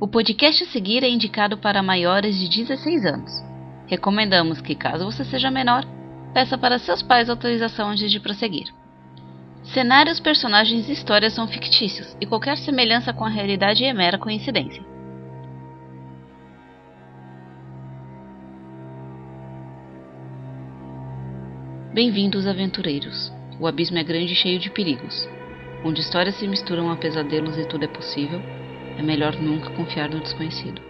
O podcast a seguir é indicado para maiores de 16 anos. Recomendamos que, caso você seja menor, peça para seus pais autorização antes de prosseguir. Cenários, personagens e histórias são fictícios e qualquer semelhança com a realidade é mera coincidência. Bem-vindos, aventureiros. O abismo é grande e cheio de perigos. Onde histórias se misturam a pesadelos e tudo é possível, é melhor nunca confiar no desconhecido.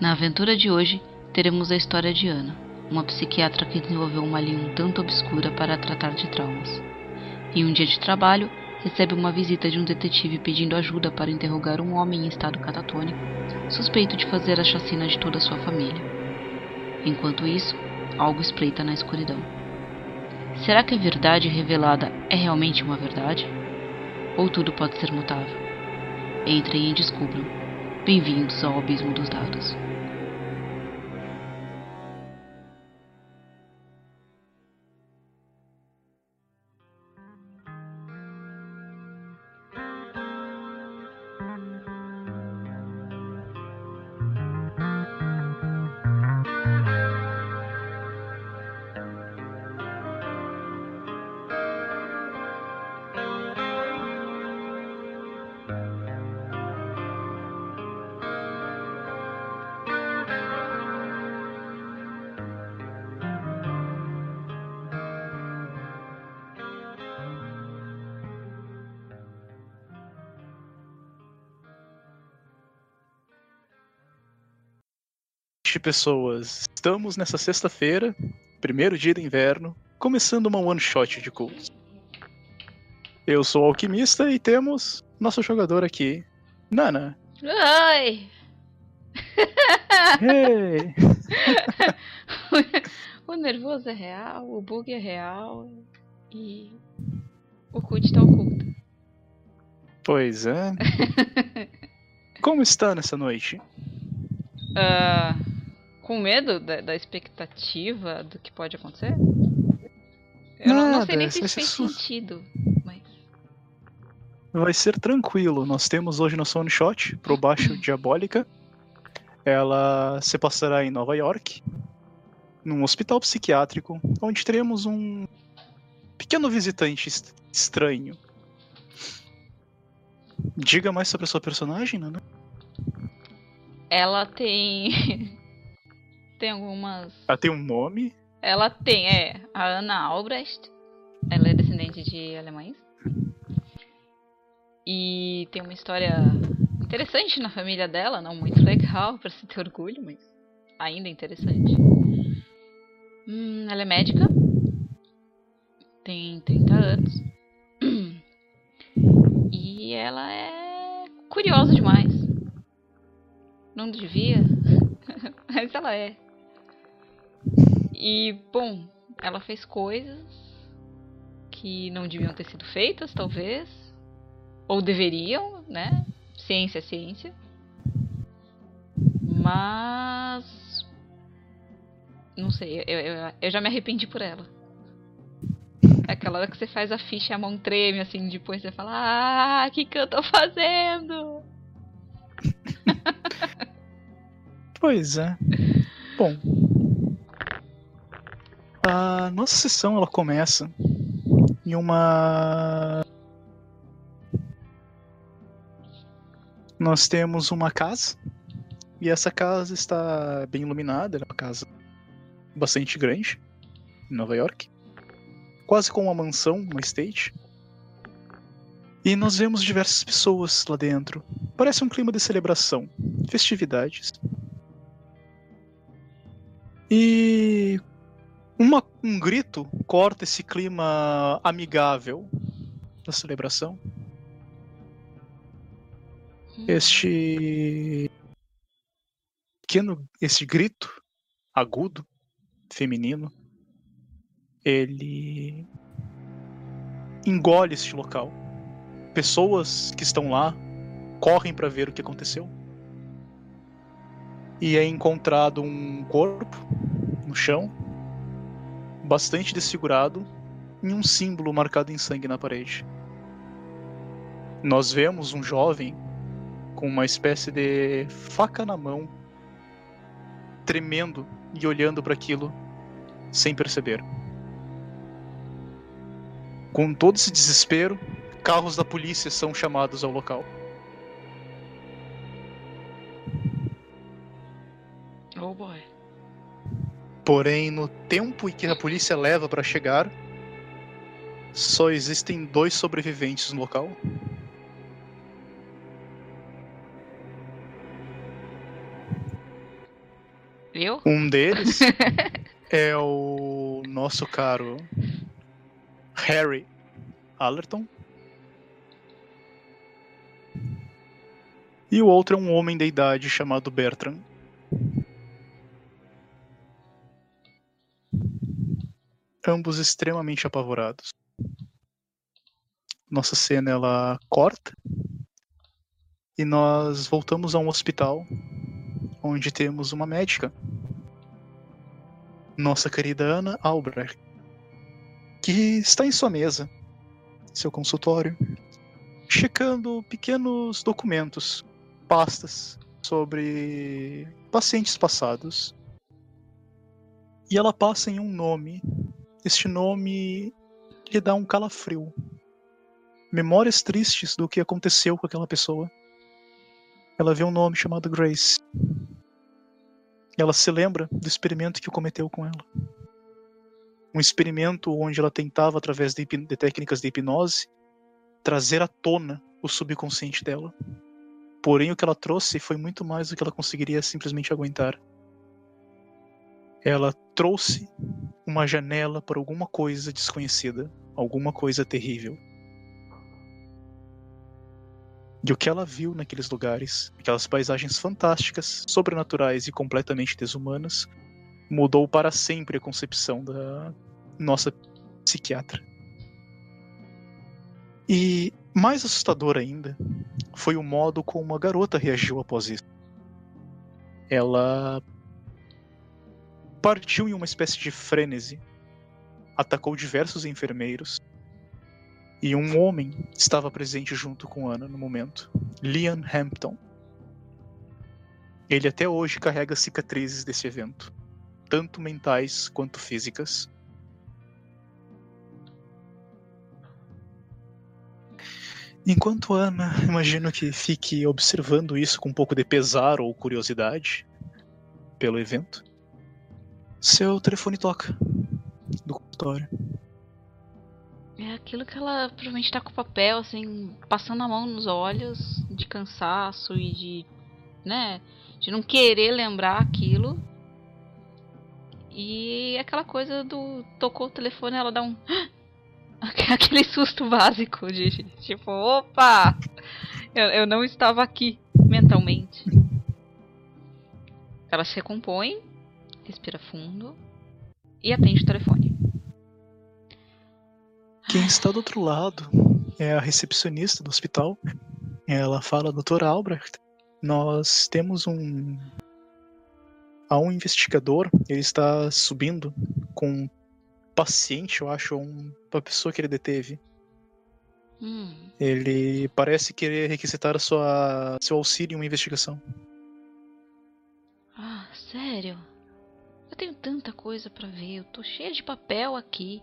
Na aventura de hoje, teremos a história de Ana, uma psiquiatra que desenvolveu uma linha um tanto obscura para tratar de traumas. Em um dia de trabalho, recebe uma visita de um detetive pedindo ajuda para interrogar um homem em estado catatônico, suspeito de fazer a chacina de toda a sua família. Enquanto isso, algo espreita na escuridão. Será que a verdade revelada é realmente uma verdade? Ou tudo pode ser mutável? Entrem e descubram. Bem-vindos ao Abismo dos Dados. Pessoas. Estamos nessa sexta-feira, primeiro dia do inverno, começando uma one shot de cultos. Eu sou o alquimista e temos nosso jogador aqui, Nana. Oi! Hey! o nervoso é real, o bug é real e o cult tá oculto. Pois é. Como está nessa noite? Ah, com medo da, da expectativa do que pode acontecer? Eu não, não sei Nada, nem se isso ser fez su- sentido, mas. Vai ser tranquilo. Nós temos hoje nosso one shot pro baixo diabólica. Ela se passará em Nova York, num hospital psiquiátrico, onde teremos um pequeno visitante est- estranho. Diga mais sobre a sua personagem, Nana. Ela tem. tem algumas. Ela tem um nome. Ela tem, é, a Ana Albrecht. Ela é descendente de alemães. E tem uma história interessante na família dela, não muito legal pra se ter orgulho, mas ainda interessante. Hum, ela é médica. Tem 30 anos. E ela é curiosa demais. Não devia, mas ela é. E, bom, ela fez coisas que não deviam ter sido feitas, talvez. Ou deveriam, né? Ciência é ciência. Mas. Não sei, eu, eu, eu já me arrependi por ela. É aquela hora que você faz a ficha e a mão treme, assim, depois você fala: Ah, o que, que eu tô fazendo? Pois é. Bom. A nossa sessão ela começa em uma. Nós temos uma casa e essa casa está bem iluminada, é uma casa bastante grande em Nova York, quase como uma mansão, uma estate. E nós vemos diversas pessoas lá dentro. Parece um clima de celebração, festividades. E uma- um grito corta esse clima amigável da celebração. Este pequeno, este grito agudo, feminino, ele engole este local. Pessoas que estão lá correm para ver o que aconteceu. E é encontrado um corpo no chão, bastante desfigurado, e um símbolo marcado em sangue na parede. Nós vemos um jovem com uma espécie de faca na mão, tremendo e olhando para aquilo sem perceber. Com todo esse desespero, carros da polícia são chamados ao local. Oh boy. Porém, no tempo em que a polícia leva para chegar, só existem dois sobreviventes no local. Eu? Um deles é o nosso caro Harry Allerton. E o outro é um homem de idade chamado Bertrand. Ambos extremamente apavorados. Nossa cena ela corta e nós voltamos a um hospital onde temos uma médica, nossa querida Ana Albrecht, que está em sua mesa, seu consultório, checando pequenos documentos, pastas sobre pacientes passados. E ela passa em um nome. Este nome lhe dá um calafrio. Memórias tristes do que aconteceu com aquela pessoa. Ela vê um nome chamado Grace. Ela se lembra do experimento que cometeu com ela. Um experimento onde ela tentava, através de, de técnicas de hipnose, trazer à tona o subconsciente dela. Porém, o que ela trouxe foi muito mais do que ela conseguiria simplesmente aguentar. Ela trouxe uma janela para alguma coisa desconhecida, alguma coisa terrível. E o que ela viu naqueles lugares, aquelas paisagens fantásticas, sobrenaturais e completamente desumanas, mudou para sempre a concepção da nossa psiquiatra. E mais assustador ainda foi o modo como a garota reagiu após isso. Ela partiu em uma espécie de frênese, atacou diversos enfermeiros, e um homem estava presente junto com Ana no momento, Liam Hampton. Ele até hoje carrega cicatrizes desse evento, tanto mentais quanto físicas. Enquanto Ana, imagino que fique observando isso com um pouco de pesar ou curiosidade pelo evento, seu telefone toca do consultório. É aquilo que ela provavelmente tá com papel, assim, passando a mão nos olhos, de cansaço e de. né? De não querer lembrar aquilo. E aquela coisa do. tocou o telefone ela dá um. aquele susto básico de tipo, opa! Eu, eu não estava aqui mentalmente. Ela se recompõe, respira fundo e atende o telefone. Quem está do outro lado é a recepcionista do hospital. Ela fala, Dr. Albrecht, nós temos um. Há um investigador, ele está subindo com um paciente, eu acho, um... uma pessoa que ele deteve. Hum. Ele parece querer requisitar a sua... seu auxílio em uma investigação. Ah, sério? Eu tenho tanta coisa para ver, eu tô cheia de papel aqui.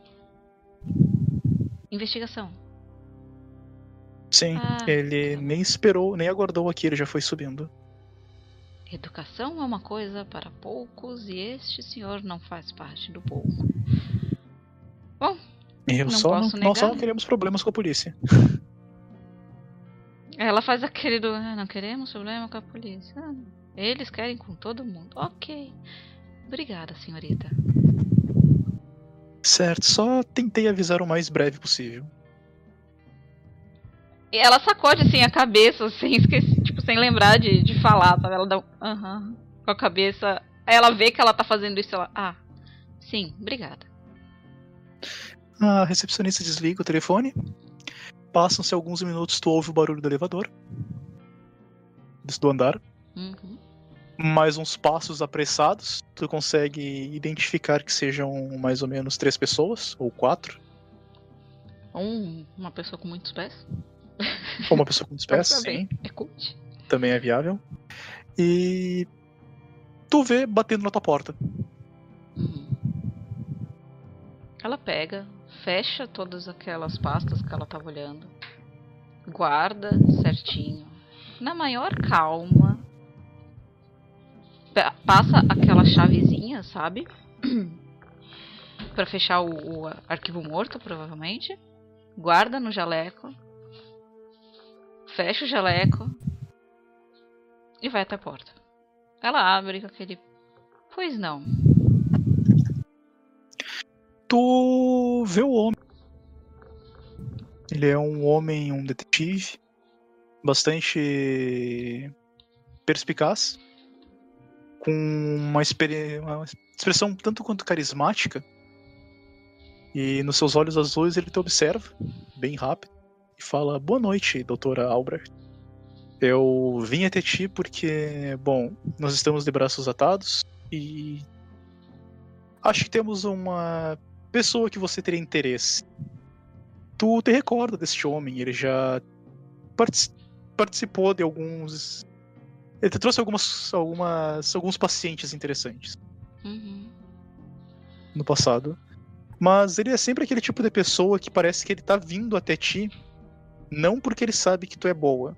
Investigação. Sim, Ah, ele tá. nem esperou, nem aguardou aqui, ele já foi subindo. Educação é uma coisa para poucos e este senhor não faz parte do pouco. Bom, Eu Não só posso não, nós só negar. não queremos problemas com a polícia. ela faz aquele do. "Ah, não queremos problema com a polícia. Ah, eles querem com todo mundo. Ok. Obrigada, senhorita. Certo, só tentei avisar o mais breve possível. E ela sacode assim a cabeça, sem esquecer, tipo, sem lembrar de, de falar, sabe? Ela dá um aham com a cabeça. Aí ela vê que ela tá fazendo isso, ela. Ah, sim, obrigada. A recepcionista desliga o telefone. Passam-se alguns minutos, tu ouve o barulho do elevador. Do andar. Uhum. Mais uns passos apressados. Tu consegue identificar que sejam mais ou menos três pessoas, ou quatro. Um, uma pessoa com muitos pés. Ou uma pessoa com muitos pés, sim. É cult. também é viável. E tu vê batendo na tua porta. Uhum. Ela pega, fecha todas aquelas pastas que ela tava olhando, guarda certinho, na maior calma, passa aquela chavezinha, sabe? para fechar o, o, arquivo morto, provavelmente. Guarda no jaleco. Fecha o jaleco. E vai até a porta. Ela abre com aquele. Pois não. Tu vê o homem. Ele é um homem, um detetive. Bastante perspicaz. Com uma, uma expressão tanto quanto carismática e nos seus olhos azuis ele te observa, bem rápido, e fala: Boa noite, doutora Albrecht. Eu vim até ti porque, bom, nós estamos de braços atados e. Acho que temos uma pessoa que você teria interesse. Tu te recorda deste homem, ele já participou de alguns. Ele trouxe algumas, algumas, alguns pacientes interessantes. Uhum. No passado. Mas ele é sempre aquele tipo de pessoa que parece que ele tá vindo até ti, não porque ele sabe que tu é boa,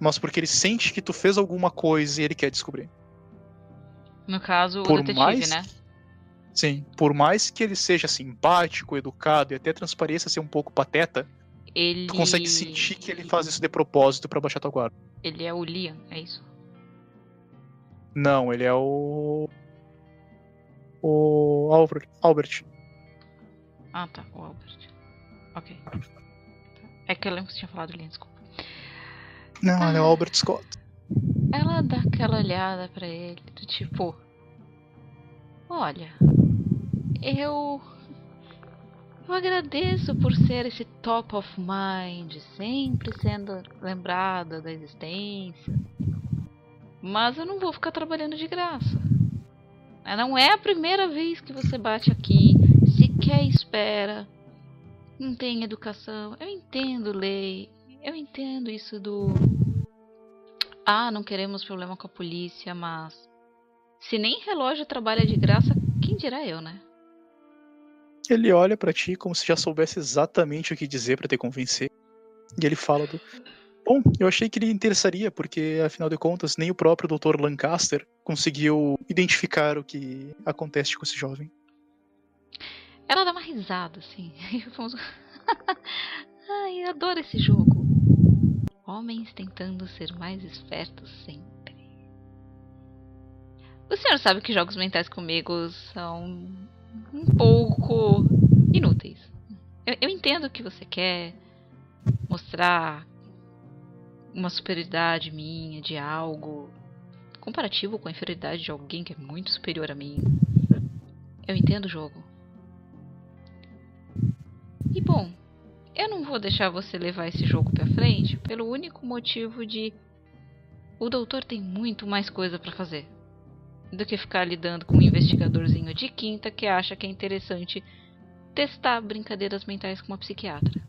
mas porque ele sente que tu fez alguma coisa e ele quer descobrir. No caso, por o detetive, mais... né? Sim, por mais que ele seja simpático, educado e até transpareça ser um pouco pateta, ele... tu consegue sentir que ele faz isso de propósito para baixar tua guarda. Ele é o Liam, é isso? Não, ele é o. O Albert. Albert. Ah, tá. O Albert. Ok. É que eu lembro que você tinha falado Liam, desculpa. Não, ah, é o Albert Scott. Ela dá aquela olhada para ele, do tipo: Olha, eu. Eu agradeço por ser esse top of mind, sempre sendo lembrada da existência. Mas eu não vou ficar trabalhando de graça. Não é a primeira vez que você bate aqui sequer espera, não tem educação. Eu entendo lei, eu entendo isso do. Ah, não queremos problema com a polícia, mas. Se nem relógio trabalha de graça, quem dirá eu, né? Ele olha para ti como se já soubesse exatamente o que dizer para te convencer. E ele fala do. Bom, eu achei que ele interessaria, porque afinal de contas, nem o próprio Dr. Lancaster conseguiu identificar o que acontece com esse jovem. Ela dá uma risada, assim. Ai, eu adoro esse jogo. Homens tentando ser mais espertos sempre. O senhor sabe que jogos mentais comigo são um pouco inúteis. Eu, eu entendo que você quer mostrar uma superioridade minha de algo comparativo com a inferioridade de alguém que é muito superior a mim. Eu entendo o jogo. E bom, eu não vou deixar você levar esse jogo pra frente pelo único motivo de o doutor tem muito mais coisa para fazer do que ficar lidando com um investigadorzinho de quinta que acha que é interessante testar brincadeiras mentais com uma psiquiatra.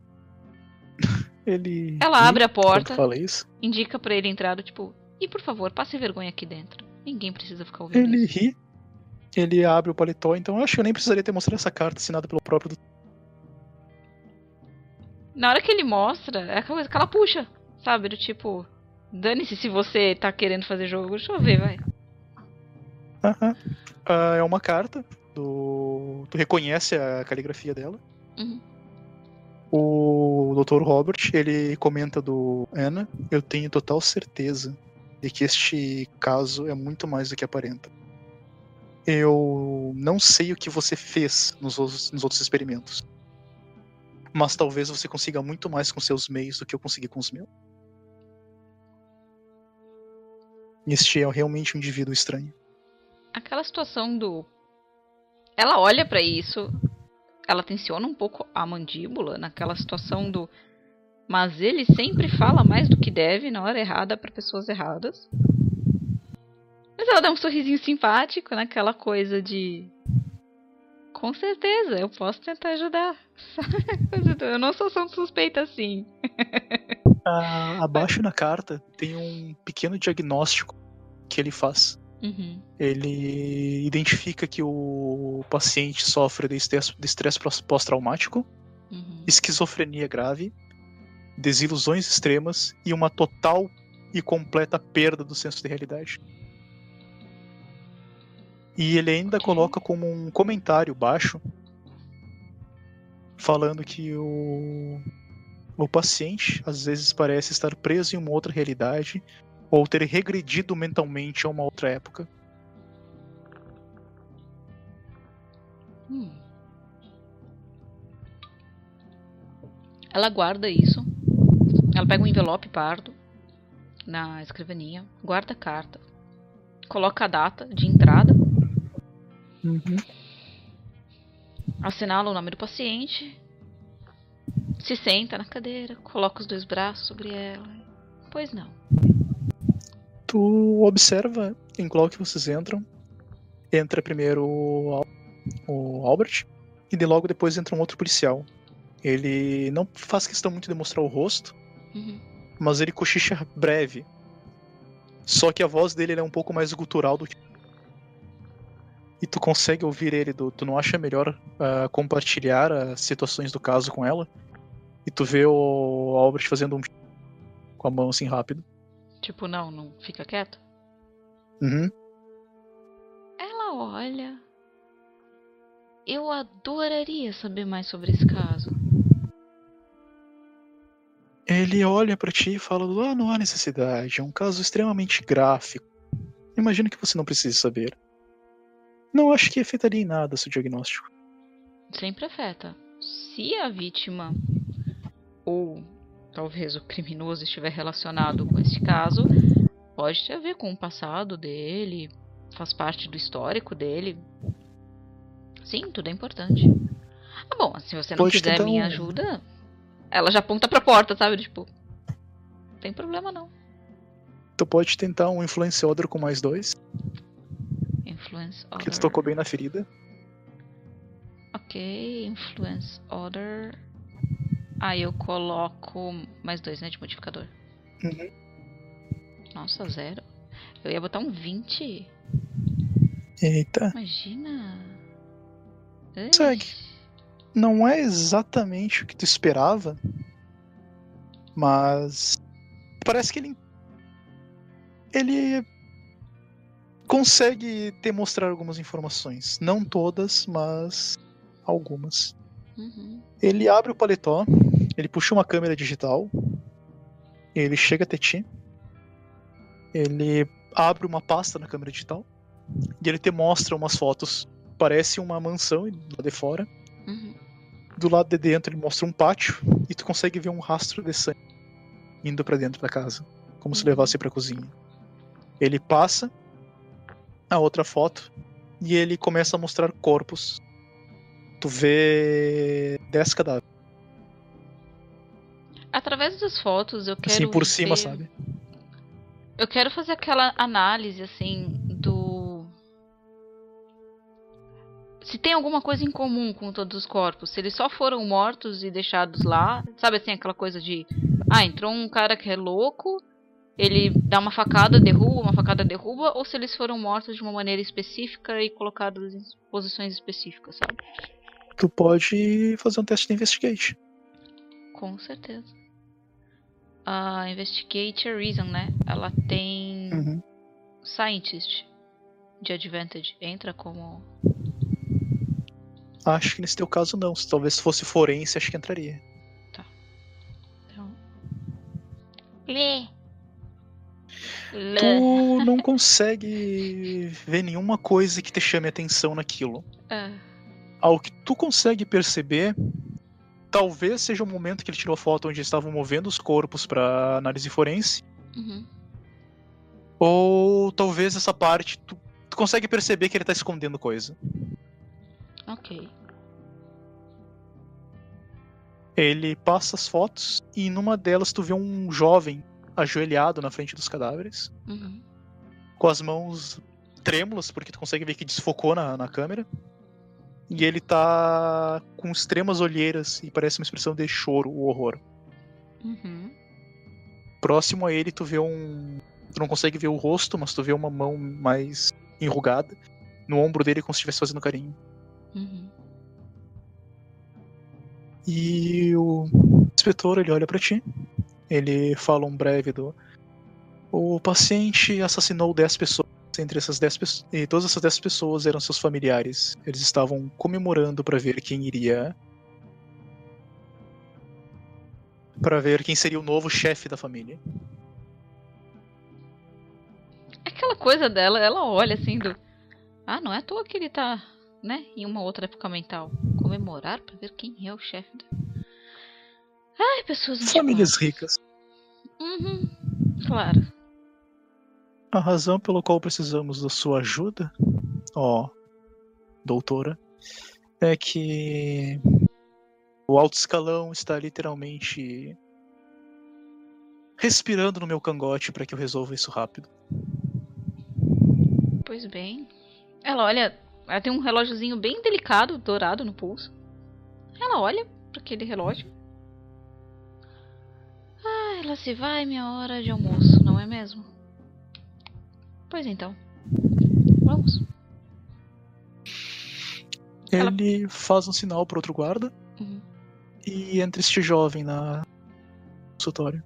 Ele Ela abre a porta, fala isso. indica para ele entrar, tipo, e por favor, passe vergonha aqui dentro. Ninguém precisa ficar ouvindo. Ele isso. ri, ele abre o paletó, então eu acho que eu nem precisaria ter mostrado essa carta assinada pelo próprio. Na hora que ele mostra, é aquela coisa que ela puxa, sabe? Do tipo, dane-se se você tá querendo fazer jogo, deixa eu ver, vai. Aham. Uh, é uma carta do. Tu reconhece a caligrafia dela. Uhum. O Dr. Robert, ele comenta do Anna, eu tenho total certeza de que este caso é muito mais do que aparenta. Eu não sei o que você fez nos, nos outros experimentos mas talvez você consiga muito mais com seus meios do que eu consegui com os meus. Este é realmente um indivíduo estranho. Aquela situação do. Ela olha para isso, ela tensiona um pouco a mandíbula naquela situação do. Mas ele sempre fala mais do que deve na hora errada para pessoas erradas. Mas ela dá um sorrisinho simpático naquela coisa de. Com certeza, eu posso tentar ajudar. eu não sou tão suspeita assim. Ah, abaixo na carta tem um pequeno diagnóstico que ele faz. Uhum. Ele identifica que o paciente sofre de estresse, pós-traumático, Uhum. esquizofrenia grave, desilusões extremas e uma total e completa perda do senso de realidade. E ele ainda coloca como um comentário baixo falando que o, o paciente às vezes parece estar preso em uma outra realidade ou ter regredido mentalmente a uma outra época. Hum. Ela guarda isso. Ela pega um envelope pardo na escrivaninha, guarda a carta, coloca a data de entrada, assinala o nome do paciente, se senta na cadeira, coloca os dois braços sobre ela. Pois não. Tu observa em qual que vocês entram. Entra primeiro o, Al- o Albert e de logo depois entra um outro policial. Ele não faz questão muito de mostrar o rosto, Uhum. mas ele cochicha breve. Só que a voz dele é um pouco mais gutural do que. E tu consegue ouvir ele, do, tu não acha melhor ah, compartilhar as situações do caso com ela? E tu vê o Albert fazendo um com a mão assim rápido. Tipo, não, não fica quieto. Uhum. Ela olha. Eu adoraria saber mais sobre esse caso. Ele olha pra ti e fala: Ah, não há necessidade, é um caso extremamente gráfico. Imagino que você não precise saber. Não acho que afetaria em nada seu diagnóstico. Sempre afeta. Se a vítima ou talvez o criminoso estiver relacionado com esse caso, pode ter a ver com o passado dele, faz parte do histórico dele. Sim, tudo é importante. Ah, bom, se você não Pode quiser tentar minha ajuda, ela já aponta pra porta, sabe? Tipo, não tem problema não. Tu pode tentar um Influence Order com mais dois, Influence porque tu other. tocou bem na ferida. Ok, influence other. Aí eu coloco mais dois, né, de modificador. Uhum. Nossa, zero. Eu ia botar um 20. Eita. Imagina. Segue. Ixi. Não é exatamente o que tu esperava, mas parece que ele ele consegue demonstrar algumas informações, não todas, mas algumas. Uhum. Ele abre o paletó, ele puxa uma câmera digital, ele chega até ti, ele abre uma pasta na câmera digital e ele te mostra umas fotos. Parece uma mansão lá de fora. Uhum. Do lado de dentro ele mostra um pátio e tu consegue ver um rastro de sangue indo pra dentro da casa, como se Uhum. levasse pra cozinha. Ele passa a outra foto e ele começa a mostrar corpos. Tu vê 10 cadáveres, Através das fotos eu quero. assim por cima, ver- sabe? Eu quero fazer aquela análise, assim, do. Se tem alguma coisa em comum com todos os corpos. Se eles só foram mortos e deixados lá. Sabe assim, aquela coisa de. Ah, entrou um cara que é louco. Ele dá uma facada, derruba, uma facada, derruba. Ou se eles foram mortos de uma maneira específica e colocados em posições específicas, sabe? Tu pode fazer um teste de investigate. Com certeza. A Investigate a Reason, né? Ela tem. Uhum. Scientist de Advantage entra como. Acho que nesse teu caso não. Se talvez fosse forense, acho que entraria. Então... Lê! Lê! Tu não consegue ver nenhuma coisa que te chame atenção naquilo. Ah, Ao que tu consegue perceber, talvez seja o momento que ele tirou a foto onde estavam movendo os corpos para análise forense, uhum. ou talvez essa parte tu, tu consegue perceber que ele tá escondendo coisa. Ok. Ele passa as fotos e numa delas tu vê um jovem ajoelhado na frente dos cadáveres, Uhum. com as mãos trêmulas, porque tu consegue ver que desfocou na, na câmera. E ele tá com extremas olheiras e parece uma expressão de choro, o horror. Uhum. próximo a ele tu vê um. Tu não consegue ver o rosto, mas tu vê uma mão mais enrugada no ombro dele como se estivesse fazendo carinho. Uhum. E o inspetor ele olha para ti. Ele fala um breve do. O paciente assassinou 10 pessoas. Entre essas 10 pessoas. E todas essas 10 pessoas eram seus familiares. Eles estavam comemorando para ver quem iria. para ver quem seria o novo chefe da família. Aquela coisa dela, ela olha assim do. Ah, não é à toa que ele tá, né, em uma outra época mental. Comemorar para ver quem é o chefe da. Ai, pessoas Famílias ricas. Uhum, claro. A razão pela qual precisamos da sua ajuda, ó, doutora, é que o alto escalão está literalmente respirando no meu cangote para que eu resolva isso rápido. Pois bem. Ela olha, ela tem um relógiozinho bem delicado, dourado no pulso. Ela olha para aquele relógio. Ah, ela se vai minha hora de almoço, não é mesmo? Pois então. Vamos. Ele ela... faz um sinal para outro guarda uhum. e entra este jovem na consultório.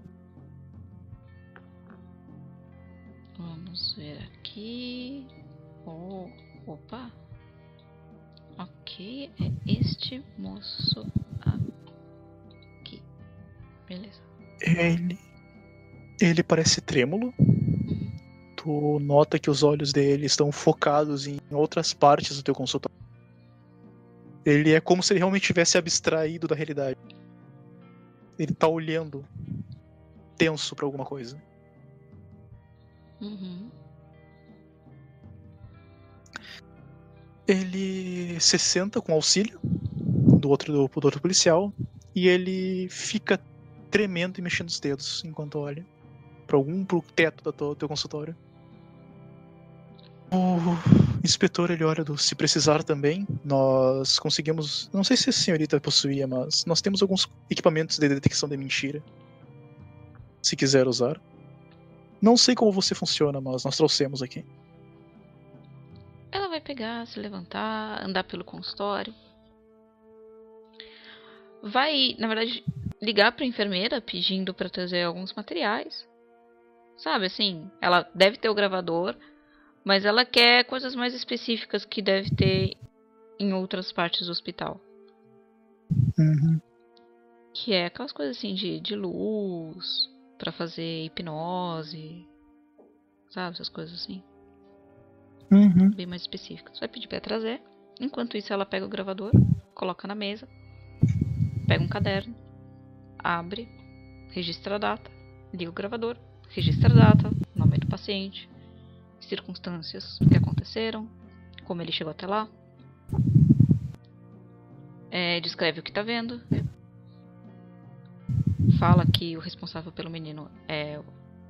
Vamos ver aqui. Oh, opa. Ok, é este moço aqui. Beleza. Ele. Ele parece trêmulo. Tu nota que os olhos dele estão focados em outras partes do teu consultório. Ele é como se ele realmente tivesse abstraído da realidade. Ele tá olhando tenso para alguma coisa. Uhum. Ele se senta com auxílio do outro, do, do outro policial e ele fica tremendo e mexendo os dedos enquanto olha para algum pro teto do teu, teu consultório. O inspetor ele olha do se precisar também. Nós conseguimos, não sei se a senhorita possuía, mas nós temos alguns equipamentos de detecção de mentira. Se quiser usar. Não sei como você funciona, mas nós trouxemos aqui. Ela vai pegar, se levantar, andar pelo consultório. Vai, na verdade, ligar para enfermeira pedindo para trazer alguns materiais. Sabe assim, ela deve ter o gravador, mas ela quer coisas mais específicas que deve ter em outras partes do hospital. Uhum. Que é aquelas coisas assim de, de luz, para fazer hipnose, sabe? Essas coisas assim. Uhum. Bem mais específicas. Vai pedir pra trazer. Enquanto isso, ela pega o gravador, coloca na mesa, pega um caderno, abre, registra a data, liga o gravador, registra a data, nome do paciente, circunstâncias que aconteceram, como ele chegou até lá, é, descreve o que está vendo, fala que o responsável pelo menino é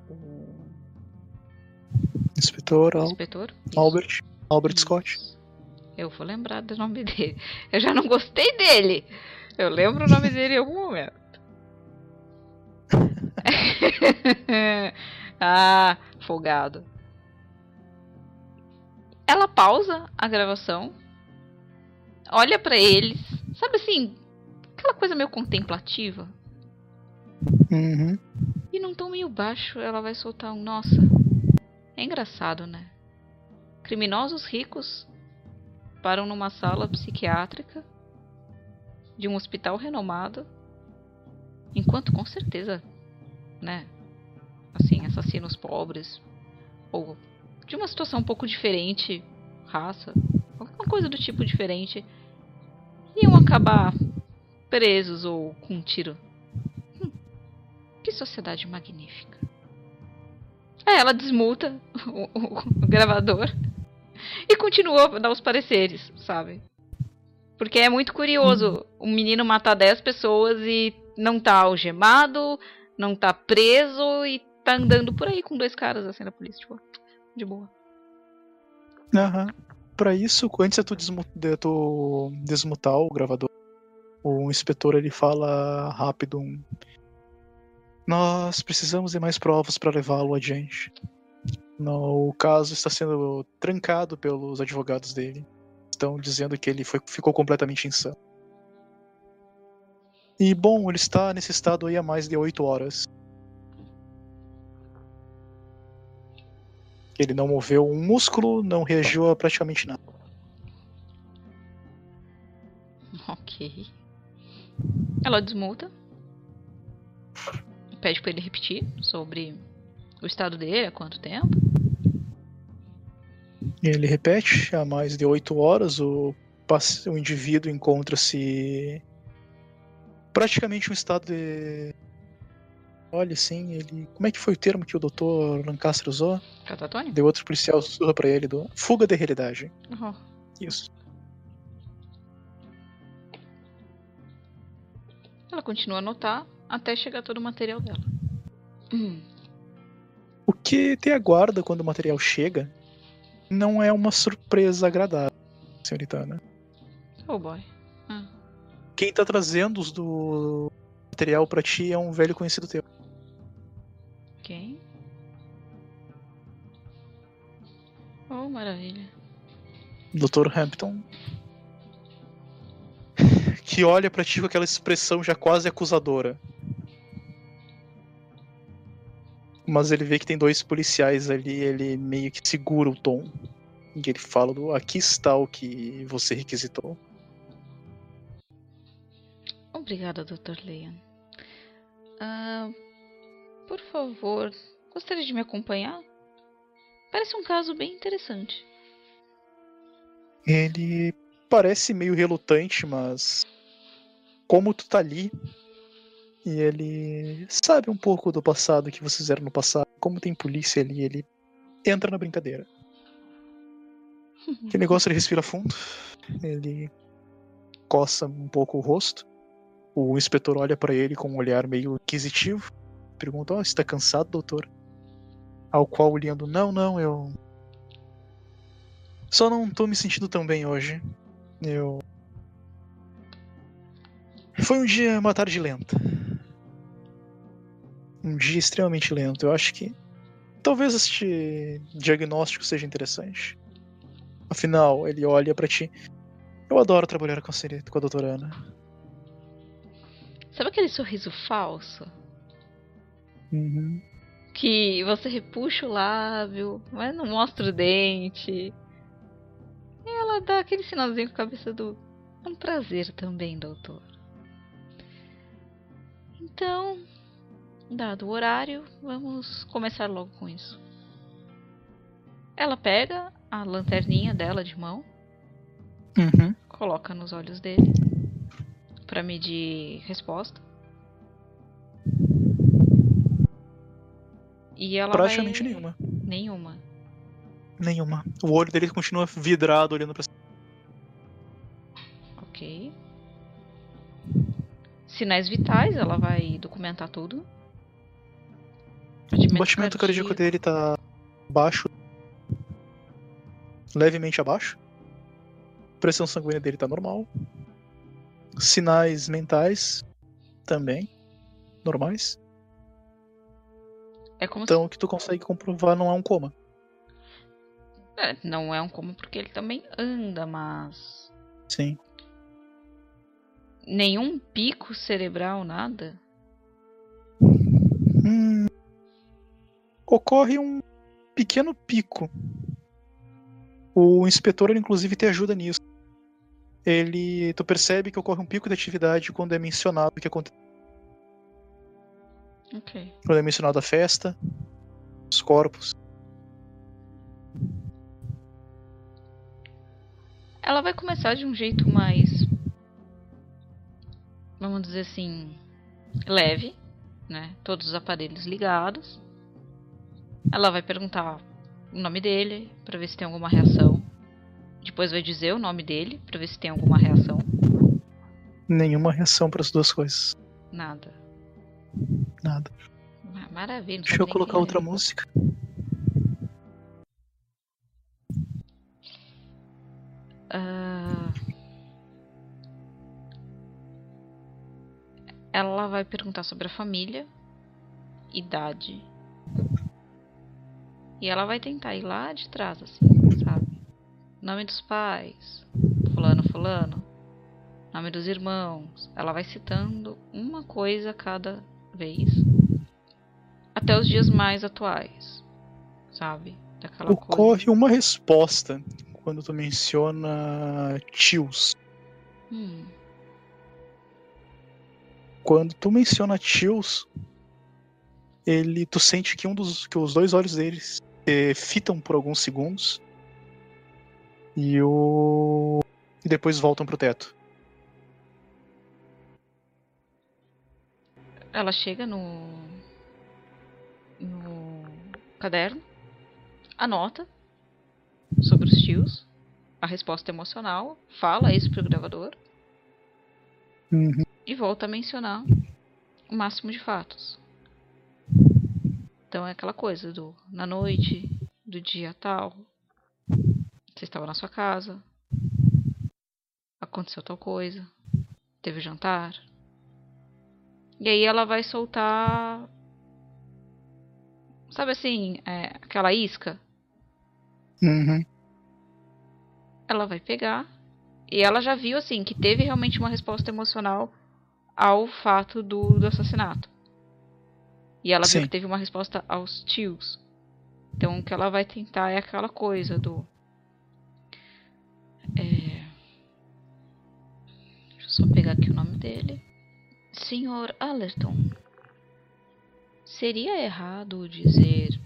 o inspetor, Al inspetor? Albert, Albert Isso. Scott. Eu vou lembrar do nome dele. Eu já não gostei dele. Eu lembro o nome dele em algum momento. ah, folgado. Ela pausa a gravação, olha para eles, sabe assim, aquela coisa meio contemplativa. Uhum. E num tom meio baixo, ela vai soltar um nossa. É engraçado, né? Criminosos ricos param numa sala psiquiátrica de um hospital renomado, enquanto com certeza, né? Assim, assassinos pobres ou de uma situação um pouco diferente, raça, alguma coisa do tipo diferente, iam acabar presos ou com um tiro que sociedade magnífica. É, ela desmuta o, o, o gravador e continua a dar os pareceres, sabe? Porque é muito curioso o um menino matar 10 pessoas e não tá algemado, não tá preso e tá andando por aí com dois caras assim na polícia, tipo, de boa. Aham. Pra isso, antes de tu, de tu desmutar o gravador, o inspetor ele fala rápido Nós precisamos de mais provas para levá-lo adiante. No, o caso está sendo trancado pelos advogados dele. Estão dizendo que ele foi, ficou completamente insano. E bom, ele está nesse estado aí há mais de oito horas. Ele não moveu um músculo, não reagiu a praticamente nada. Ok. Ela desmuta. Pede pra ele repetir sobre o estado dele, há quanto tempo. Ele repete, há mais de oito horas o, o indivíduo encontra-se praticamente um estado de. Olha, assim, ele. Como é que foi o termo que o Dr. Lancaster usou? Catatônia? Deu outro policial sussurra pra ele do. Fuga da realidade. Uhum. Isso. Ela continua a anotar até chegar todo o material dela. Hum. O que te aguarda quando o material chega não é uma surpresa agradável, senhorita Ana. Oh boy. Ah. Quem tá trazendo os do material pra ti é um velho conhecido teu. Oh, maravilha. Dr. Hampton. Que olha pra ti com aquela expressão já quase acusadora. Mas ele vê que tem dois policiais ali, ele meio que segura o tom. E ele fala do aqui está o que você requisitou. Obrigada, Dr. Leon. Ah, por favor, gostaria de me acompanhar? Parece um caso bem interessante. Ele parece meio relutante, mas como tu tá ali e ele sabe um pouco do passado que vocês fizeram no passado, como tem polícia ali, ele entra na brincadeira. Que negócio ele respira fundo, ele coça um pouco o rosto. O inspetor olha para ele com um olhar meio inquisitivo, pergunta: oh, está cansado, doutor?" Ao qual o Leandro: "Não, não, eu só não tô me sentindo tão bem hoje. Eu foi um dia, uma tarde lenta. Um dia extremamente lento. Eu acho que talvez este diagnóstico seja interessante. Afinal, ele olha para ti. Eu adoro trabalhar com a, com a doutora Ana. Sabe aquele sorriso falso? Uhum. Que você repuxa o lábio, mas não mostra o dente. E ela dá aquele sinalzinho com a cabeça do. É um prazer também, doutor. Então, dado o horário, vamos começar logo com isso. Ela pega a lanterninha dela de mão, Uhum. coloca nos olhos dele para medir resposta. E ela Praticamente vai... nenhuma. Nenhuma. Nenhuma. O olho dele continua vidrado olhando pra cima. Ok. Sinais vitais, ela vai documentar tudo. O batimento cardíaco dele tá baixo. Levemente abaixo. Pressão sanguínea dele tá normal. Sinais mentais também normais. É como Então o que tu consegue comprovar não é um coma. se... é, não é um coma porque ele também anda, mas Sim. nenhum pico cerebral, nada. Hum, ocorre um pequeno pico. O inspetor, ele, inclusive, te ajuda nisso. Ele, tu percebe que ocorre um pico de atividade quando é mencionado o que aconteceu. Ok. Quando é mencionado a festa, os corpos. Ela vai começar de um jeito mais. Vamos dizer assim. leve, né? Todos os aparelhos ligados. Ela vai perguntar o nome dele para ver se tem alguma reação. Depois vai dizer o nome dele para ver se tem alguma reação. Nenhuma reação para as duas coisas. Nada. Nada. Ma- Maravilha. Deixa eu colocar quem é. outra música. Ah, Ela vai perguntar sobre a família. idade. E ela vai tentar ir lá de trás, assim, sabe? Nome dos pais, fulano, fulano. Nome dos irmãos. Ela vai citando uma coisa cada vez. Até os dias mais atuais, sabe? Daquela Ocorre coisa. uma resposta quando tu menciona tios. Hum. Quando tu menciona tios, ele, tu sente que um dos, que os dois olhos deles se fitam por alguns segundos e o e depois voltam pro teto. Ela chega no no caderno, anota sobre os tios, a resposta emocional, fala isso pro gravador uhum. e volta a mencionar o máximo de fatos. Então é aquela coisa do na noite, do dia tal, você estava na sua casa, aconteceu tal coisa, teve jantar. E aí ela vai soltar. Sabe assim, é, aquela isca? Uhum. Ela vai pegar. E ela já viu assim que teve realmente uma resposta emocional ao fato do, do assassinato. E ela Sim. viu que teve uma resposta aos tios. Então o que ela vai tentar é aquela coisa do. É... Deixa eu só pegar aqui o nome dele. Senhor Allerton. Seria errado dizer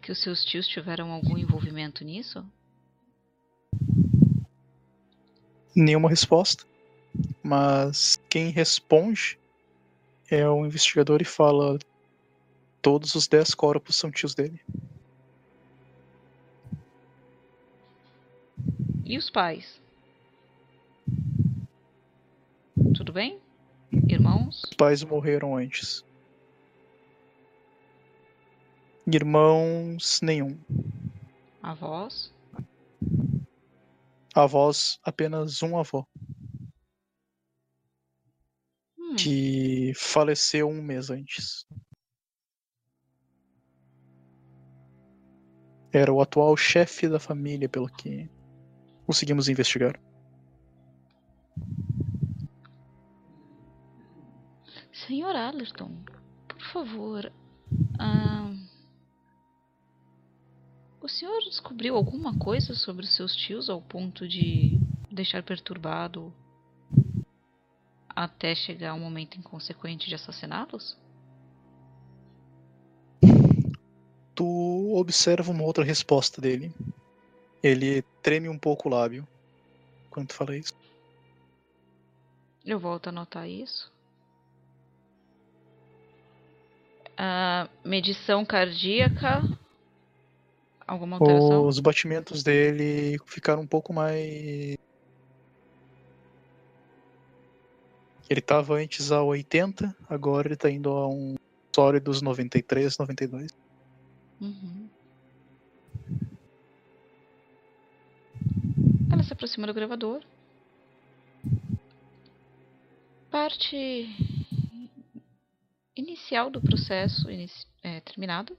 que os seus tios tiveram algum envolvimento nisso? Nenhuma resposta. Mas quem responde é o investigador e fala: Todos os dez corpos são tios dele. E os pais? Tudo bem? Irmãos? Os pais morreram antes. Irmãos, nenhum. Avós? Avós, apenas um avô. Hum. Que faleceu um mês antes. Era o atual chefe da família, pelo que conseguimos investigar. Senhor Allerton, por favor. Ah, o senhor descobriu alguma coisa sobre os seus tios ao ponto de deixar perturbado até chegar um momento inconsequente de assassiná-los? tu observa uma outra resposta dele. Ele treme um pouco o lábio quando tu fala isso. Eu volto a notar isso. A medição cardíaca. Alguma alteração? Os batimentos dele ficaram um pouco mais. Ele estava antes a 80, agora ele está indo a um sólidos 93, 92. Uhum. Ela se aproxima do gravador. Parte inicial do processo é, terminado.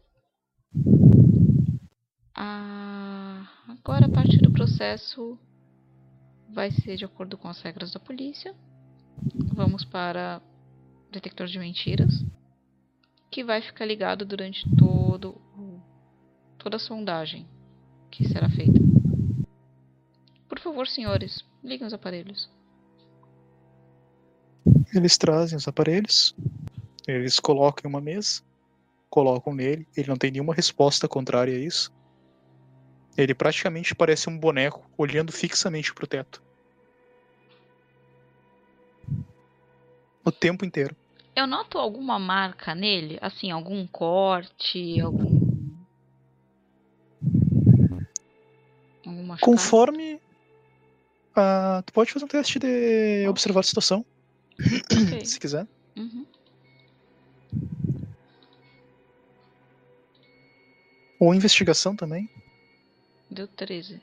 Ah, agora a parte do processo vai ser de acordo com as regras da polícia. Vamos para detector de mentiras, que vai ficar ligado durante todo toda a sondagem que será feita. Por favor, senhores, liguem os aparelhos. Eles trazem os aparelhos, eles colocam em uma mesa, colocam nele, ele não tem nenhuma resposta contrária a isso. Ele praticamente parece um boneco olhando fixamente para o teto. O tempo inteiro. Eu noto alguma marca nele? Assim, algum corte, algum Conforme. Uh, tu pode fazer um teste de observar a situação. Okay. se quiser. Uhum. Ou investigação também. Deu 13.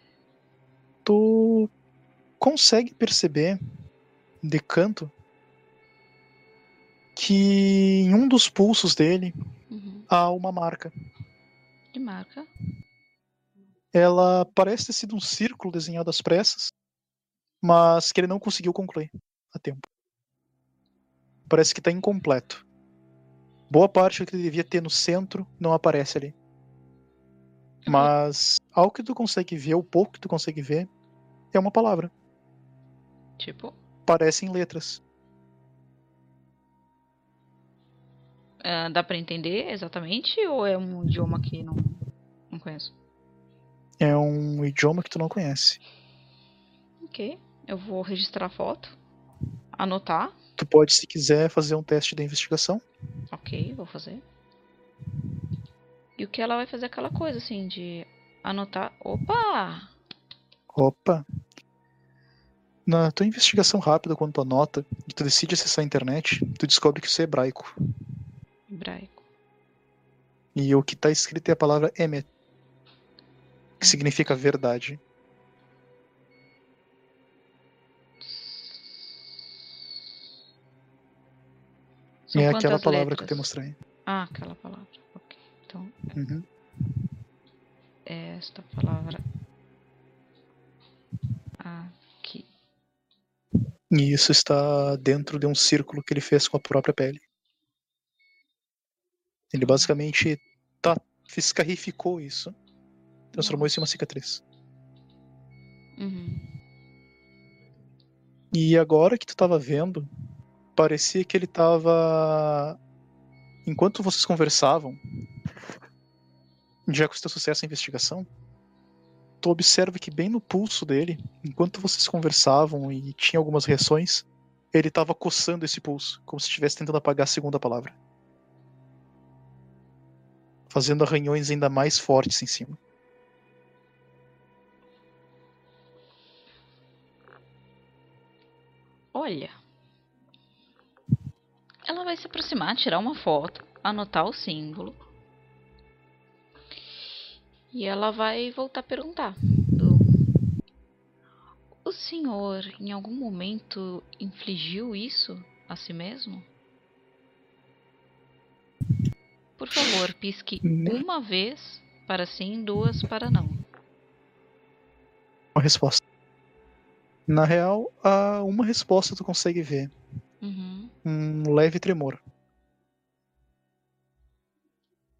Tu consegue perceber de canto que em um dos pulsos dele uhum. há uma marca. Que marca? Ela parece ter sido um círculo desenhado às pressas, mas que ele não conseguiu concluir a tempo. Parece que está incompleto. Boa parte do que ele devia ter no centro não aparece ali. Mas ao que tu consegue ver, o pouco que tu consegue ver, é uma palavra. Tipo, Parecem letras. ah, dá pra entender exatamente ou é um idioma que não, não conheço? É um idioma que tu não conhece. Ok, eu vou registrar a foto, anotar. Tu pode, se quiser, fazer um teste de investigação. Ok, vou fazer. E o que ela vai fazer é aquela coisa assim de anotar. Opa! Opa! Na tua investigação rápida, quando tu anota e tu decide acessar a internet, tu descobre que isso é hebraico. Hebraico. E o que tá escrito é a palavra emet, que significa verdade. São é aquela palavra que eu te letras? mostrei. Ah, aquela palavra. Ok. Então, Uhum. é esta palavra aqui. E isso está dentro de um círculo que ele fez com a própria pele. Ele basicamente tá, fiscarificou isso. Transformou isso em uma cicatriz. Uhum. E agora que tu tava vendo, parecia que ele tava. Enquanto vocês conversavam, já com o teu sucesso na investigação, tu observa que bem no pulso dele, enquanto vocês conversavam e tinha algumas reações, ele tava coçando esse pulso, como se estivesse tentando apagar a segunda palavra. Fazendo arranhões ainda mais fortes em cima. Olha. Ela vai se aproximar, tirar uma foto, anotar o símbolo. E ela vai voltar a perguntar. do- O senhor, em algum momento, infligiu isso a si mesmo? Por favor, pisque Não. uma vez para sim, duas para não. Uma resposta. Na real, há uma resposta tu consegue ver. Um leve tremor.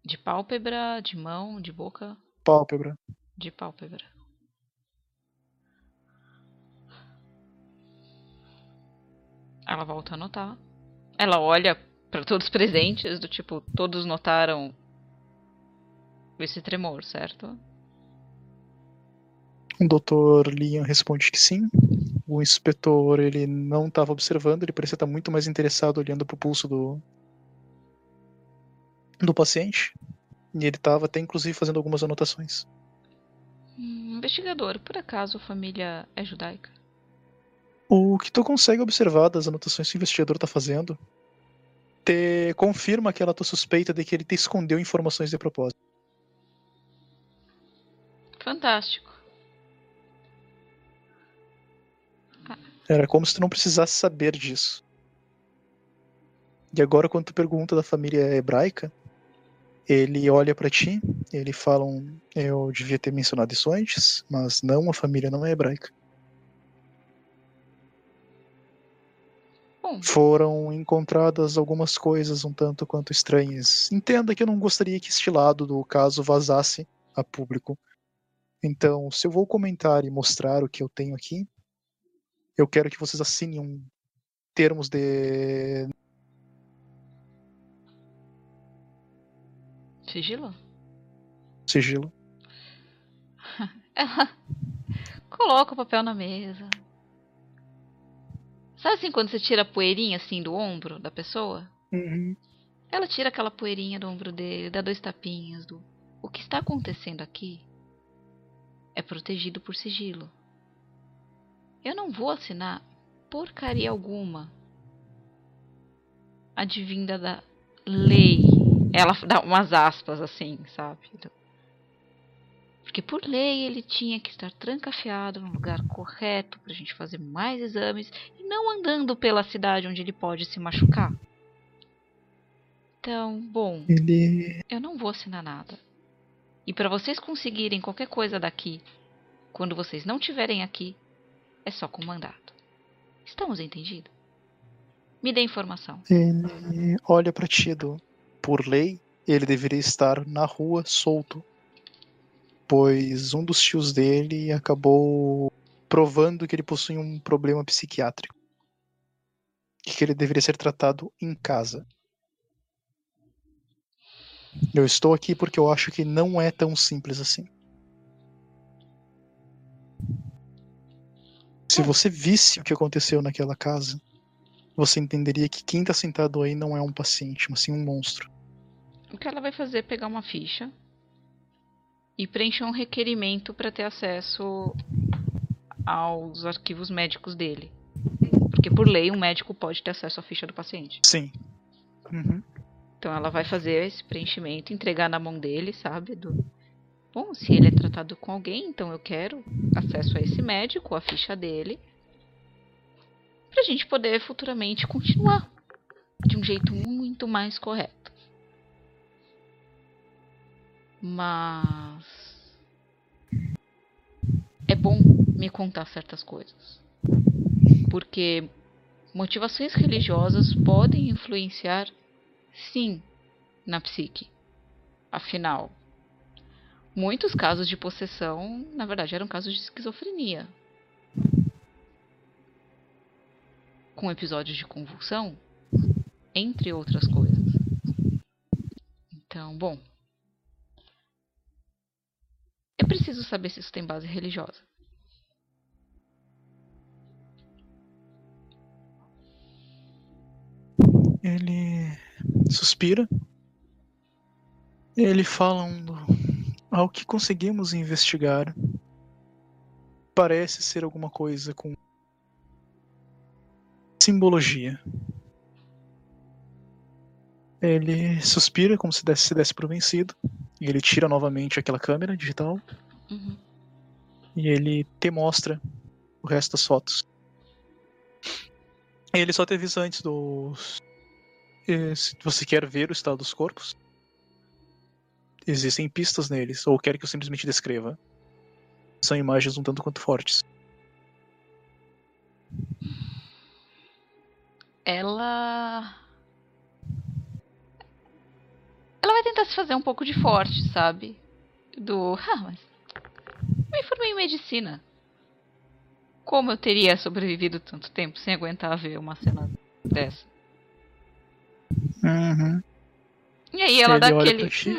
De pálpebra, de mão, de boca, Pálpebra. de pálpebra. Ela volta a anotar. Ela olha para todos os presentes, do tipo, todos notaram esse tremor, certo? O Dr. Liam responde que sim. O inspetor ele não estava observando, ele parecia estar muito mais interessado olhando pro pulso do do paciente. E ele estava até inclusive fazendo algumas anotações. Hum, investigador, por acaso a família é judaica? O que tu consegue observar das anotações que o investigador está fazendo te confirma aquela tua suspeita de que ele te escondeu informações de propósito. Fantástico. Era como se tu não precisasse saber disso. E agora, quando tu pergunta da família hebraica, ele olha pra ti, ele fala: um, Eu devia ter mencionado isso antes, mas não, a família não é hebraica. Bom, Foram encontradas algumas coisas um tanto quanto estranhas. Entenda que eu não gostaria que este lado do caso vazasse a público. Então, se eu vou comentar e mostrar o que eu tenho aqui, eu quero que vocês assinem um termos de sigilo? sigilo. Ela coloca o papel na mesa. Sabe assim quando você tira a poeirinha assim do ombro da pessoa? Ela tira aquela poeirinha do ombro dele, dá dois tapinhas do. O que está acontecendo aqui é protegido por sigilo. Eu não vou assinar porcaria alguma advinda da lei. Ela dá umas aspas assim, sabe? Porque por lei ele tinha que estar trancafiado no lugar correto pra gente fazer mais exames e não andando pela cidade onde ele pode se machucar. Então, bom, Ele. eu não vou assinar nada. E para vocês conseguirem qualquer coisa daqui, quando vocês não estiverem aqui, é só com mandato. Estamos entendidos? Me dê informação. Ele olha pra ti, Edu. Por lei, ele deveria estar na rua solto. Pois um dos tios dele acabou provando que ele possui um problema psiquiátrico. E que ele deveria ser tratado em casa. Eu estou aqui porque eu acho que não é tão simples assim. Se você visse o que aconteceu naquela casa, você entenderia que quem está sentado aí não é um paciente, mas sim um monstro. O que ela vai fazer é pegar uma ficha e preencher um requerimento para ter acesso aos arquivos médicos dele. Porque por lei um médico pode ter acesso à ficha do paciente. Sim. Uhum. Então ela vai fazer esse preenchimento, entregar na mão dele, sabe? Do... Bom, se ele é tratado com alguém, então eu quero acesso a esse médico, a ficha dele, pra gente poder futuramente continuar de um jeito muito mais correto. Mas é bom me contar certas coisas. Porque motivações religiosas podem influenciar sim na psique. Afinal, muitos casos de possessão, na verdade, eram casos de esquizofrenia. Com episódios de convulsão, entre outras coisas. Então, bom. Eu preciso saber se isso tem base religiosa. Ele suspira. Ele fala um, ao que conseguimos investigar. Parece ser alguma coisa com simbologia. Ele suspira como se desse, se desse por vencido. E ele tira novamente aquela câmera digital. Uhum. E ele te mostra o resto das fotos. Ele só te avisa antes dos. eh, Se você quer ver o estado dos corpos, existem pistas neles, ou quer que eu simplesmente descreva. São imagens um tanto quanto fortes. Ela. Ela vai tentar se fazer um pouco de forte, sabe? Do. Ah, mas. Eu me formei em medicina. Como eu teria sobrevivido tanto tempo sem aguentar ver uma cena dessa? Uhum. E aí ela dá aquele. pra ti.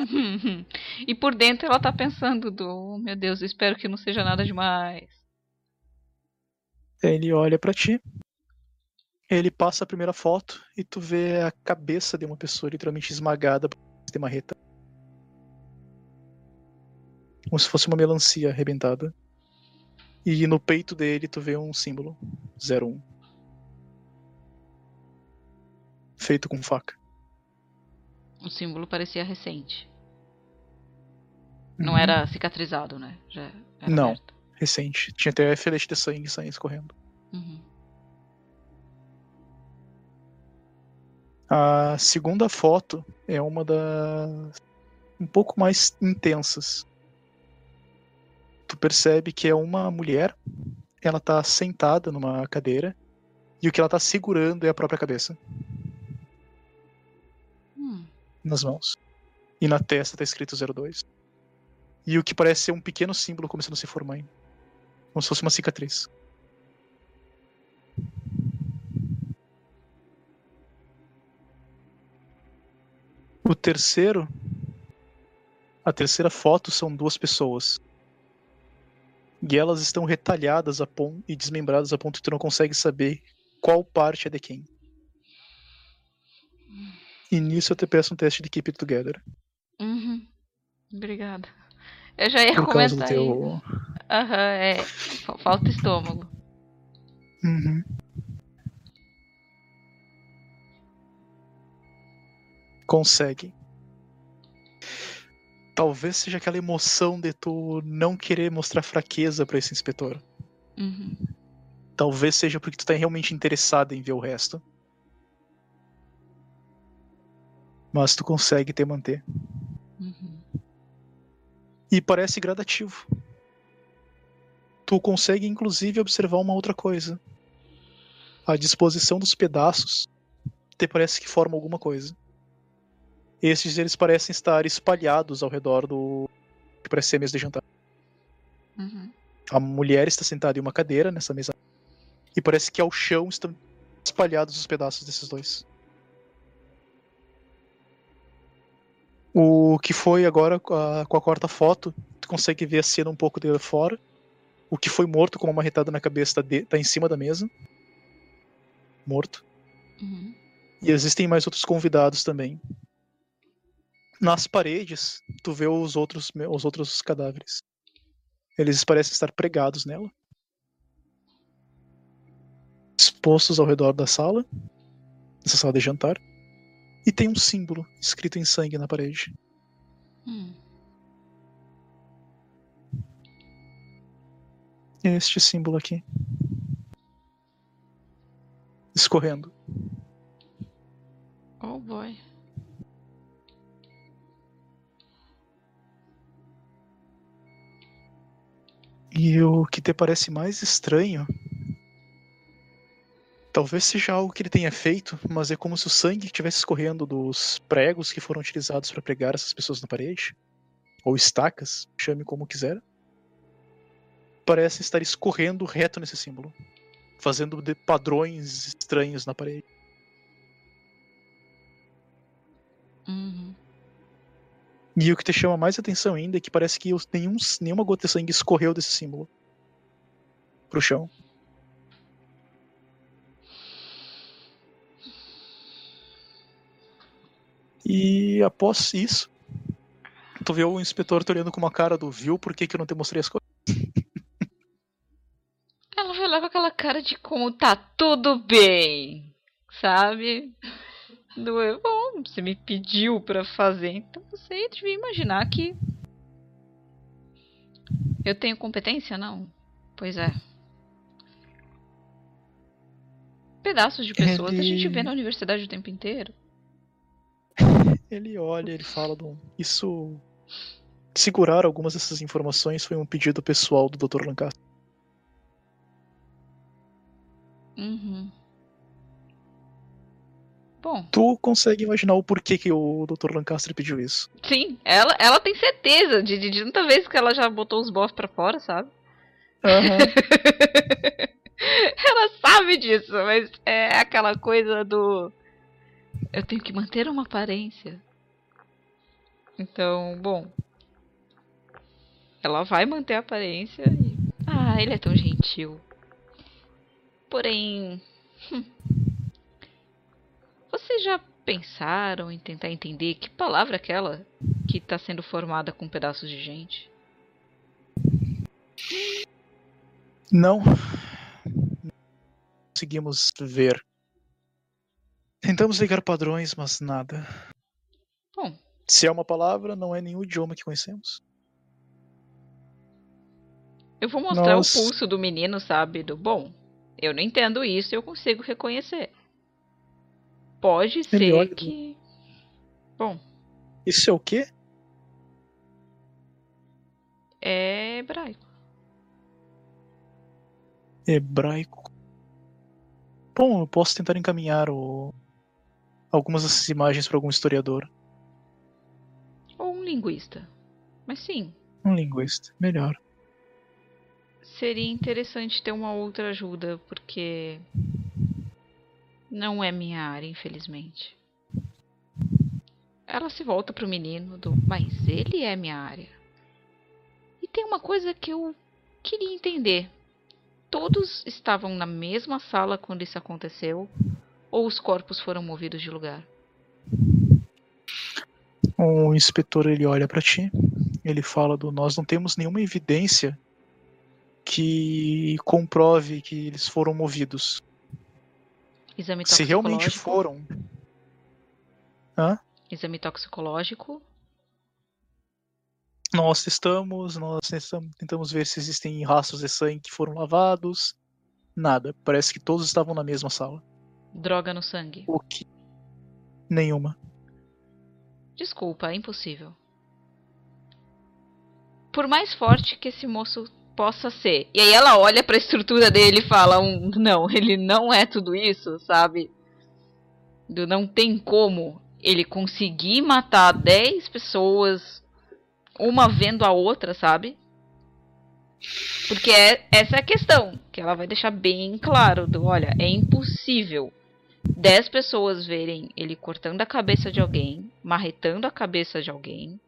e por dentro ela tá pensando do. "Oh, Meu Deus, eu espero que não seja nada demais. Ele olha pra ti. Ele passa a primeira foto e tu vê a cabeça de uma pessoa literalmente esmagada por uma marreta. Como se fosse uma melancia arrebentada. E no peito dele tu vê um símbolo. 01. Feito com faca. O símbolo parecia recente. Não Uhum. era cicatrizado, né? Já Não. aberto. Recente. Tinha até filete de sangue saindo escorrendo. Uhum. A segunda foto é uma das um pouco mais intensas. Tu percebe que é uma mulher, ela tá sentada numa cadeira e o que ela tá segurando é a própria cabeça. Nas mãos. E na testa tá escrito 02. E o que parece ser um pequeno símbolo começando a se formar, como se fosse uma cicatriz. O terceiro. A terceira foto são duas pessoas. E elas estão retalhadas a pon- e desmembradas a ponto que tu não consegue saber qual parte é de quem. E nisso eu te peço um teste de Keep It Together. Uhum. Obrigada. Eu já ia Por causa do teu. Aham, é. Fa- Falta estômago. Uhum. Consegue. Talvez seja aquela emoção de tu não querer mostrar fraqueza pra esse inspetor. Uhum. Talvez seja porque tu tá realmente interessado em ver o resto. Mas tu consegue te manter. Uhum. E parece gradativo. Tu consegue inclusive observar uma outra coisa. A disposição dos pedaços te parece que forma alguma coisa. Esses eles parecem estar espalhados ao redor do que parece ser a mesa de jantar. Uhum. A mulher está sentada em uma cadeira nessa mesa e parece que ao chão estão espalhados os pedaços desses dois. O que foi agora com a, com a quarta foto, tu consegue ver a cena um pouco de fora. O que foi morto com uma marretada na cabeça tá, de, tá em cima da mesa. Morto. Uhum. E existem mais outros convidados também. Nas paredes, tu vê os outros, os outros cadáveres. Eles parecem estar pregados nela. Expostos ao redor da sala. Essa sala de jantar. E tem um símbolo escrito em sangue na parede. Hum. Este símbolo aqui. Escorrendo. Oh boy. E o que te parece mais estranho. Talvez seja algo que ele tenha feito, mas é como se o sangue estivesse escorrendo dos pregos que foram utilizados para pregar essas pessoas na parede. Ou estacas, chame como quiser. Parece estar escorrendo reto nesse símbolo, fazendo de padrões estranhos na parede. Uhum. E o que te chama mais atenção ainda é que parece que nenhum, nenhuma gota de sangue escorreu desse símbolo pro chão. E após isso, tu vê o inspetor te olhando com uma cara do viu por que, que eu não te mostrei as coisas? Ela vai lá com aquela cara de como tá tudo bem, sabe? Do eu, bom, você me pediu pra fazer, então você devia imaginar que eu tenho competência, não? Pois é. Pedaços de pessoas a gente Ele- vê na universidade o tempo inteiro. Ele olha, ele fala do. Isso. Segurar algumas dessas informações foi um pedido pessoal do Dr. Lancaster. Uhum. Bom, Tu consegue imaginar o porquê que o Dr. Lancaster pediu isso? sim, ela, ela tem certeza de, de, de tanta vez que ela já botou os bofs pra fora, sabe? Aham. Ela sabe disso, mas é aquela coisa do. Eu tenho que manter uma aparência. Então, bom. Ela vai manter a aparência e. Ah, ele é tão gentil. Porém. hum, Vocês já pensaram em tentar entender que palavra é aquela que está sendo formada com pedaços de gente? Não. Conseguimos ver. Tentamos ligar padrões, mas nada. Bom, Se é uma palavra, não é nenhum idioma que conhecemos. Eu vou mostrar Nossa. o pulso do menino, sabe? Do bom, eu não entendo isso, eu consigo reconhecer. Pode ser olha- que. Bom, Isso é o quê? é hebraico. Hebraico. Bom, eu posso tentar encaminhar o... algumas dessas imagens para algum historiador. Ou um linguista. Mas sim, Um linguista. Melhor. seria interessante ter uma outra ajuda, porque. Não é minha área, infelizmente. Ela se volta pro menino do. Mas ele é minha área. E tem uma coisa que eu queria entender. Todos estavam na mesma sala quando isso aconteceu? Ou os corpos foram movidos de lugar? O inspetor ele olha para ti. Ele fala do nós não temos nenhuma evidência que comprove que eles foram movidos. Exame Se realmente foram. Hã? Exame toxicológico? Nós testamos, nós testamos- tentamos ver se existem rastros de sangue que foram lavados. Nada. Parece que todos estavam na mesma sala. Droga no sangue? O que? Nenhuma. Desculpa, é impossível. Por mais forte que esse moço possa ser. E aí ela olha para a estrutura dele e fala: um, Não, ele não é tudo isso, sabe? Não tem como ele conseguir matar 10 pessoas, uma vendo a outra, sabe? Porque é, essa é a questão, que ela vai deixar bem claro, do, olha, é impossível 10 pessoas verem ele cortando a cabeça de alguém, marretando a cabeça de alguém,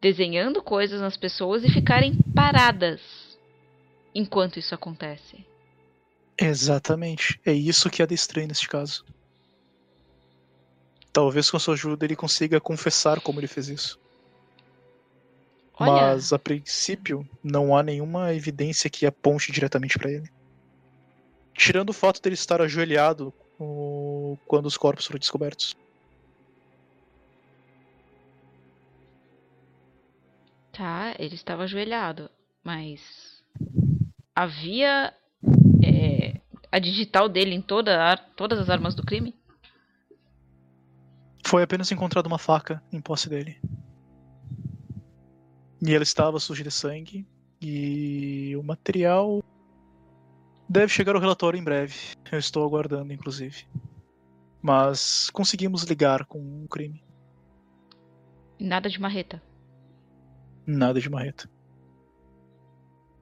desenhando coisas nas pessoas e ficarem paradas enquanto isso acontece. Exatamente. É isso que é estranho neste caso. Talvez com sua ajuda ele consiga confessar como ele fez isso. Olha. Mas a princípio não há nenhuma evidência que aponte diretamente para ele. Tirando o fato dele estar ajoelhado quando os corpos foram descobertos. Tá, ele estava ajoelhado, mas havia é, a digital dele em toda, todas as armas do crime? Foi apenas encontrada uma faca em posse dele. E ela estava suja de sangue. E o material deve chegar ao relatório em breve. Eu estou aguardando, inclusive. Mas conseguimos ligar com o um crime. Nada de marreta. Nada de marreta.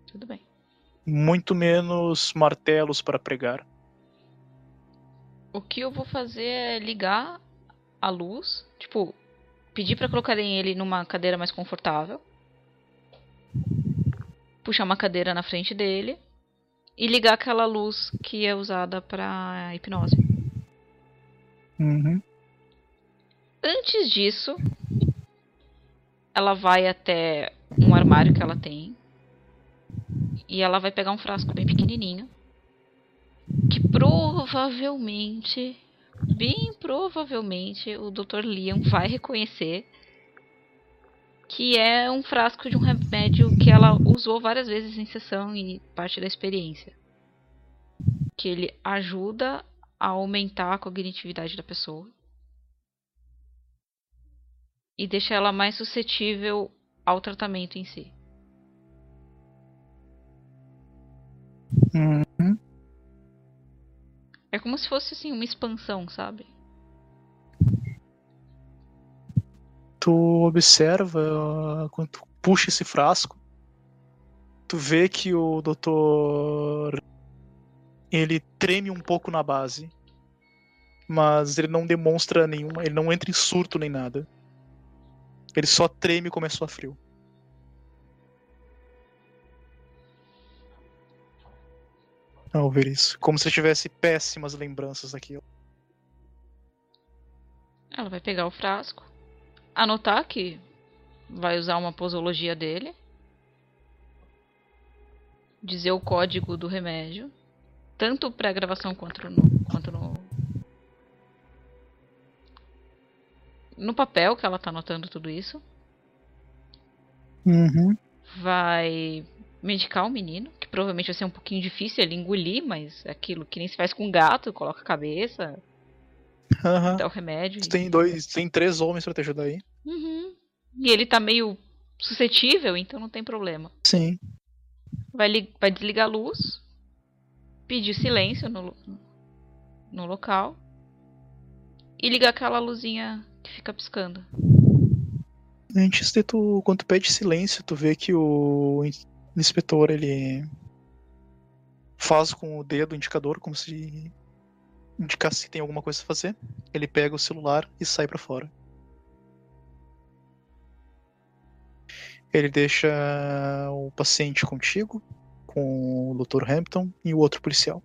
Tudo bem. Muito menos martelos para pregar. O que eu vou fazer é ligar a luz, tipo, pedir para colocarem ele numa cadeira mais confortável. Puxar uma cadeira na frente dele e ligar aquela luz que é usada para hipnose. Uhum. Antes disso, ela vai até um armário que ela tem e ela vai pegar um frasco bem pequenininho que provavelmente, bem provavelmente, o Dr. Liam vai reconhecer que é um frasco de um remédio que ela usou várias vezes em sessão e parte da experiência. Que ele ajuda a aumentar a cognitividade da pessoa e deixa ela mais suscetível ao tratamento em si. Uhum. É como se fosse assim uma expansão, sabe? Tu observa quando tu puxa esse frasco, tu vê que o doutor ele treme um pouco na base, mas ele não demonstra nenhuma, ele não entra em surto nem nada. Ele só treme e começou a frio. Ao ver isso. Como se tivesse péssimas lembranças daquilo. Ela vai pegar o frasco, anotar que vai usar uma posologia dele, dizer o código do remédio, tanto para gravação quanto no, quanto no no papel que ela tá anotando tudo isso. Uhum. Vai medicar o menino, que provavelmente vai ser um pouquinho difícil ele engolir, mas é aquilo que nem se faz com gato, coloca a cabeça, uhum. dá o remédio. Tem e... dois, tem três homens pra te ajudar aí. Uhum. E ele tá meio suscetível, então não tem problema. Sim. Vai, li... vai desligar a luz, pedir silêncio no, no local e ligar aquela luzinha que fica piscando. Antes de tu, quando tu pede silêncio, tu vê que o inspetor ele faz com o dedo o indicador como se indicasse que tem alguma coisa a fazer. Ele pega o celular e sai para fora. Ele deixa o paciente contigo, com o Dr. Hampton e o outro policial.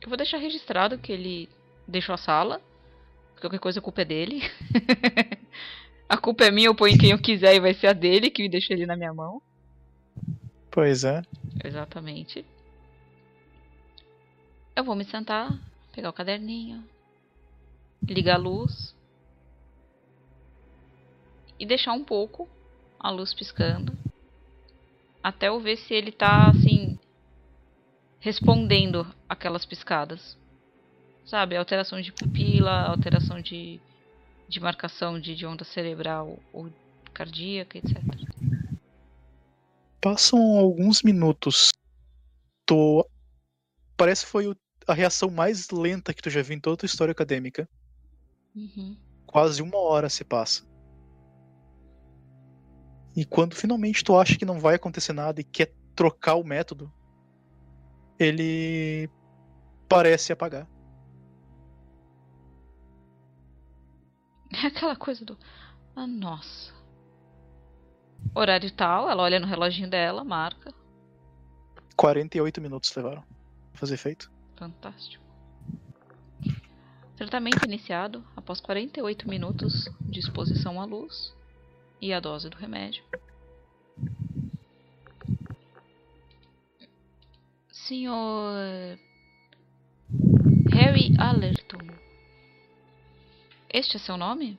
Eu vou deixar registrado que ele deixou a sala Qualquer coisa a culpa é dele. a culpa é minha, eu ponho quem eu quiser e vai ser a dele que me deixa ele na minha mão. Pois é. Exatamente. Eu vou me sentar, pegar o caderninho, ligar a luz e deixar um pouco a luz piscando até eu ver se ele tá assim respondendo aquelas piscadas sabe? Alteração de pupila, alteração de de marcação de, de onda cerebral ou cardíaca, etc. Passam alguns minutos. Tu... Parece que foi o- a reação mais lenta que tu já viu em toda a tua história acadêmica. Uhum. Quase uma hora se passa. E quando finalmente tu acha que não vai acontecer nada e quer trocar o método, ele parece apagar. É aquela coisa do. Ah, nossa. Horário tal, ela olha no reloginho dela, marca. 48 minutos levaram pra fazer efeito. Fantástico. Tratamento iniciado após 48 minutos de exposição à luz e a dose do remédio. Senhor Harry Allerton. Este é seu nome?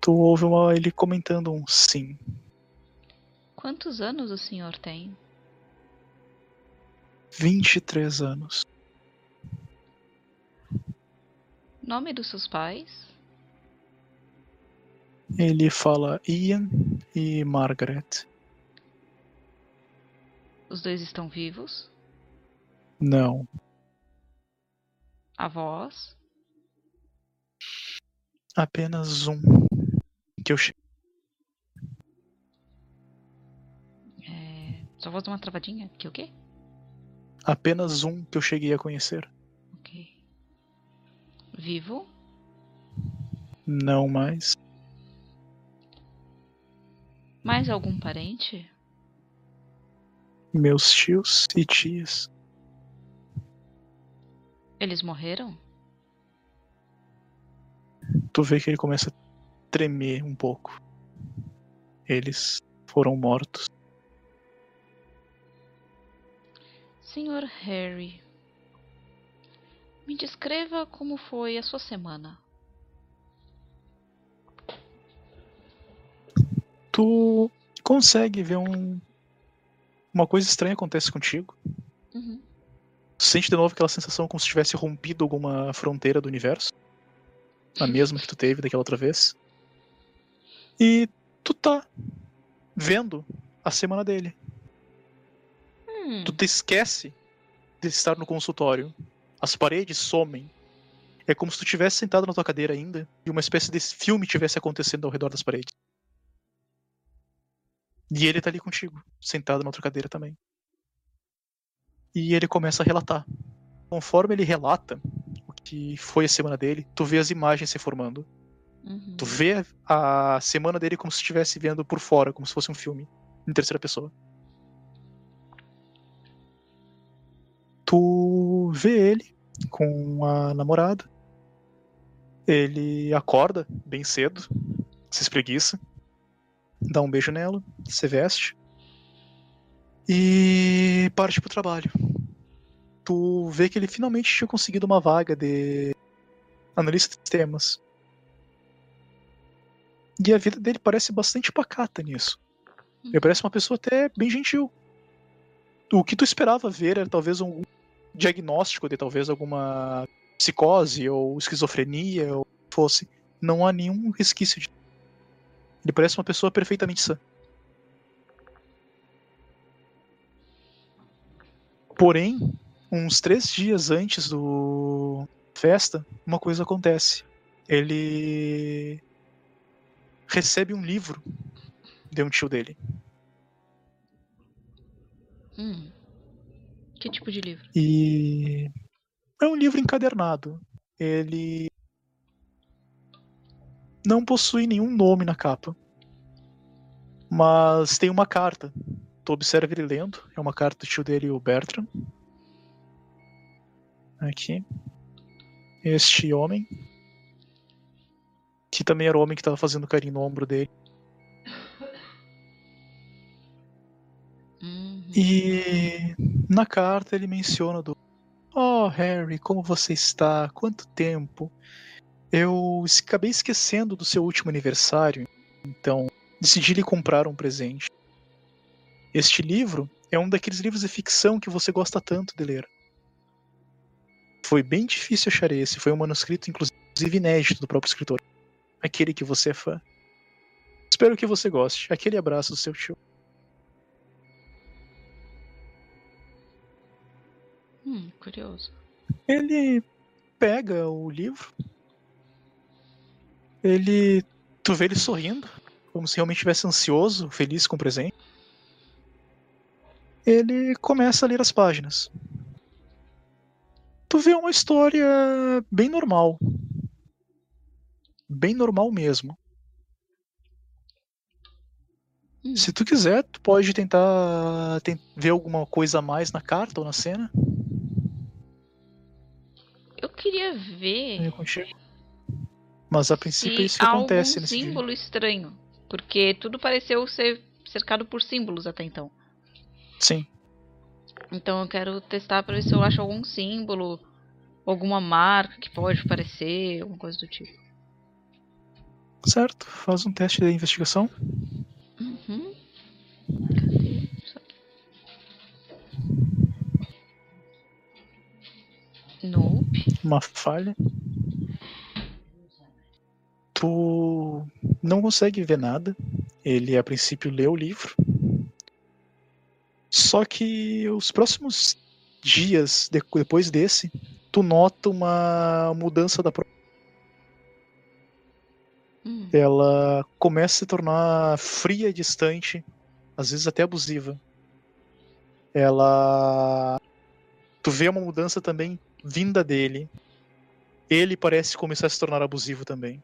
Tu ouve uma- ele comentando um sim. Quantos anos o senhor tem? 23 anos. Nome dos seus pais? Ele fala Ian e Margaret. Os dois estão vivos? Não. Avós? Apenas um. Que eu che- É... Sua voz deu uma travadinha? Que o quê? Apenas um que eu cheguei a conhecer. Ok. Vivo? Não mais. Mais algum parente? Meus tios e tias. Eles morreram? Tu vê que ele começa a tremer um pouco. Eles foram mortos. Senhor Harry, me descreva como foi a sua semana. Tu consegue ver um. Uma coisa estranha acontece contigo. Uhum. Tu sente de novo aquela sensação como se tivesse rompido alguma fronteira do universo. A mesma que tu teve daquela outra vez. E tu tá vendo a semana dele. Hum, Tu te esquece de estar no consultório. As paredes somem. É como se tu tivesse sentado na tua cadeira ainda e uma espécie de filme tivesse acontecendo ao redor das paredes. E ele tá ali contigo, sentado na outra cadeira também. E ele começa a relatar. Conforme ele relata o que foi a semana dele, tu vê as imagens se formando. uhum. Tu vê a semana dele como se estivesse vendo por fora, como se fosse um filme, em terceira pessoa. Tu vê ele com a namorada. Ele acorda bem cedo, se espreguiça, dá um beijo nela, se veste e parte pro trabalho. Tu vê que ele finalmente tinha conseguido uma vaga de analista de sistemas. E a vida dele parece bastante pacata nisso. Ele parece uma pessoa até bem gentil. O que tu esperava ver era talvez um diagnóstico de talvez alguma psicose ou esquizofrenia ou fosse. Não há nenhum resquício de. Ele parece uma pessoa perfeitamente sã. Porém, uns três dias antes do festa, uma coisa acontece. Ele recebe um livro de um tio dele. Hum. Que tipo de livro? E é um livro encadernado. Ele não possui nenhum nome na capa. Mas tem uma carta. Tu observa ele lendo. É uma carta do tio dele, o Bertram. Aqui. Este homem. Que também era o homem que estava fazendo carinho no ombro dele. Uhum. E na carta ele menciona do Oh, Harry, como você está? Quanto tempo? Eu acabei esquecendo do seu último aniversário, então decidi lhe comprar um presente. Este livro é um daqueles livros de ficção que você gosta tanto de ler. Foi bem difícil achar esse, foi um manuscrito, inclusive inédito do próprio escritor. Aquele que você é fã. Espero que você goste. Aquele abraço do seu tio. Hum, curioso. Ele pega o livro. Ele. Tu vê ele sorrindo, como se realmente estivesse ansioso, feliz com o presente. Ele começa a ler as páginas. Tu vê uma história bem normal. Bem normal mesmo. Hum. Se tu quiser, tu pode tentar ten- ver alguma coisa a mais na carta ou na cena. Eu queria ver É contigo. Mas a princípio é isso que acontece nesse dia. símbolo estranho. Porque tudo pareceu ser cercado por símbolos até então. Sim. Então eu quero testar pra ver se eu acho algum símbolo, alguma marca que pode parecer, alguma coisa do tipo. Certo. Faz um teste de investigação. Uma falha. Tu não consegue ver nada. Ele a princípio lê o livro. Só que os próximos dias de- depois desse, tu nota uma mudança da pro- Hum. ela começa a se tornar fria e distante, às vezes até abusiva. Ela. Tu vê uma mudança também vinda dele. Ele parece começar a se tornar abusivo também.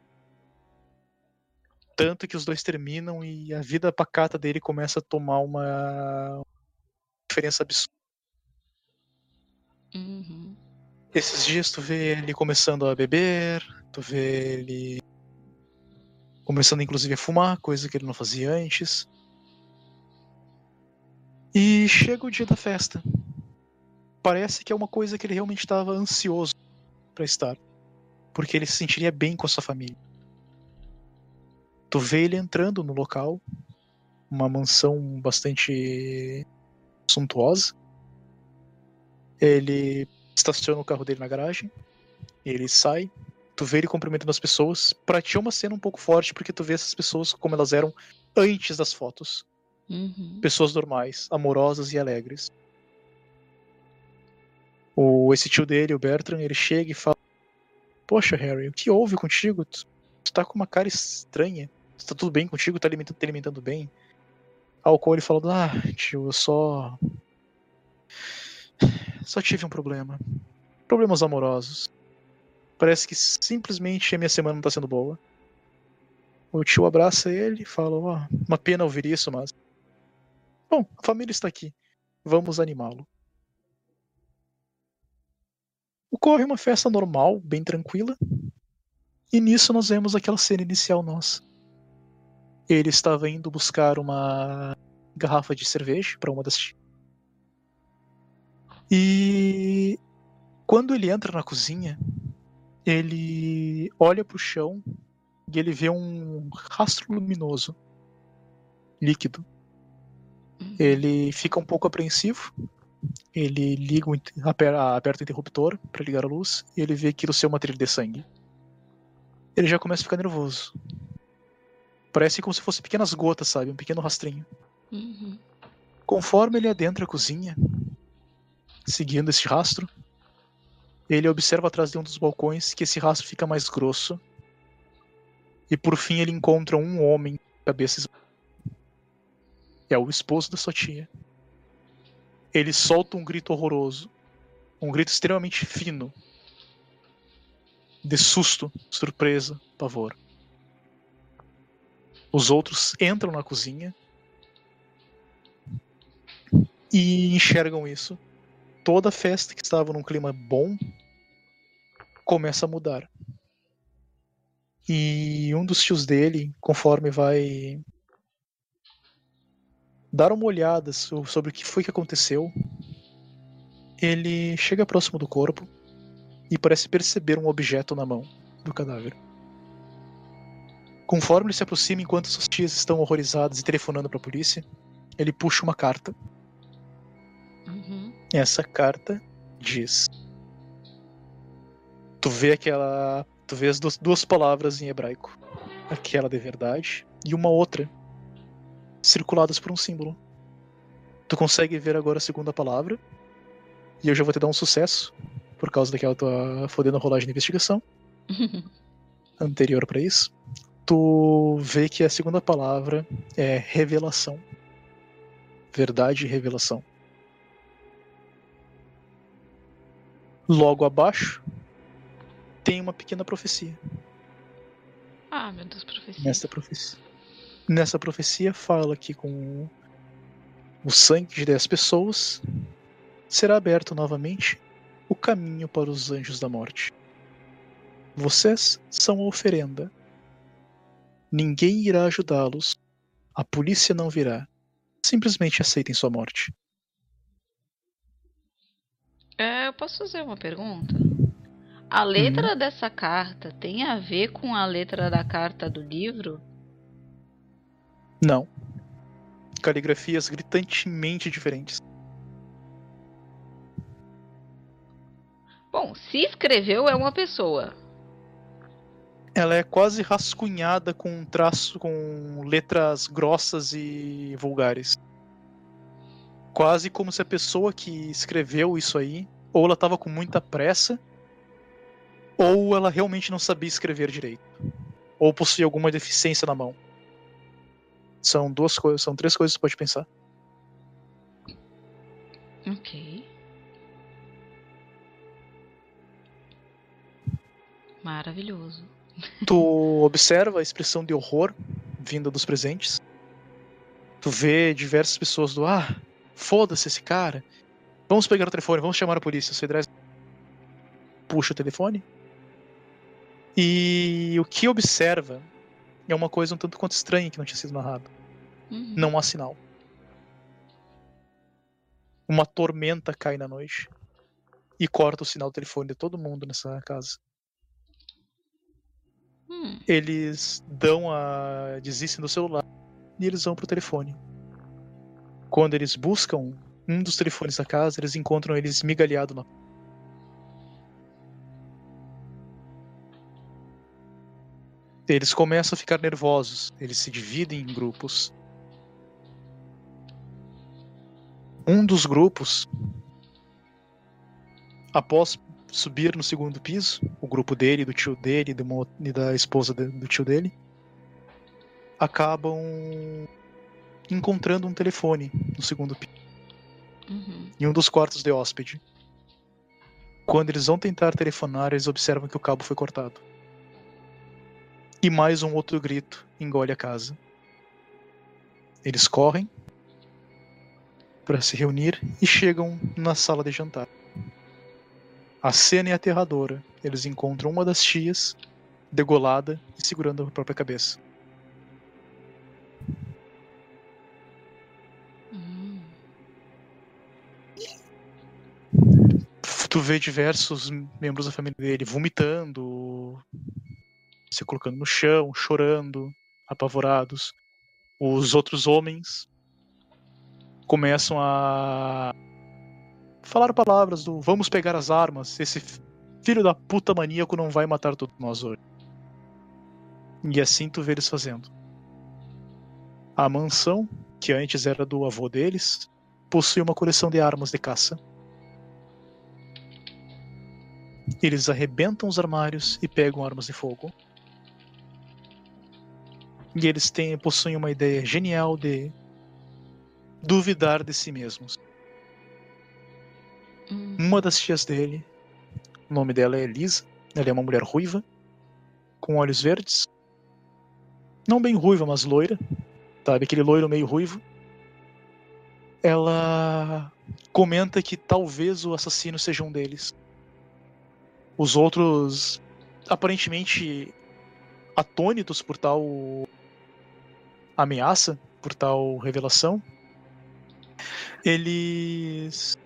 Tanto que os dois terminam e a vida pacata dele começa a tomar uma diferença absurda. Uhum. Esses dias tu vê ele começando a beber, tu vê ele começando inclusive a fumar, coisa que ele não fazia antes. E chega o dia da festa. Parece que é uma coisa que ele realmente estava ansioso para estar, porque ele se sentiria bem com a sua família. Tu vê ele entrando no local, uma mansão bastante suntuosa. Ele estaciona o carro dele na garagem, ele sai, tu vê ele cumprimentando as pessoas. Pra ti é uma cena um pouco forte, porque tu vê essas pessoas como elas eram antes das fotos. Uhum. Pessoas normais, amorosas e alegres. O, esse tio dele, o Bertrand, ele chega e fala: Poxa, Harry, o que houve contigo? Tu, tu tá com uma cara estranha. Tá tudo bem contigo? Tá alimentando, te alimentando bem? Ao qual ele falou: Ah, tio, eu só. Só tive um problema. Problemas amorosos. Parece que simplesmente a minha semana não tá sendo boa. O tio abraça ele e fala: Ó, uma pena ouvir isso, mas. Bom, a família está aqui. Vamos animá-lo. Ocorre uma festa normal, bem tranquila. E nisso nós vemos aquela cena inicial nossa. Ele estava indo buscar uma garrafa de cerveja para uma das tias. E quando ele entra na cozinha, ele olha para o chão e ele vê um rastro luminoso, líquido. Uhum. Ele fica um pouco apreensivo. Ele liga, o aperta o interruptor para ligar a luz e ele vê aquilo ser uma trilha de sangue. Ele já começa a ficar nervoso. Parece como se fossem pequenas gotas, sabe? Um pequeno rastrinho. Uhum. Conforme ele adentra a cozinha, seguindo esse rastro, ele observa atrás de um dos balcões que esse rastro fica mais grosso. E por fim ele encontra um homem, cabeça esmagada. É o esposo da sua tia. Ele solta um grito horroroso. Um grito extremamente fino. De susto, surpresa, pavor. Os outros entram na cozinha e enxergam isso. Toda a festa que estava num clima bom começa a mudar. E um dos tios dele, conforme vai dar uma olhada so- sobre o que foi que aconteceu, ele chega próximo do corpo e parece perceber um objeto na mão do cadáver. Conforme ele se aproxima enquanto suas tias estão horrorizadas e telefonando para a polícia, ele puxa uma carta. Uhum. Essa carta diz: Tu vê aquela. Tu vês duas, duas palavras em hebraico. Aquela de verdade e uma outra, circuladas por um símbolo. Tu consegue ver agora a segunda palavra. E eu já vou te dar um sucesso, por causa daquela tua fodendo rolagem de investigação. anterior para isso. Tu vê que a segunda palavra é revelação. Verdade e revelação. Logo abaixo tem uma pequena profecia. Ah, meu Deus, profecia. Nessa profecia. Nessa profecia fala que com o sangue de dez pessoas será aberto novamente o caminho para os anjos da morte. Vocês são a oferenda. Ninguém irá ajudá-los. A polícia não virá. Simplesmente aceitem sua morte. É, eu posso fazer uma pergunta? A letra Uhum. dessa carta tem a ver com a letra da carta do livro? Não. Caligrafias gritantemente diferentes. Bom, se escreveu é uma pessoa. Ela é quase rascunhada com um traço com letras grossas e vulgares. Quase como se a pessoa que escreveu isso aí, ou ela estava com muita pressa, ou ela realmente não sabia escrever direito, ou possuía alguma deficiência na mão. São duas coisas, são três coisas que você pode pensar. Ok. Maravilhoso. Tu observa a expressão de horror vinda dos presentes. Tu vê diversas pessoas do ah, foda-se esse cara. Vamos pegar o telefone, vamos chamar a polícia. Cedrais puxa o telefone. E o que observa é uma coisa um tanto quanto estranha que não tinha sido narrado. Uhum. Não há sinal. Uma tormenta cai na noite e corta o sinal do telefone de todo mundo nessa casa. Hum, eles dão a. desistem do celular e eles vão pro telefone. Quando eles buscam um dos telefones da casa, eles encontram ele esmigalhado na. Eles começam a ficar nervosos, eles se dividem em grupos. Um dos grupos, após subir no segundo piso, o grupo dele, do tio dele de uma- e da esposa do tio dele, acabam encontrando um telefone no segundo piso, uhum. em um dos quartos de hóspede. Quando eles vão tentar telefonar, eles observam que o cabo foi cortado. E mais um outro grito engole a casa. Eles correm para se reunir e chegam na sala de jantar. A cena é aterradora. Eles encontram uma das tias degolada e segurando a própria cabeça. Hum. Tu vê diversos membros da família dele vomitando, se colocando no chão, chorando, apavorados. Os outros homens começam a falar palavras do vamos pegar as armas, esse filho da puta maníaco não vai matar todos nós hoje. E assim tu vê eles fazendo. A mansão, que antes era do avô deles, possui uma coleção de armas de caça. Eles arrebentam os armários e pegam armas de fogo. E eles têm, possuem uma ideia genial de duvidar de si mesmos. Hum. Uma das tias dele, o nome dela é Elisa, ela é uma mulher ruiva, com olhos verdes. Não bem ruiva, mas loira, sabe? Aquele loiro meio ruivo. Ela comenta que talvez o assassino seja um deles. Os outros, aparentemente atônitos por tal ameaça, por tal revelação, eles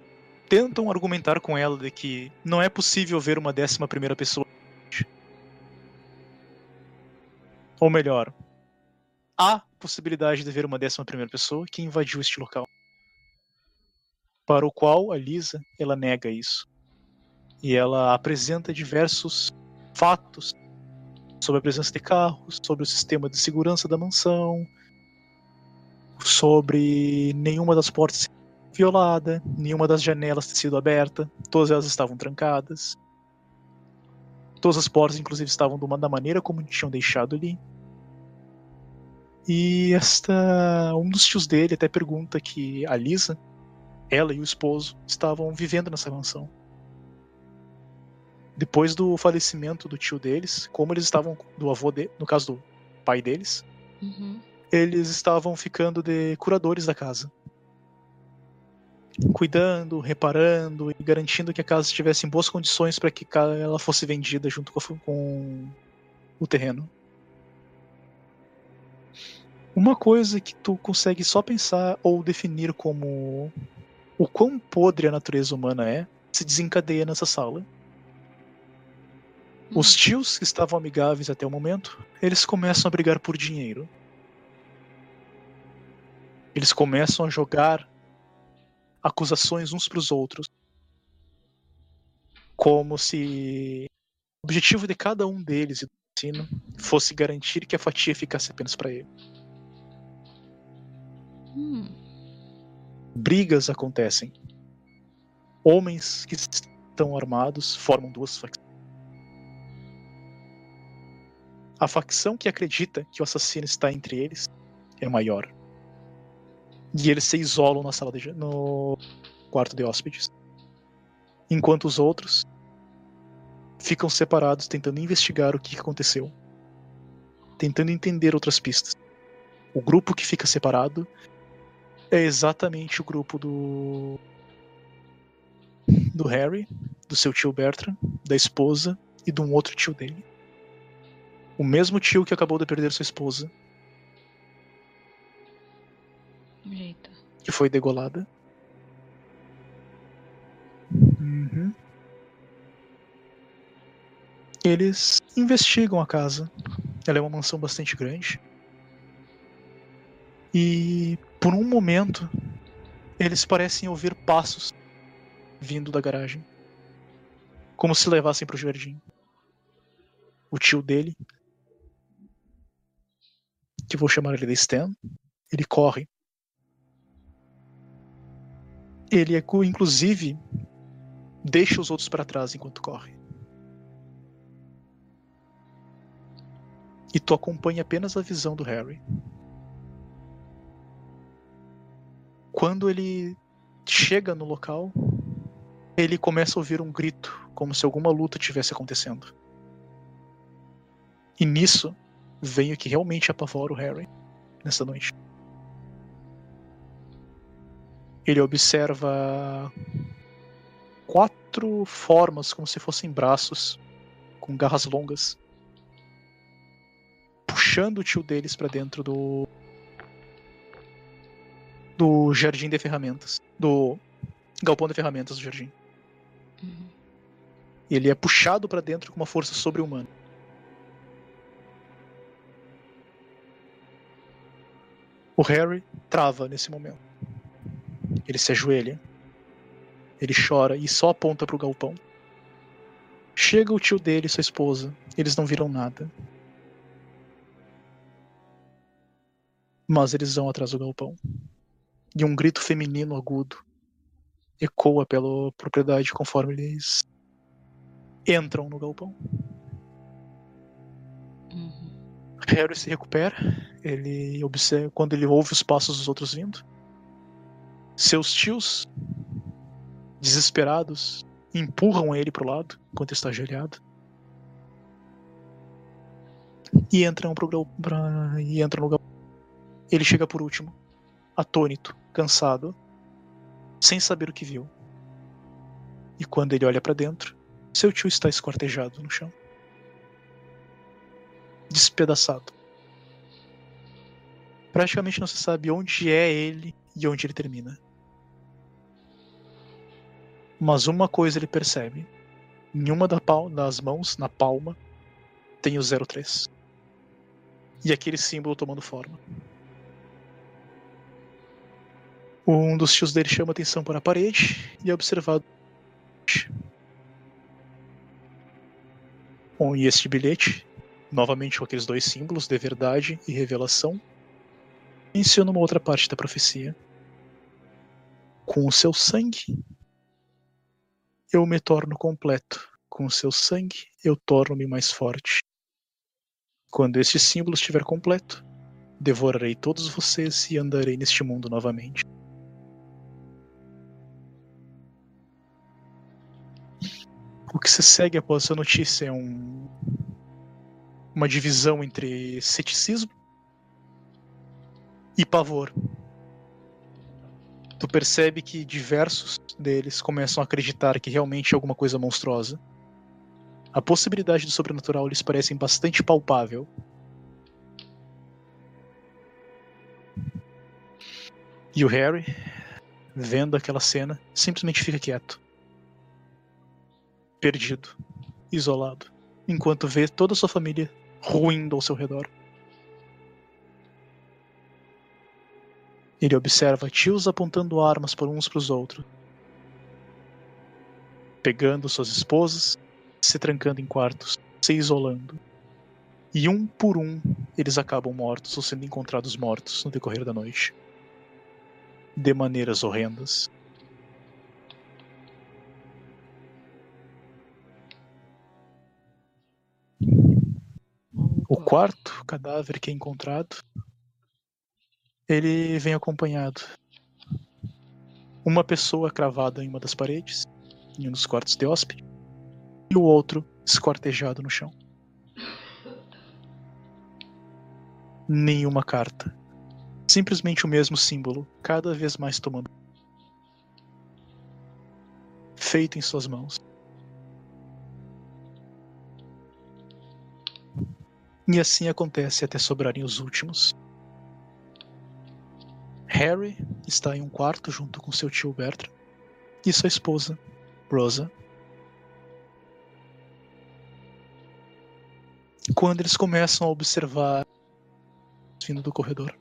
tentam argumentar com ela de que não é possível ver uma décima primeira pessoa. Ou melhor, há possibilidade de ver uma décima primeira pessoa que invadiu este local. Para o qual a Lisa ela nega isso. E ela apresenta diversos fatos sobre a presença de carros, sobre o sistema de segurança da mansão, sobre nenhuma das portas violada, nenhuma das janelas ter sido aberta, todas elas estavam trancadas. Todas as portas, inclusive, estavam da maneira como tinham deixado ali. E esta, um dos tios dele até pergunta que a Lisa, ela e o esposo, estavam vivendo nessa mansão. Depois do falecimento do tio deles, como eles estavam do avô dele, no caso do pai deles, Uhum. eles estavam ficando de curadores da casa. Cuidando, reparando e garantindo que a casa estivesse em boas condições para que ela fosse vendida junto com, a- com o terreno. Uma coisa que tu consegue só pensar ou definir como o quão podre a natureza humana é se desencadeia nessa sala. Os tios que estavam amigáveis até o momento, eles começam a brigar por dinheiro. Eles começam a jogar acusações uns para os outros. Como se o objetivo de cada um deles e do ensino fosse garantir que a fatia ficasse apenas para ele. Hum. Brigas acontecem. Homens que estão armados formam duas facções. A facção que acredita que o assassino está entre eles é maior. E eles se isolam na sala de, no quarto de hóspedes. Enquanto os outros ficam separados tentando investigar o que aconteceu. Tentando entender outras pistas. O grupo que fica separado é exatamente o grupo do do Harry, do seu tio Bertram, da esposa e de um outro tio dele. O mesmo tio que acabou de perder sua esposa, Eita. que foi degolada. Uhum. Eles investigam a casa. Ela é uma mansão bastante grande. E por um momento eles parecem ouvir passos vindo da garagem. Como se levassem para o jardim. O tio dele, que vou chamar ele de Stan, ele corre. Ele, é inclusive, deixa os outros para trás enquanto corre. E tu acompanha apenas a visão do Harry. Quando ele chega no local, ele começa a ouvir um grito, como se alguma luta tivesse acontecendo. E nisso vem o que realmente apavora o Harry nessa noite. Ele observa quatro formas, como se fossem braços, com garras longas, puxando o tio deles para dentro do do jardim de ferramentas, do galpão de ferramentas do jardim. Uhum. Ele é puxado para dentro com uma força sobre-humana. O Harry trava nesse momento. Ele se ajoelha. Ele chora e só aponta para o galpão. Chega o tio dele e sua esposa. Eles não viram nada. Mas eles vão atrás do galpão. E um grito feminino agudo ecoa pela propriedade conforme eles entram no galpão. Uhum. Harry se recupera. Ele observa quando ele ouve os passos dos outros vindo. Seus tios, desesperados, empurram ele pro lado enquanto está ajoelhado. E entram pro pra, e entram no galpão. Ele chega por último, atônito, cansado, sem saber o que viu. E quando ele olha para dentro, seu tio está esquartejado no chão despedaçado. Praticamente não se sabe onde é ele e onde ele termina. Mas uma coisa ele percebe: em uma das mãos, na palma, tem o 03. E aquele símbolo tomando forma. Um dos tios dele chama atenção para a parede e é observado. Bom, e este bilhete novamente com aqueles dois símbolos de verdade e revelação, menciona uma outra parte da profecia. Com o seu sangue, eu me torno completo. Com o seu sangue, eu torno-me mais forte. Quando este símbolo estiver completo, devorarei todos vocês e andarei neste mundo novamente. O que se segue após essa notícia é um, uma divisão entre ceticismo e pavor. Tu percebe que diversos deles começam a acreditar que realmente é alguma coisa monstruosa. A possibilidade do sobrenatural lhes parece bastante palpável. E o Harry, vendo aquela cena, simplesmente fica quieto perdido, isolado, enquanto vê toda a sua família ruindo ao seu redor. Ele observa tios apontando armas para uns para os outros, pegando suas esposas, se trancando em quartos, se isolando. E um por um eles acabam mortos ou sendo encontrados mortos no decorrer da noite. De maneiras horrendas. Quarto cadáver que é encontrado, ele vem acompanhado. Uma pessoa cravada em uma das paredes, em um dos quartos de hóspede, e o outro esquartejado no chão. Nenhuma carta. Simplesmente o mesmo símbolo, cada vez mais tomando. Feito em suas mãos. E assim acontece até sobrarem os últimos. Harry está em um quarto junto com seu tio Bertram e sua esposa, Rosa. Quando eles começam a observar vindo do corredor.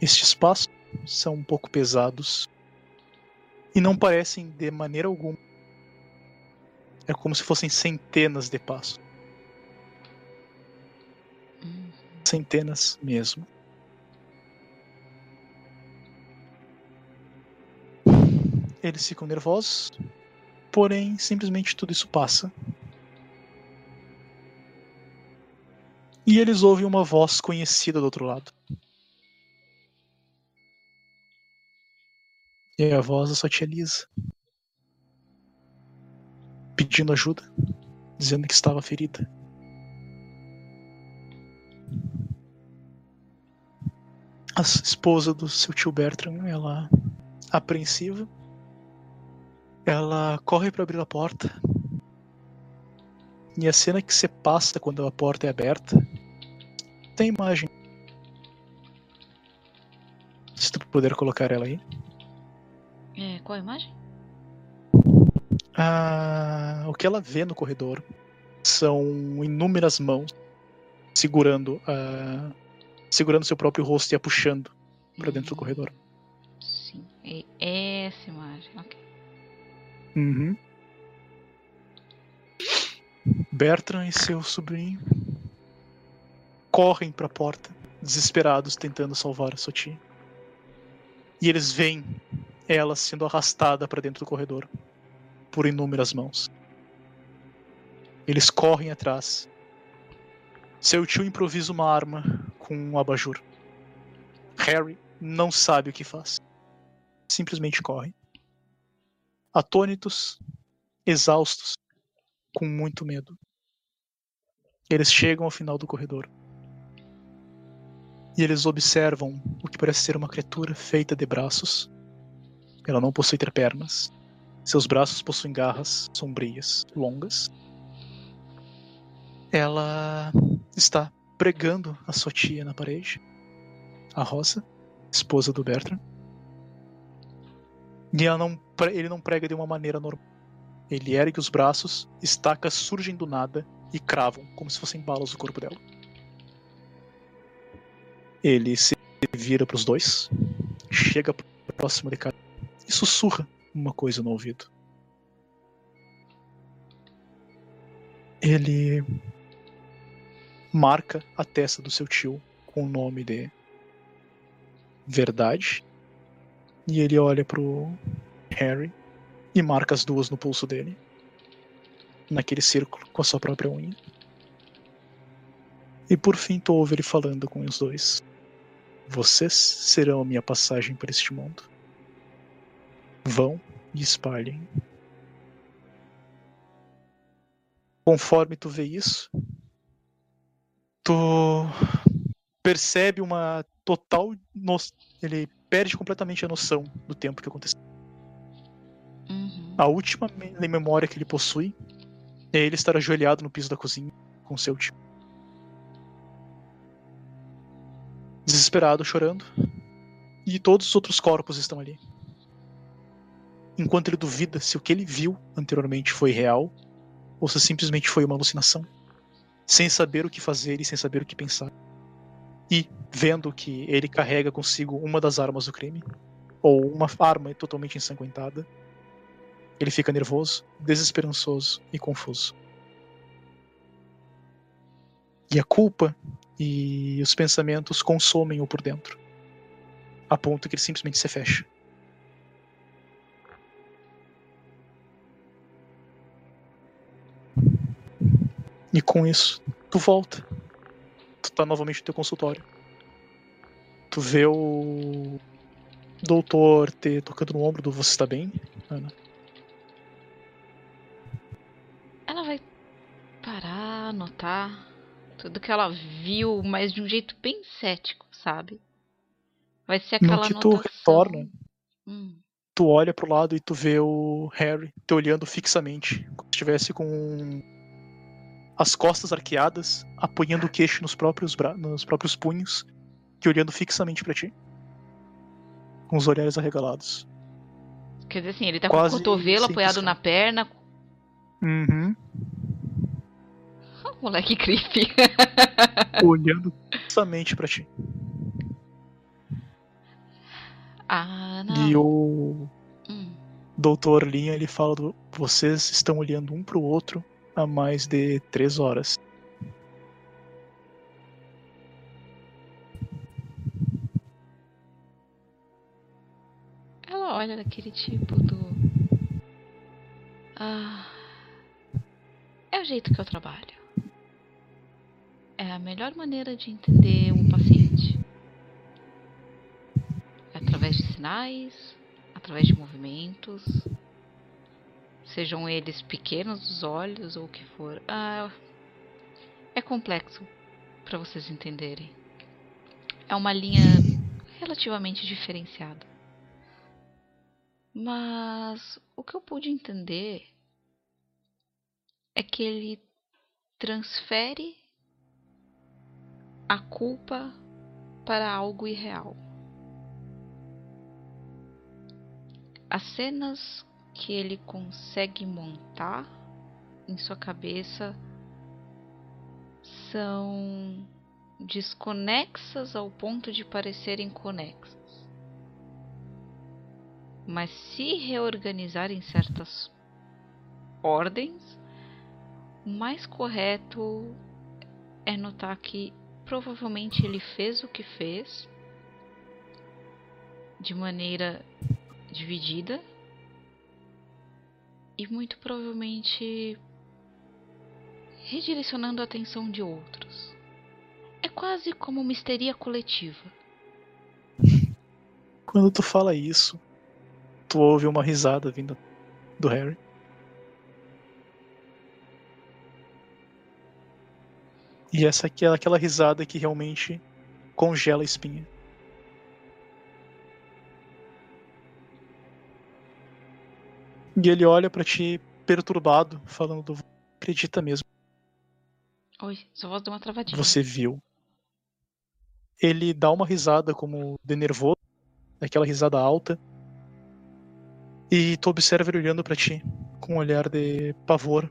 Estes passos são um pouco pesados e não parecem de maneira alguma. É como se fossem centenas de passos. Centenas mesmo. Eles ficam nervosos, porém simplesmente tudo isso passa. E eles ouvem uma voz conhecida do outro lado. E a voz da sua tia Lisa. Pedindo ajuda, dizendo que estava ferida. A esposa do seu tio Bertram, ela apreensiva, ela corre para abrir a porta. E a cena que se passa quando a porta é aberta tem imagem. Se tu puder colocar ela aí. É, qual a imagem? Ah, o que ela vê no corredor são inúmeras mãos segurando a segurando seu próprio rosto e a puxando para dentro do corredor. Sim, é essa imagem, ok. Uhum. Bertrand e seu sobrinho correm para a porta, desesperados, tentando salvar a sua tia. E eles veem ela sendo arrastada para dentro do corredor por inúmeras mãos. Eles correm atrás. Seu tio improvisa uma arma com um abajur. Harry não sabe o que faz. Simplesmente corre. Atônitos, exaustos, com muito medo. Eles chegam ao final do corredor. E eles observam o que parece ser uma criatura feita de braços. Ela não possui ter pernas. Seus braços possuem garras sombrias, longas. Ela está pregando a sua tia na parede, a Rosa, esposa do Bertrand. E não, ele não prega de uma maneira normal. Ele ergue os braços, estacas surgem do nada e cravam, como se fossem balas no corpo dela. Ele se vira para os dois, chega próximo de cada e sussurra uma coisa no ouvido. Ele marca a testa do seu tio com o nome de Verdade. E ele olha pro Harry e marca as duas no pulso dele. Naquele círculo, com a sua própria unha. E por fim tu ouve ele falando com os dois. Vocês serão a minha passagem por este mundo. Vão e espalhem. Conforme tu vê isso, tu percebe uma total. No... Ele perde completamente a noção do tempo que aconteceu. Uhum. A última me- memória que ele possui é ele estar ajoelhado no piso da cozinha com seu tio. Desesperado, chorando. E todos os outros corpos estão ali. Enquanto ele duvida se o que ele viu anteriormente foi real ou se simplesmente foi uma alucinação. Sem saber o que fazer e sem saber o que pensar. E vendo que ele carrega consigo uma das armas do crime, ou uma arma totalmente ensanguentada, ele fica nervoso, desesperançoso e confuso. E a culpa e os pensamentos consomem-o por dentro, a ponto que ele simplesmente se fecha. E com isso, tu volta. Tu tá novamente no teu consultório. Tu vê o doutor te tocando no ombro do você está bem, Ana? Ela vai parar, anotar tudo que ela viu, mas de um jeito bem cético, sabe? Vai ser No aquela que tu anotação... retorna, Hum, tu olha pro lado e tu vê o Harry te olhando fixamente, como se estivesse com as costas arqueadas, apoiando o queixo nos próprios, bra... nos próprios punhos, e olhando fixamente pra ti. Com os olhares arregalados. Quer dizer assim, ele tá Quase com o cotovelo apoiado na perna. Uhum. Moleque creepy. olhando fixamente pra ti. ah, não. E o Hum, Doutor Linha ele fala: do, vocês estão olhando um pro outro há mais de três horas. Ela olha daquele tipo do. Ah. É o jeito que eu trabalho. É a melhor maneira de entender um paciente. É através de sinais, através de movimentos, sejam eles pequenos dos olhos ou o que for. Ah, é complexo para vocês entenderem. É uma linha relativamente diferenciada. Mas o que eu pude entender é que ele transfere a culpa para algo irreal. As cenas que ele consegue montar em sua cabeça são desconexas ao ponto de parecerem conexas. Mas se reorganizar em certas ordens, o mais correto é notar que provavelmente ele fez o que fez de maneira dividida e muito provavelmente redirecionando a atenção de outros. É quase como uma histeria coletiva. Quando tu fala isso, tu ouve uma risada vinda do Harry. E essa aqui é aquela risada que realmente congela a espinha. E ele olha pra ti perturbado, falando: Acredita mesmo, Oi, sua voz deu uma travadinha. você viu. Ele dá uma risada como de nervoso, aquela risada alta. E tu observa ele olhando pra ti com um olhar de pavor,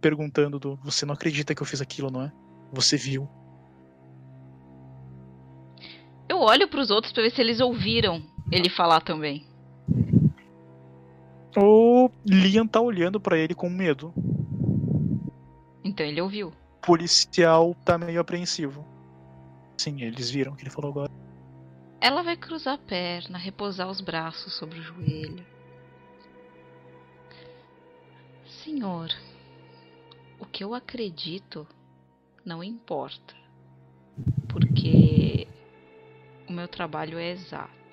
perguntando do, você não acredita que eu fiz aquilo, não é? Você viu. Eu olho pros outros pra ver se eles ouviram ele falar também. O Liam tá olhando pra ele com medo. Então ele ouviu. O policial tá meio apreensivo. Sim, eles viram o que ele falou agora. Ela vai cruzar a perna, repousar os braços sobre o joelho. Senhor, o que eu acredito não importa, porque o meu trabalho é exato.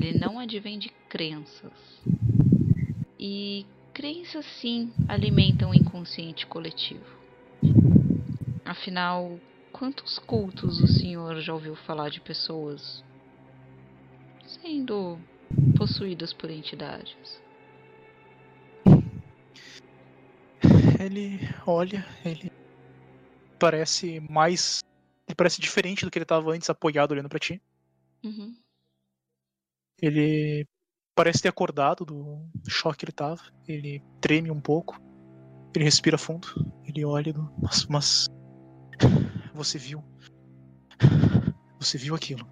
Ele não advém de crenças. E crenças, sim, alimentam o inconsciente coletivo. Afinal, quantos cultos o senhor já ouviu falar de pessoas sendo possuídas por entidades? Ele olha, ele parece mais. Ele parece diferente do que ele estava antes, apoiado olhando para ti. Uhum. Ele parece ter acordado do choque que ele tava. Ele treme um pouco. Ele respira fundo. Ele olha. Mas, mas. Você viu. Você viu aquilo.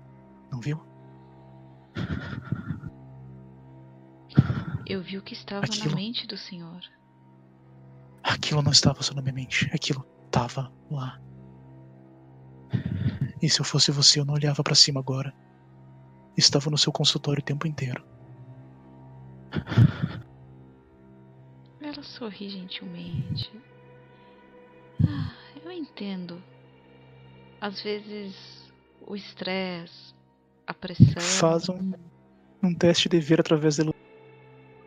Não viu? Eu vi o que estava Aquilo- na mente do senhor. Aquilo não estava só na minha mente. Aquilo estava lá. E se eu fosse você, eu não olhava pra cima agora. Estava no seu consultório o tempo inteiro. Ela sorri gentilmente. Ah, eu entendo. Às vezes o estresse, a pressão. Faz um, um teste de ver através da.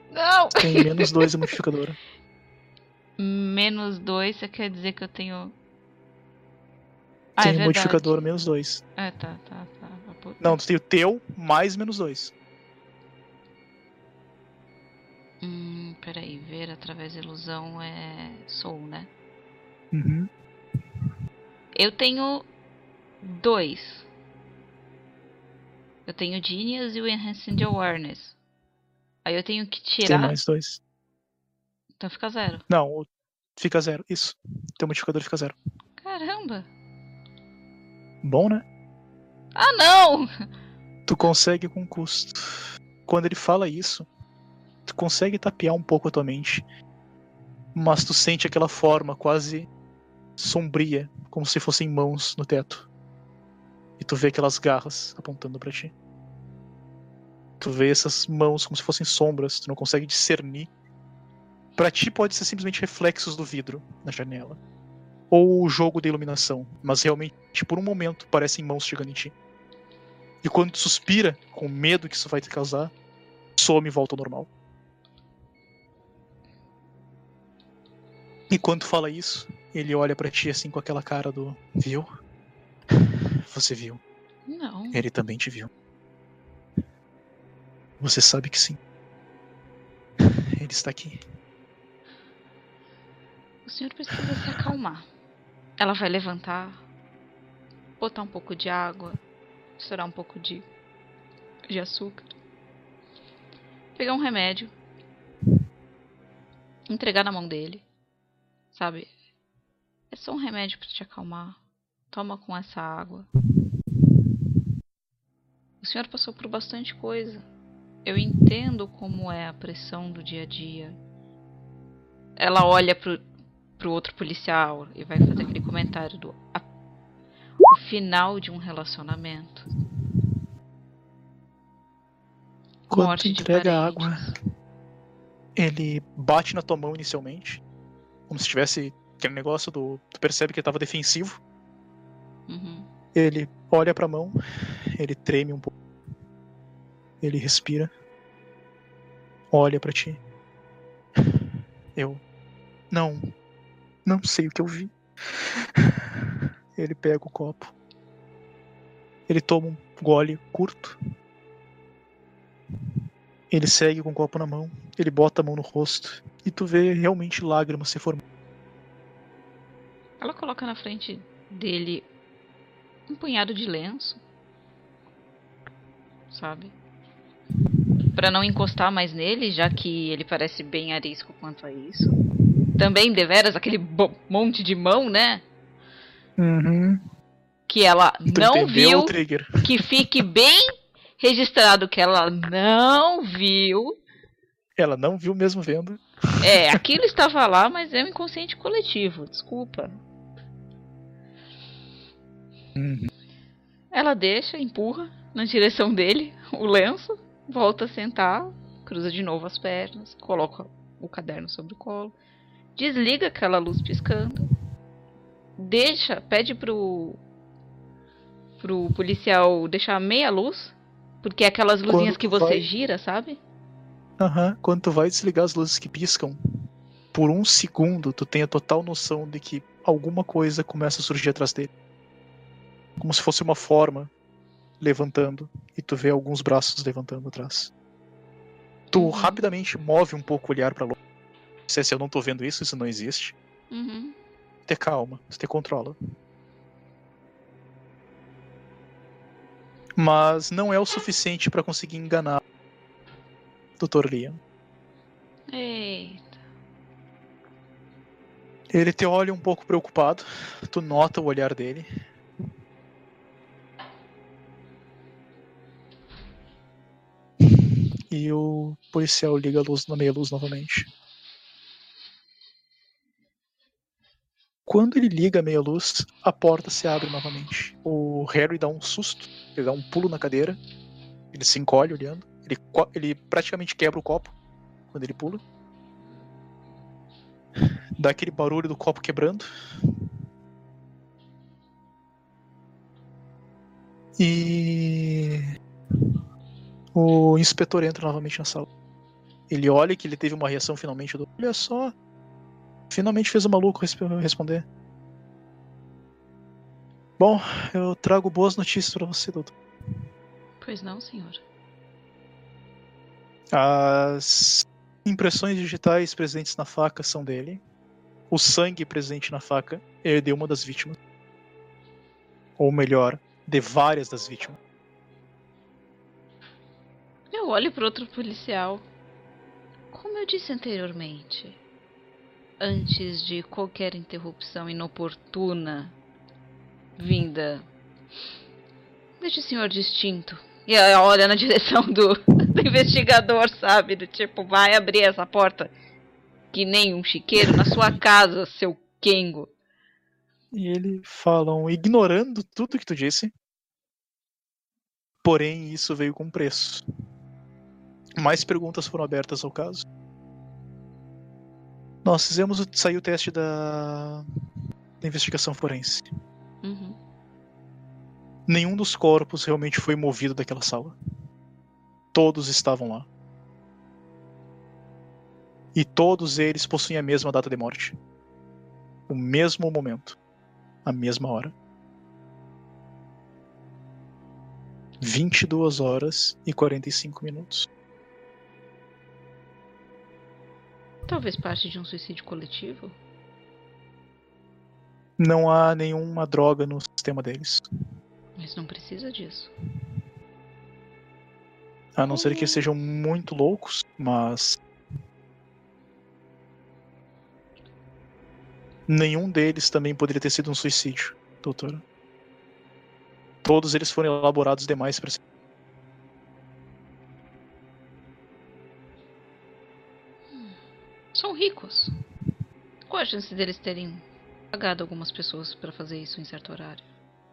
Não! Tem menos dois a modificadora. Menos dois, você quer dizer que eu tenho. Ah, é Tem verdade. modificador menos dois. É, tá, tá. Não, tu tem o teu mais menos dois. Hum, peraí, ver através da ilusão é soul, né? Uhum. Eu tenho dois. Eu tenho Genius e o Enhancing Awareness. Aí eu tenho que Tem tirar. mais dois. Então fica zero. Não, fica zero. Isso. Teu modificador fica zero. Caramba! Bom, né? Ah, não! Tu consegue com custo. Quando ele fala isso, tu consegue tapear um pouco a tua mente. Mas tu sente aquela forma quase sombria, como se fossem mãos no teto. E tu vê aquelas garras apontando pra ti. Tu vê essas mãos como se fossem sombras, tu não consegue discernir. Pra ti pode ser simplesmente reflexos do vidro na janela. Ou o jogo da iluminação, mas realmente por um momento parecem mãos chegando em ti. E quando tu suspira, com medo que isso vai te causar, some e volta ao normal. E quando fala isso, ele olha pra ti assim com aquela cara do. Viu? Você viu. Não. Ele também te viu. Você sabe que sim. Ele está aqui. O senhor precisa se acalmar. Ela vai levantar, botar um pouco de água, misturar um pouco de, de açúcar, pegar um remédio, entregar na mão dele, sabe? É só um remédio para te acalmar. Toma com essa água. O senhor passou por bastante coisa. Eu entendo como é a pressão do dia a dia. Ela olha pro, pro outro policial e vai fazer aquele comentário do final de um relacionamento. Quando Morte de entrega a água, ele bate na tua mão inicialmente, como se tivesse aquele negócio do. Tu percebe que ele tava defensivo. Uhum. Ele olha pra mão, ele treme um pouco. Ele respira. Olha pra ti. Eu. Não. Não sei o que eu vi. Ele pega o copo. Ele toma um gole curto. Ele segue com o copo na mão. Ele bota a mão no rosto. E tu vê realmente lágrimas se formando. Ela coloca na frente dele um punhado de lenço, sabe? Pra não encostar mais nele, já que ele parece bem arisco quanto a isso. Também deveras aquele monte de mão, né? Uhum. Que ela Tu não viu, o trigger. que fique bem registrado que ela não viu. Ela não viu mesmo vendo. É, aquilo estava lá, mas é um inconsciente coletivo, desculpa. Uhum. Ela deixa, empurra na direção dele o lenço, volta a sentar, cruza de novo as pernas, coloca o caderno sobre o colo, desliga aquela luz piscando, deixa, pede pro pro policial deixar meia luz, porque é aquelas luzinhas Quando que você vai- gira, sabe? Aham. Quando tu vai desligar as luzes que piscam, por um segundo tu tem a total noção de que alguma coisa começa a surgir atrás dele. Como se fosse uma forma levantando, e tu vê alguns braços levantando atrás. Tu Uhum. rapidamente move um pouco o olhar pra longe. Se se eu não tô vendo isso, isso não existe. Uhum. Ter calma, você controla. Mas não é o suficiente pra conseguir enganar o Dr. Liam. Eita. Ele te olha um pouco preocupado, tu nota o olhar dele. E o policial liga a luz na meia luz novamente. Quando ele liga a meia luz, a porta se abre novamente. O Harry dá um susto, ele dá um pulo na cadeira, ele se encolhe olhando, ele, ele praticamente quebra o copo quando ele pula. Dá aquele barulho do copo quebrando. E o inspetor entra novamente na sala. Ele olha que ele teve uma reação finalmente do. Olha só. Finalmente fez o maluco resp- responder. Bom, eu trago boas notícias pra você, doutor. Pois não, senhor. As impressões digitais presentes na faca são dele. O sangue presente na faca é de uma das vítimas. Ou melhor, de várias das vítimas. Eu olho pro outro policial. Como eu disse anteriormente, antes de qualquer interrupção inoportuna vinda deste senhor distinto. E aí olha na direção do, do investigador, sabe? Do tipo, vai abrir essa porta. Que nem um chiqueiro na sua casa, seu Kengo. E eles falam, ignorando tudo que tu disse. Porém, isso veio com preço. Mais perguntas foram abertas ao caso. Nós fizemos o, saiu o teste da, da investigação forense. Uhum. Nenhum dos corpos realmente foi movido daquela sala. Todos estavam lá. E todos eles possuem a mesma data de morte. O mesmo momento. A mesma hora. 22 horas e 45 minutos. Talvez parte de um suicídio coletivo? Não há nenhuma droga no sistema deles. Mas não precisa disso. A não ser que sejam muito loucos, mas. Nenhum deles também poderia ter sido um suicídio, doutora. Todos eles foram elaborados demais para ser. São ricos. Qual a chance deles terem pagado algumas pessoas para fazer isso em certo horário?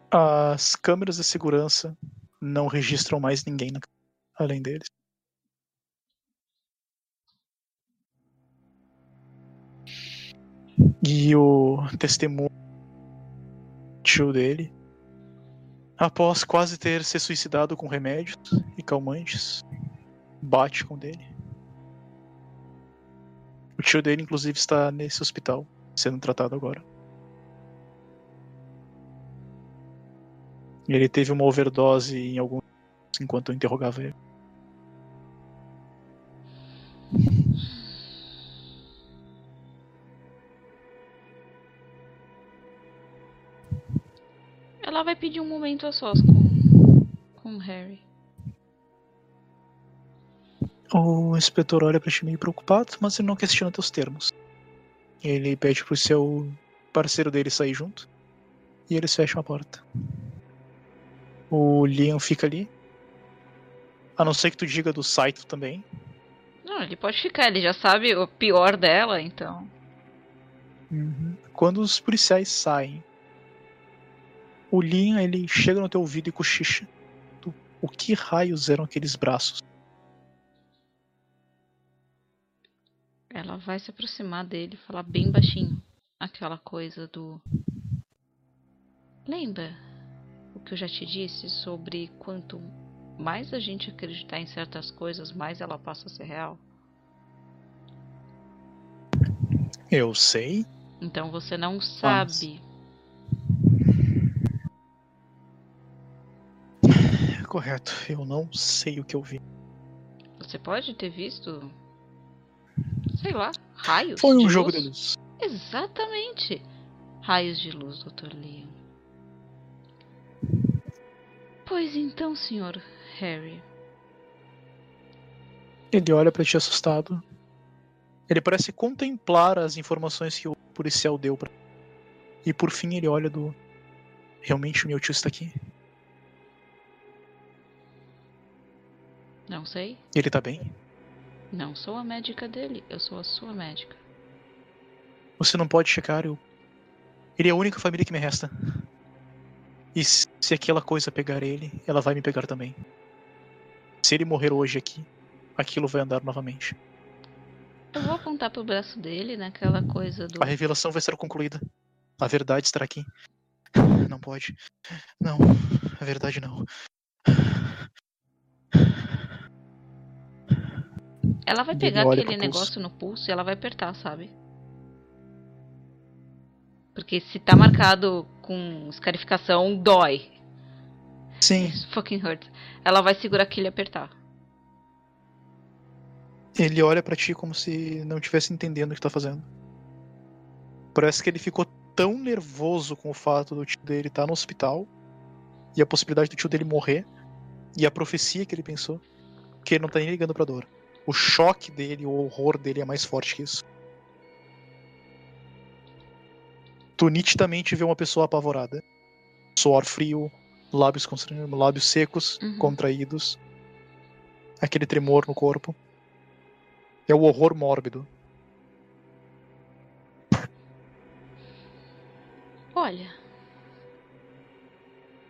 As câmeras de segurança não registram mais ninguém na... além deles. E o testemunho tio dele, após quase ter se suicidado com remédios e calmantes, bate com dele. O tio dele, inclusive, está nesse hospital, sendo tratado agora. Ele teve uma overdose em algum enquanto eu interrogava ele. Ela vai pedir um momento a sós com, com Harry. O inspetor olha pra ti meio preocupado, mas ele não questiona teus termos. Ele pede pro seu parceiro dele sair junto. E eles fecham a porta. O Liam fica ali. A não ser que tu diga do Saito também. Não, ele pode ficar, ele já sabe o pior dela, então. Uhum. Quando os policiais saem, o Liam ele chega no teu ouvido e cochicha. Tu, o que raios eram aqueles braços? Ela vai se aproximar dele e falar bem baixinho. Aquela coisa do. Lembra o que eu já te disse sobre quanto mais a gente acreditar em certas coisas, mais ela passa a ser real? Eu sei. Então você não sabe. Correto, eu não sei o que eu vi. Você pode ter visto. Sei lá, raios. Foi um jogo luz? de luz. Exatamente. Raios de luz, Dr. Liam. Pois então, senhor Harry. Ele olha pra ti assustado. Ele parece contemplar as informações que o policial deu pra. E por fim ele olha do. Realmente o meu tio está aqui? Não sei. Ele tá bem? Não sou a médica dele, eu sou a sua médica. Você não pode checar, eu. Ele é a única família que me resta. E se aquela coisa pegar ele, ela vai me pegar também. Se ele morrer hoje aqui, aquilo vai andar novamente. Eu vou apontar pro braço dele, naquela coisa do. A revelação vai ser concluída. A verdade estará aqui. Não pode. Não. A verdade não. Ela vai pegar aquele pulso. negócio no pulso e ela vai apertar, sabe? Porque se tá marcado com escarificação, dói. Sim, It fucking hurts. Ela vai segurar aquilo e apertar. ele olha pra ti como se não tivesse entendendo o que tá fazendo. Parece que ele ficou tão nervoso com o fato do tio dele estar no hospital e a possibilidade do tio dele morrer e a profecia que ele pensou que ele não tá nem ligando pra dor. O choque dele, o horror dele é mais forte que isso. Tu nitidamente vê uma pessoa apavorada. Suor frio, lábios, constran- lábios secos, Uhum. contraídos. Aquele tremor no corpo. É o horror mórbido. Olha.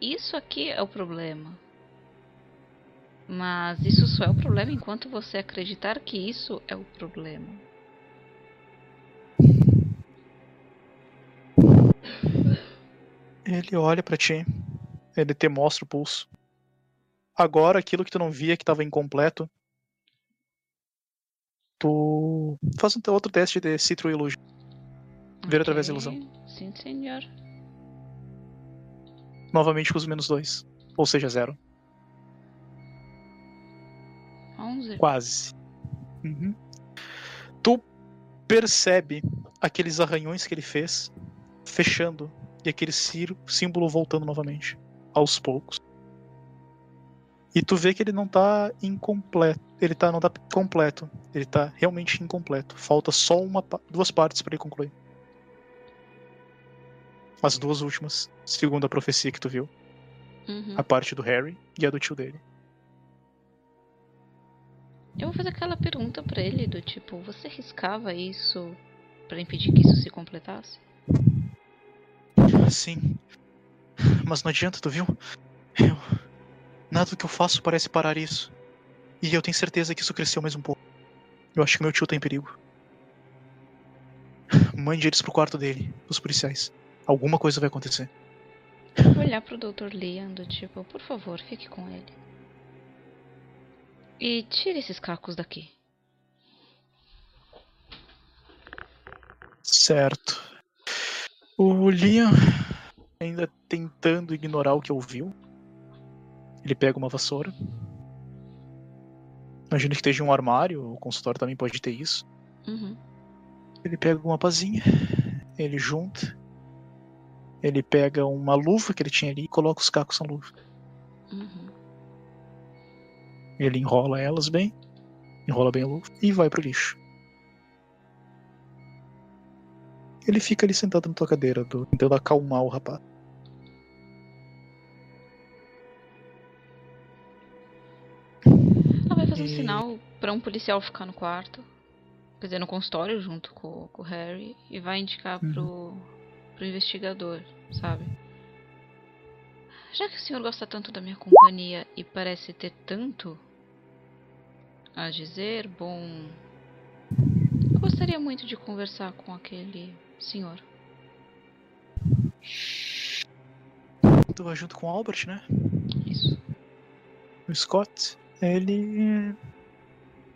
Isso aqui é o problema. Mas isso só é o problema enquanto você acreditar que isso é o problema. Ele olha pra ti. Ele te mostra o pulso. Agora, aquilo que tu não via que tava incompleto. Tu faz um outro teste de Citro Illusion. Ver através da ilusão. Sim, senhor. Novamente com os menos dois. Ou seja, zero. 11. Quase. Uhum. Tu percebe aqueles arranhões que ele fez fechando e aquele símbolo voltando novamente, aos poucos. E tu vê que ele não tá incompleto. Ele tá, não tá completo. Ele tá realmente incompleto. Falta só uma, duas partes para ele concluir. As duas últimas, segundo a profecia que tu viu. Uhum. A parte do Harry e a do tio dele. Eu vou fazer aquela pergunta pra ele do tipo, você riscava isso pra impedir que isso se completasse? Sim. Mas não adianta, tu viu? Eu. Nada do que eu faço parece parar isso. E eu tenho certeza que isso cresceu mais um pouco. Eu acho que meu tio tá em perigo. Mande eles pro quarto dele, os policiais. Alguma coisa vai acontecer. Vou olhar pro Dr. Liam do tipo, por favor, fique com ele. E tire esses cacos daqui. Certo. O Liam, ainda tentando ignorar o que ouviu, ele pega uma vassoura. Imagino que esteja em um armário, o consultório também pode ter isso. Uhum. Ele pega uma pazinha, ele junta, ele pega uma luva que ele tinha ali e coloca os cacos na luva. Uhum. Ele enrola elas bem, enrola bem a luva e vai pro lixo. Ele fica ali sentado na tua cadeira, do- tentando acalmar o rapaz. Ela vai fazer um E- sinal pra um policial ficar no quarto. Quer dizer, no consultório junto com, com o Harry. E vai indicar Uhum. pro, pro investigador, sabe? Já que o senhor gosta tanto da minha companhia e parece ter tanto a dizer, bom. Eu gostaria muito de conversar com aquele senhor. Tu vai junto com o Albert, né? Isso. O Scott. Ele.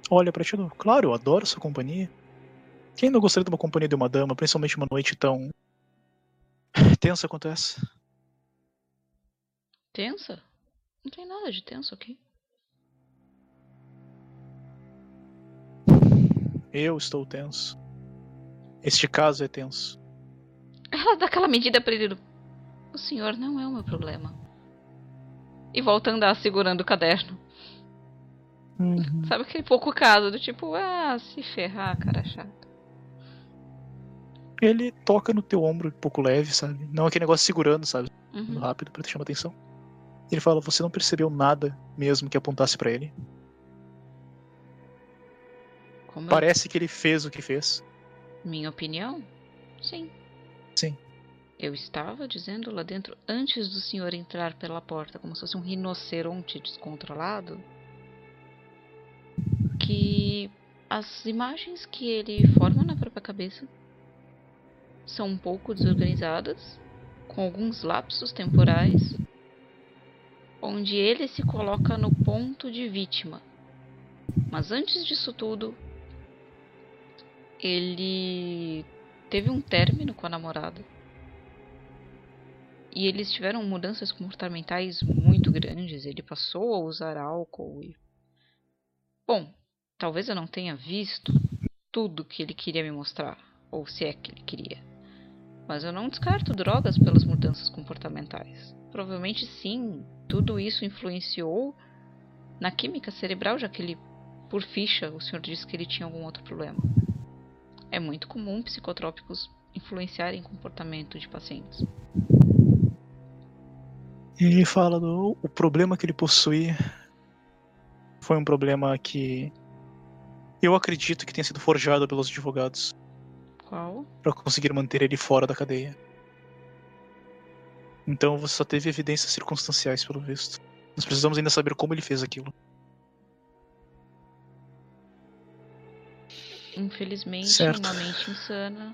Olha pra ti. Claro, eu adoro sua companhia. Quem não gostaria de uma companhia de uma dama, principalmente uma noite tão. tensa quanto essa? Tensa? Não tem nada de tenso aqui. Eu estou tenso. Este caso é tenso. Ela dá aquela medida pra ele. do, O senhor não é o meu problema. E volta a andar segurando o caderno. Sabe aquele pouco caso do tipo, ah, se ferrar, cara chato. Ele toca no teu ombro um pouco leve, sabe? Não aquele negócio segurando, sabe? Uhum. Rápido pra te chamar atenção. Ele fala: Você não percebeu nada mesmo que apontasse pra ele? Como eu- Parece que ele fez o que fez. Minha opinião? Sim. Sim. Eu estava dizendo lá dentro, antes do senhor entrar pela porta, como se fosse um rinoceronte descontrolado, que as imagens que ele forma na própria cabeça são um pouco desorganizadas, com alguns lapsos temporais, onde ele se coloca no ponto de vítima. Mas antes disso tudo, ele teve um término com a namorada. E eles tiveram mudanças comportamentais muito grandes. Ele passou a usar álcool e. Bom, talvez eu não tenha visto tudo que ele queria me mostrar. Ou se é que ele queria. Mas eu não descarto drogas pelas mudanças comportamentais. Provavelmente sim, tudo isso influenciou na química cerebral, já que ele, por ficha, o senhor disse que ele tinha algum outro problema. É muito comum psicotrópicos influenciarem comportamento de pacientes. E ele fala do o problema que ele possuía foi um problema que eu acredito que tenha sido forjado pelos advogados Qual? para conseguir manter ele fora da cadeia. Então você só teve evidências circunstanciais, pelo visto. Nós precisamos ainda saber como ele fez aquilo. Infelizmente, Certo. uma mente insana,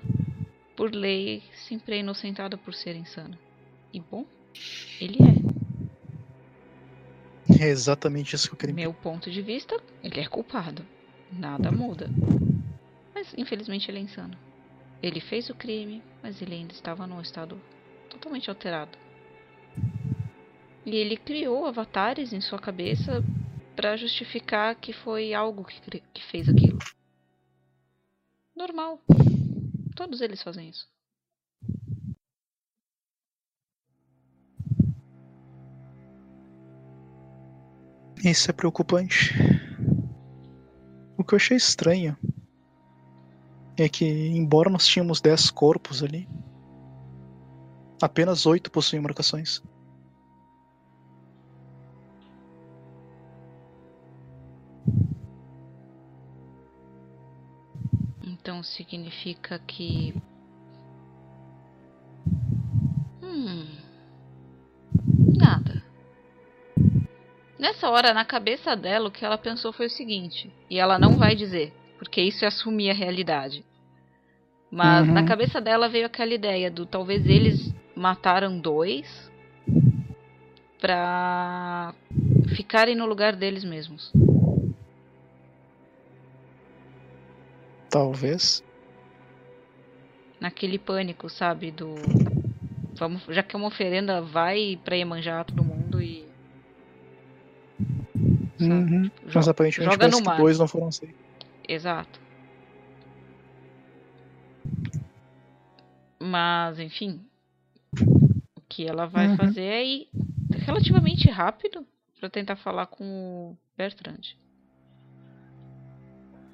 por lei, sempre é inocentada por ser insana. E bom, ele é. É exatamente isso que eu queria. Meu ponto de vista, ele é culpado. Nada muda. Mas infelizmente ele é insano. Ele fez o crime, mas ele ainda estava num estado totalmente alterado. E ele criou avatares em sua cabeça para justificar que foi algo que, que fez aquilo. Normal. Todos eles fazem isso. Isso é preocupante. O que eu achei estranho é que, embora nós tínhamos 10 corpos ali, apenas 8 possuem marcações. Então significa que. Hum. Nada. Nessa hora, na cabeça dela, o que ela pensou foi o seguinte: e ela não vai dizer, porque isso é assumir a realidade. Mas Uhum. na cabeça dela veio aquela ideia do talvez eles mataram dois pra ficarem no lugar deles mesmos. Talvez. naquele pânico, sabe? Do. Vamos, já que é uma oferenda, vai pra Iemanjá todo mundo e. Uhum. Jo- Mas aparentemente joga no parece que mar. dois não foram aceitos. Exato. Mas, enfim. O que ela vai Uhum. fazer é ir relativamente rápido pra tentar falar com o Bertrand.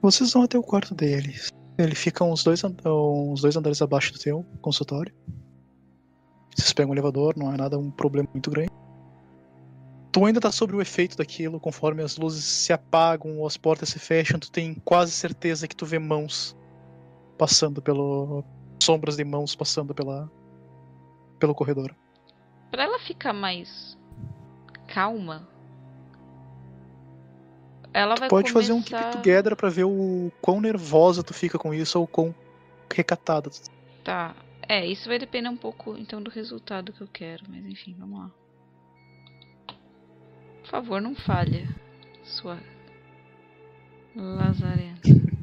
Vocês vão até o quarto dele. Ele fica uns dois, uns dois andares abaixo do teu consultório. Vocês pegam o elevador, não é nada um problema muito grande. Tu ainda tá sobre o efeito daquilo, conforme as luzes se apagam ou as portas se fecham, tu tem quase certeza que tu vê mãos passando pelo. sombras de mãos passando pela. pelo corredor. Pra ela ficar mais calma, ela vai Pode começar... fazer um keep together pra ver o quão nervosa tu fica com isso ou quão recatada. tu- Tá. É, isso vai depender um pouco então do resultado que eu quero, mas enfim, vamos lá. Por favor, não falha, sua lazarenta.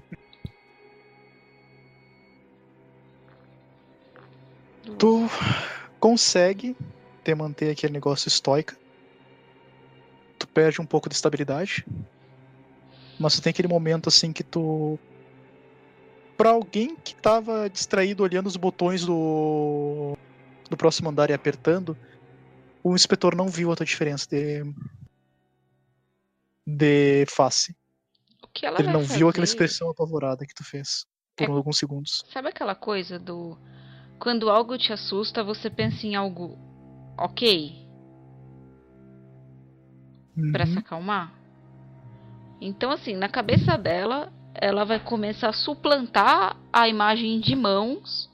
Tu consegue te manter aquele negócio estoica. Tu perde um pouco de estabilidade. Mas tu tem aquele momento assim que tu. Pra alguém que tava distraído olhando os botões do. do próximo andar e apertando, o inspetor não viu a tua diferença de. de face. O que ela Ele não viu aquela fazer- expressão apavorada que tu fez por É- alguns segundos. Sabe aquela coisa do quando algo te assusta, você pensa em algo ok pra se Uhum. acalmar? Então assim, na cabeça dela, ela vai começar a suplantar a imagem de mãos.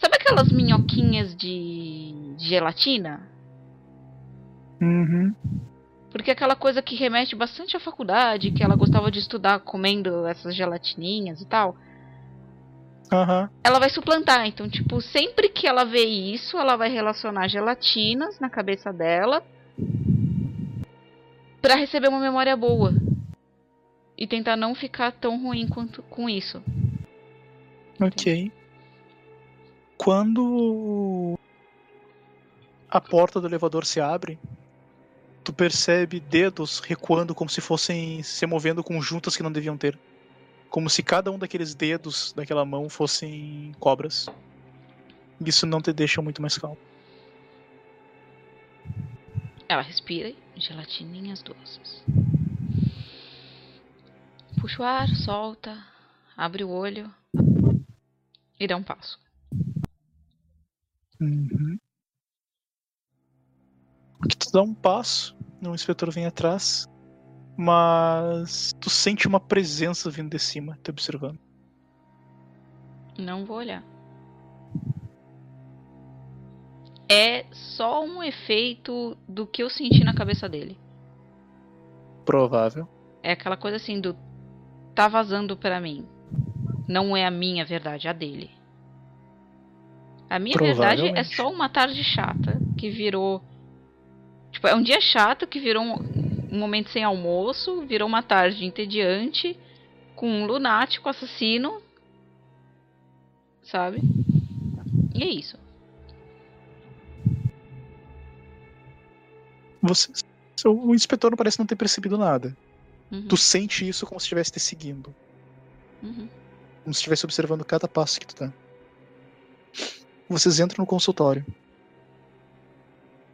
Sabe aquelas minhoquinhas de de gelatina? Uhum. Porque aquela coisa que remete bastante à faculdade, que ela gostava de estudar comendo essas gelatininhas e tal. Aham. ela vai suplantar. Então, tipo, sempre que ela vê isso, ela vai relacionar gelatinas na cabeça dela pra receber uma memória boa e tentar não ficar tão ruim quanto com isso. Ok. Quando a porta do elevador se abre, tu percebe dedos recuando como se fossem se movendo com juntas que não deviam ter. Como se cada um daqueles dedos daquela mão fossem cobras. Isso não te deixa muito mais calmo. Ela respira, e gelatininhas doces. Puxa o ar, solta, abre o olho e dá um passo. Uhum. Tu dá um passo, o inspetor vem atrás, mas tu sente uma presença vindo de cima, te observando. Não vou olhar. É só um efeito do que eu senti na cabeça dele. Provável. É aquela coisa assim do tá vazando pra mim. Não é a minha verdade, é a dele. A minha verdade é só uma tarde chata que virou. Tipo, é um dia chato que virou um, um momento sem almoço, virou uma tarde entediante, com um lunático assassino. Sabe? E é isso. Você, o inspetor não parece não ter percebido nada. Uhum, Tu sente isso como se estivesse te seguindo. uhum. Como se estivesse observando cada passo que tu dá. Vocês entram no consultório.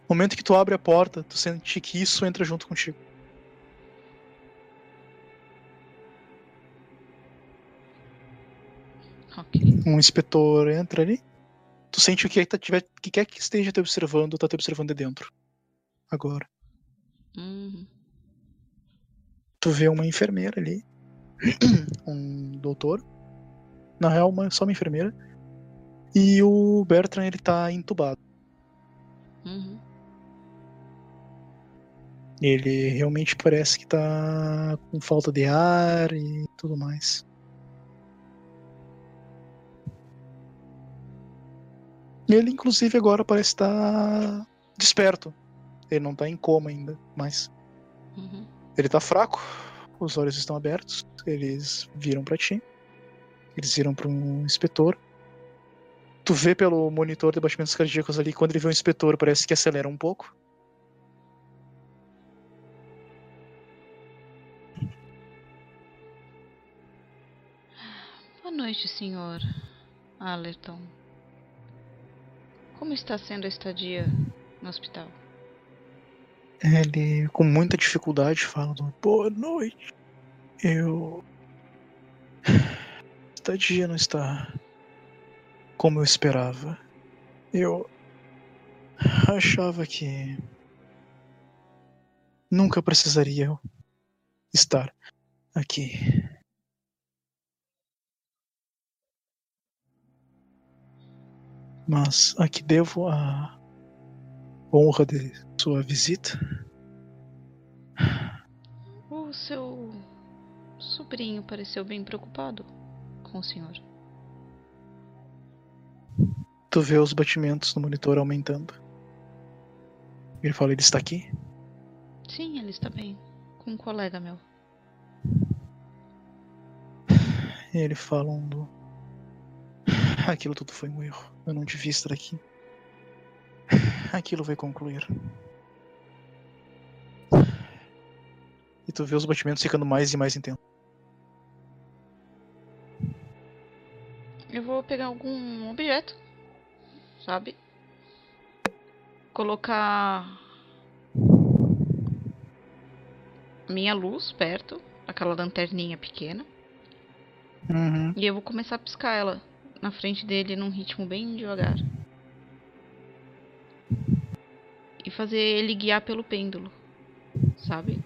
No momento que tu abre a porta, tu sente que isso entra junto contigo. Ok. Um inspetor entra ali. Tu sente o que, tá, tiver, que quer que esteja te observando, tá te observando de dentro. Agora. Uhum. Tu vê uma enfermeira ali. um doutor. Na real, uma, só uma enfermeira. E o Bertrand, ele tá entubado. Uhum. Ele realmente parece que tá com falta de ar e tudo mais. Ele, inclusive, agora parece estar desperto. Ele não tá em coma ainda, mas Uhum. Ele tá fraco, os olhos estão abertos, eles viram pra ti. Eles viram para um inspetor. Tu vê pelo monitor de batimentos cardíacos ali, quando ele vê o inspetor, parece que acelera um pouco. Boa noite, senhor Allerton. Como está sendo a estadia no hospital? Ele, com muita dificuldade, fala: Boa noite. Eu. Esta dia não está como eu esperava. Eu achava que nunca precisaria estar aqui. Mas a que devo a honra de sua visita? O seu sobrinho pareceu bem preocupado com o senhor. Tu vê os batimentos no monitor aumentando. Ele fala, ele está aqui? Sim, ele está bem. Com um colega meu. E ele falando. Aquilo tudo foi um erro. Eu não devia estar aqui. Aquilo vai concluir. E tu vê os batimentos ficando mais e mais intensos. Eu vou pegar algum objeto, sabe? Colocar minha luz perto, aquela lanterninha pequena. Uhum. E eu vou começar a piscar ela na frente dele num ritmo bem devagar. Fazer ele guiar pelo pêndulo, sabe?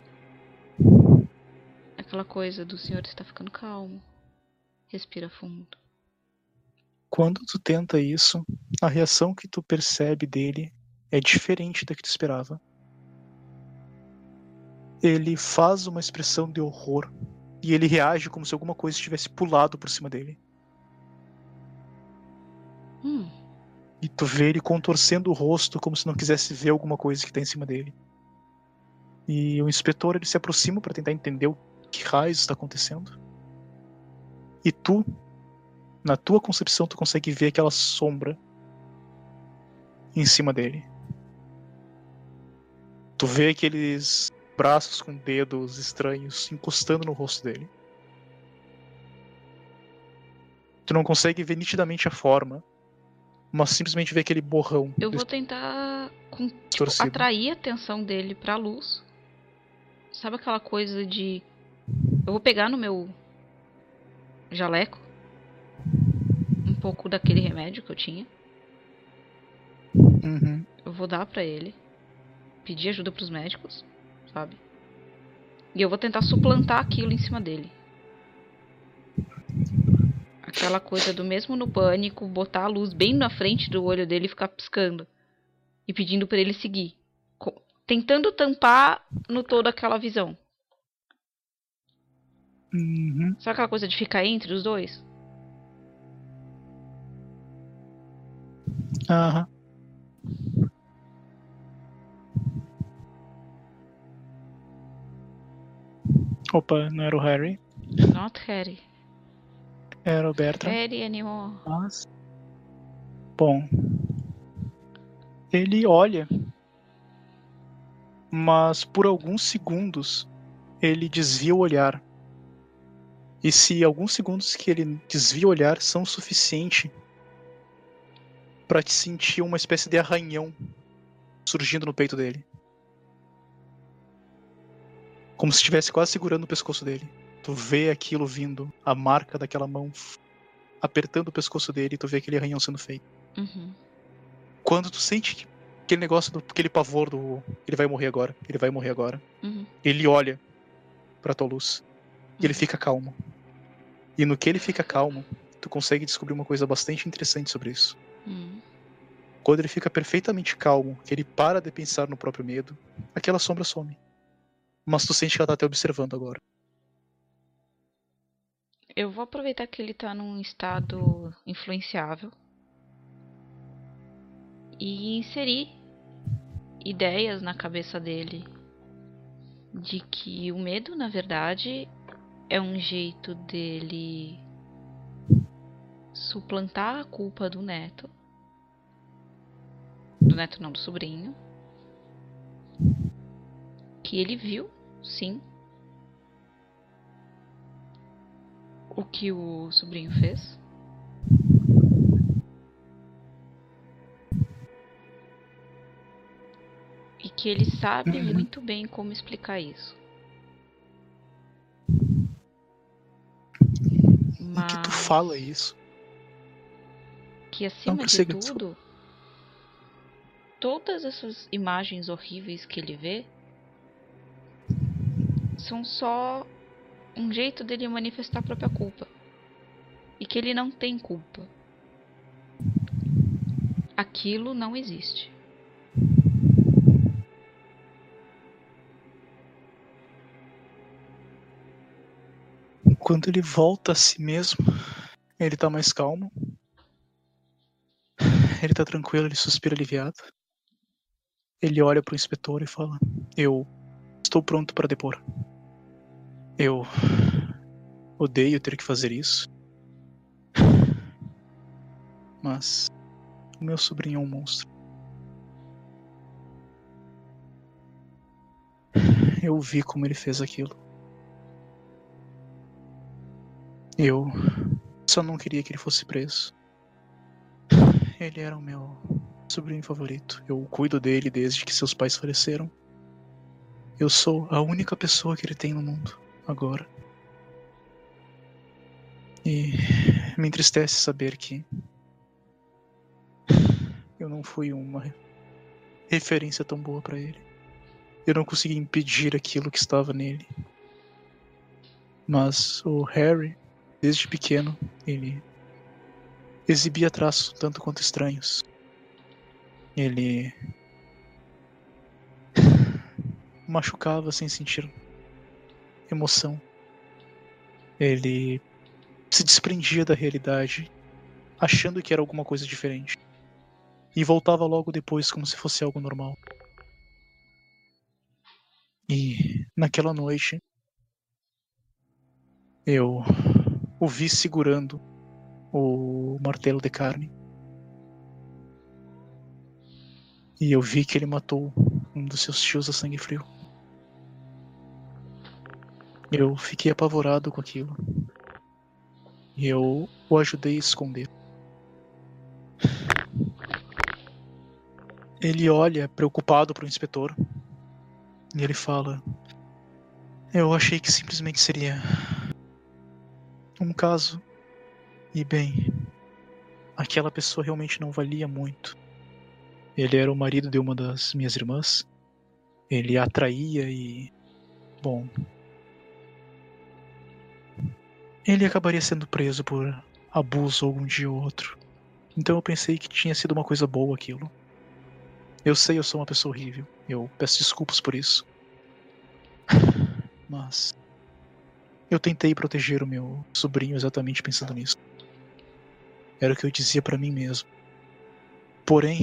Aquela coisa do senhor está ficando calmo. Respira fundo. Quando tu tenta isso, a reação que tu percebe dele é diferente da que tu esperava. Ele faz uma expressão de horror e ele reage como se alguma coisa tivesse pulado por cima dele. Hum, E tu vê ele contorcendo o rosto como se não quisesse ver alguma coisa que tá em cima dele. E o inspetor ele se aproxima para tentar entender o que raios está acontecendo. E tu, na tua concepção, tu consegue ver aquela sombra em cima dele. Tu vê aqueles braços com dedos estranhos encostando no rosto dele. Tu não consegue ver nitidamente a forma, mas simplesmente vê aquele borrão eu vou tentar com- tipo, atrair a atenção dele pra luz. Sabe aquela coisa de. Eu vou pegar no meu jaleco um pouco daquele remédio que eu tinha. Uhum. Eu vou dar pra ele. Pedir ajuda pros médicos, sabe? E eu vou tentar suplantar aquilo em cima dele. Aquela coisa do mesmo no pânico, botar a luz bem na frente do olho dele e ficar piscando. E pedindo pra ele seguir. Tentando tampar no todo aquela visão. Uhum. Sabe aquela coisa de ficar entre os dois? Aham. Opa, não era o Harry, Not Harry. Era o Bertrand. Harry anymore. Mas. Bom. Ele olha. Mas por alguns segundos ele desvia o olhar. E se alguns segundos que ele desvia o olhar são suficiente para te sentir uma espécie de arranhão surgindo no peito dele. Como se estivesse quase segurando o pescoço dele. Tu vê aquilo vindo, a marca daquela mão apertando o pescoço dele e tu vê aquele arranhão sendo feito. Uhum. Quando tu sente que- aquele negócio, do, aquele pavor do. Ele vai morrer agora, ele vai morrer agora. Uhum. Ele olha pra tua luz e ele Uhum. fica calmo. E no que ele fica calmo, tu consegue descobrir uma coisa bastante interessante sobre isso. Uhum. Quando ele fica perfeitamente calmo, que ele para de pensar no próprio medo, aquela sombra some. Mas tu sente que ela tá te observando agora. Eu vou aproveitar que ele tá num estado influenciável e inserir ideias na cabeça dele de que o medo, na verdade, é um jeito dele suplantar a culpa do neto. Do neto não, do sobrinho. Que ele viu, sim, o que o sobrinho fez. E que ele sabe Uhum. muito bem como explicar isso. Em que tu Mas fala isso? que acima de tudo, todas essas imagens horríveis que ele vê são só um jeito dele manifestar a própria culpa. E que ele não tem culpa. Aquilo não existe. Quando ele volta a si mesmo, ele tá mais calmo. Ele tá tranquilo, ele suspira aliviado. Ele olha pro inspetor e fala: Eu estou pronto para depor. Eu odeio ter que fazer isso. Mas o meu sobrinho é um monstro. Eu vi como ele fez aquilo. Eu só não queria que ele fosse preso. Ele era o meu sobrinho favorito. Eu cuido dele desde que seus pais faleceram. Eu sou a única pessoa que ele tem no mundo agora. E me entristece saber que eu não fui uma referência tão boa para ele. Eu não consegui impedir aquilo que estava nele. Mas o Harry Desde pequeno, ele exibia traços tanto quanto estranhos. Ele machucava sem sentir emoção. Ele se desprendia da realidade, achando que era alguma coisa diferente. E voltava logo depois como se fosse algo normal. E naquela noite eu o vi segurando o martelo de carne. E eu vi que ele matou um dos seus tios a sangue frio. Eu fiquei apavorado com aquilo. E eu o ajudei a esconder. Ele olha preocupado para o inspetor e ele fala: Eu achei que simplesmente seria um caso. E bem, aquela pessoa realmente não valia muito. Ele era o marido de uma das minhas irmãs. Ele a atraía e. Bom. Ele acabaria sendo preso por abuso algum dia ou outro. Então eu pensei que tinha sido uma coisa boa aquilo. Eu sei, eu sou uma pessoa horrível. Eu peço desculpas por isso. Mas. Eu tentei proteger o meu sobrinho exatamente pensando nisso. Era o que eu dizia para mim mesmo. Porém,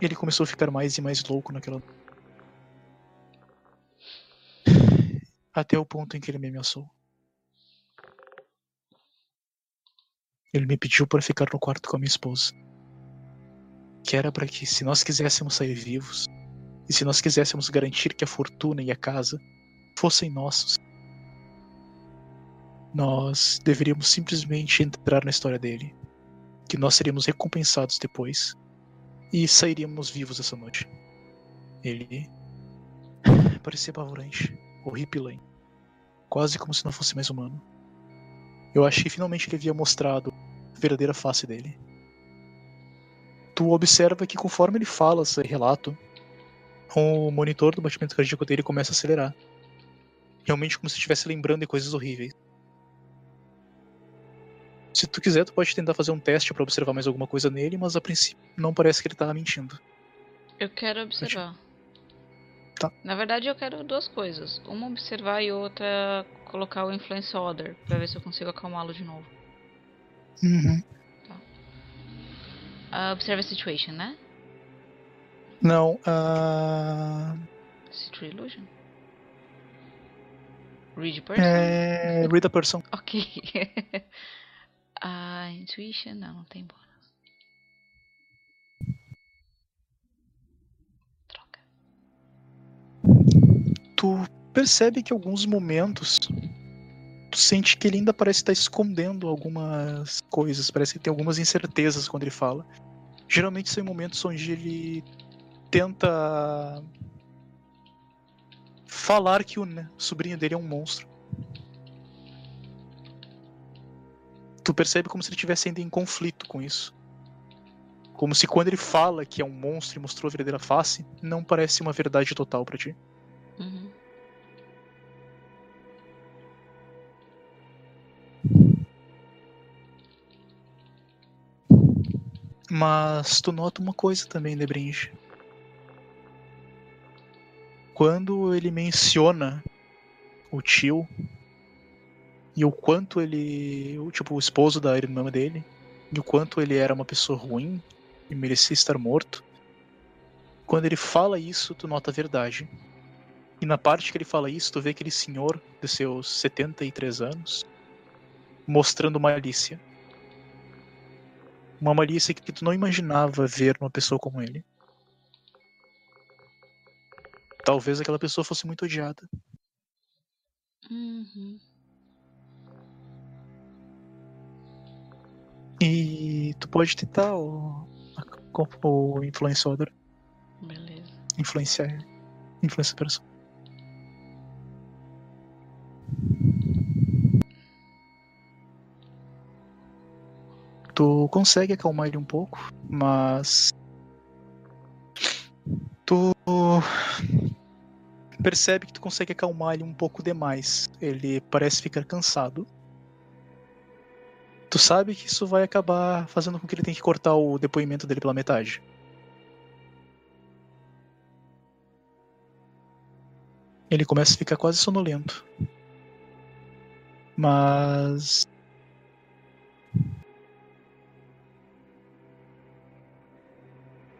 ele começou a ficar mais e mais louco naquela. Até o ponto em que ele me ameaçou. Ele me pediu para ficar no quarto com a minha esposa. Que era para que, se nós quiséssemos sair vivos, e se nós quiséssemos garantir que a fortuna e a casa fossem nossos, nós deveríamos simplesmente entrar na história dele, que nós seríamos recompensados depois e sairíamos vivos essa noite. Ele parecia apavorante, horripilante, quase como se não fosse mais humano. Eu achei que finalmente ele havia mostrado a verdadeira face dele. Tu observa que conforme ele fala esse relato, o monitor do batimento cardíaco dele começa a acelerar. Realmente como se estivesse lembrando de coisas horríveis. Se tu quiser, tu pode tentar fazer um teste para observar mais alguma coisa nele, mas a princípio não parece que ele tá mentindo. Eu quero observar. Tá. Na verdade, eu quero duas coisas. Uma observar e outra colocar o Influence Order, pra ver se eu consigo acalmá-lo de novo. Uhum. Tá. Uh, observe a situation, né? Não, uh... True Illusion? Read person? É... Read a person. Ok. A intuition não, não tem bônus. Tu percebe que alguns momentos tu sente que ele ainda parece estar escondendo algumas coisas, parece que tem algumas incertezas quando ele fala. Geralmente são momentos onde ele tenta falar que o né, sobrinho dele é um monstro. tu percebe como se ele estivesse ainda em conflito com isso. Como se quando ele fala que é um monstro e mostrou a verdadeira face, não parece uma verdade total para ti. Mas tu nota uma coisa também, Debringe. Quando ele menciona o tio e o quanto ele, tipo, o esposo da irmã dele, e o quanto ele era uma pessoa ruim e merecia estar morto. Quando ele fala isso, tu nota a verdade. E na parte que ele fala isso, tu vê aquele senhor de seus 73 anos mostrando malícia. Uma malícia que tu não imaginava ver numa pessoa como ele. Talvez aquela pessoa fosse muito odiada. Uhum. E tu pode tentar o, o influenciador. Beleza. Influenciar ele. Influenciar a pessoa. Tu consegue acalmar ele um pouco, mas. Tu percebe que tu consegue acalmar ele um pouco demais. Ele parece ficar cansado. Tu sabe que isso vai acabar fazendo com que ele tenha que cortar o depoimento dele pela metade. Ele começa a ficar quase sonolento. Mas.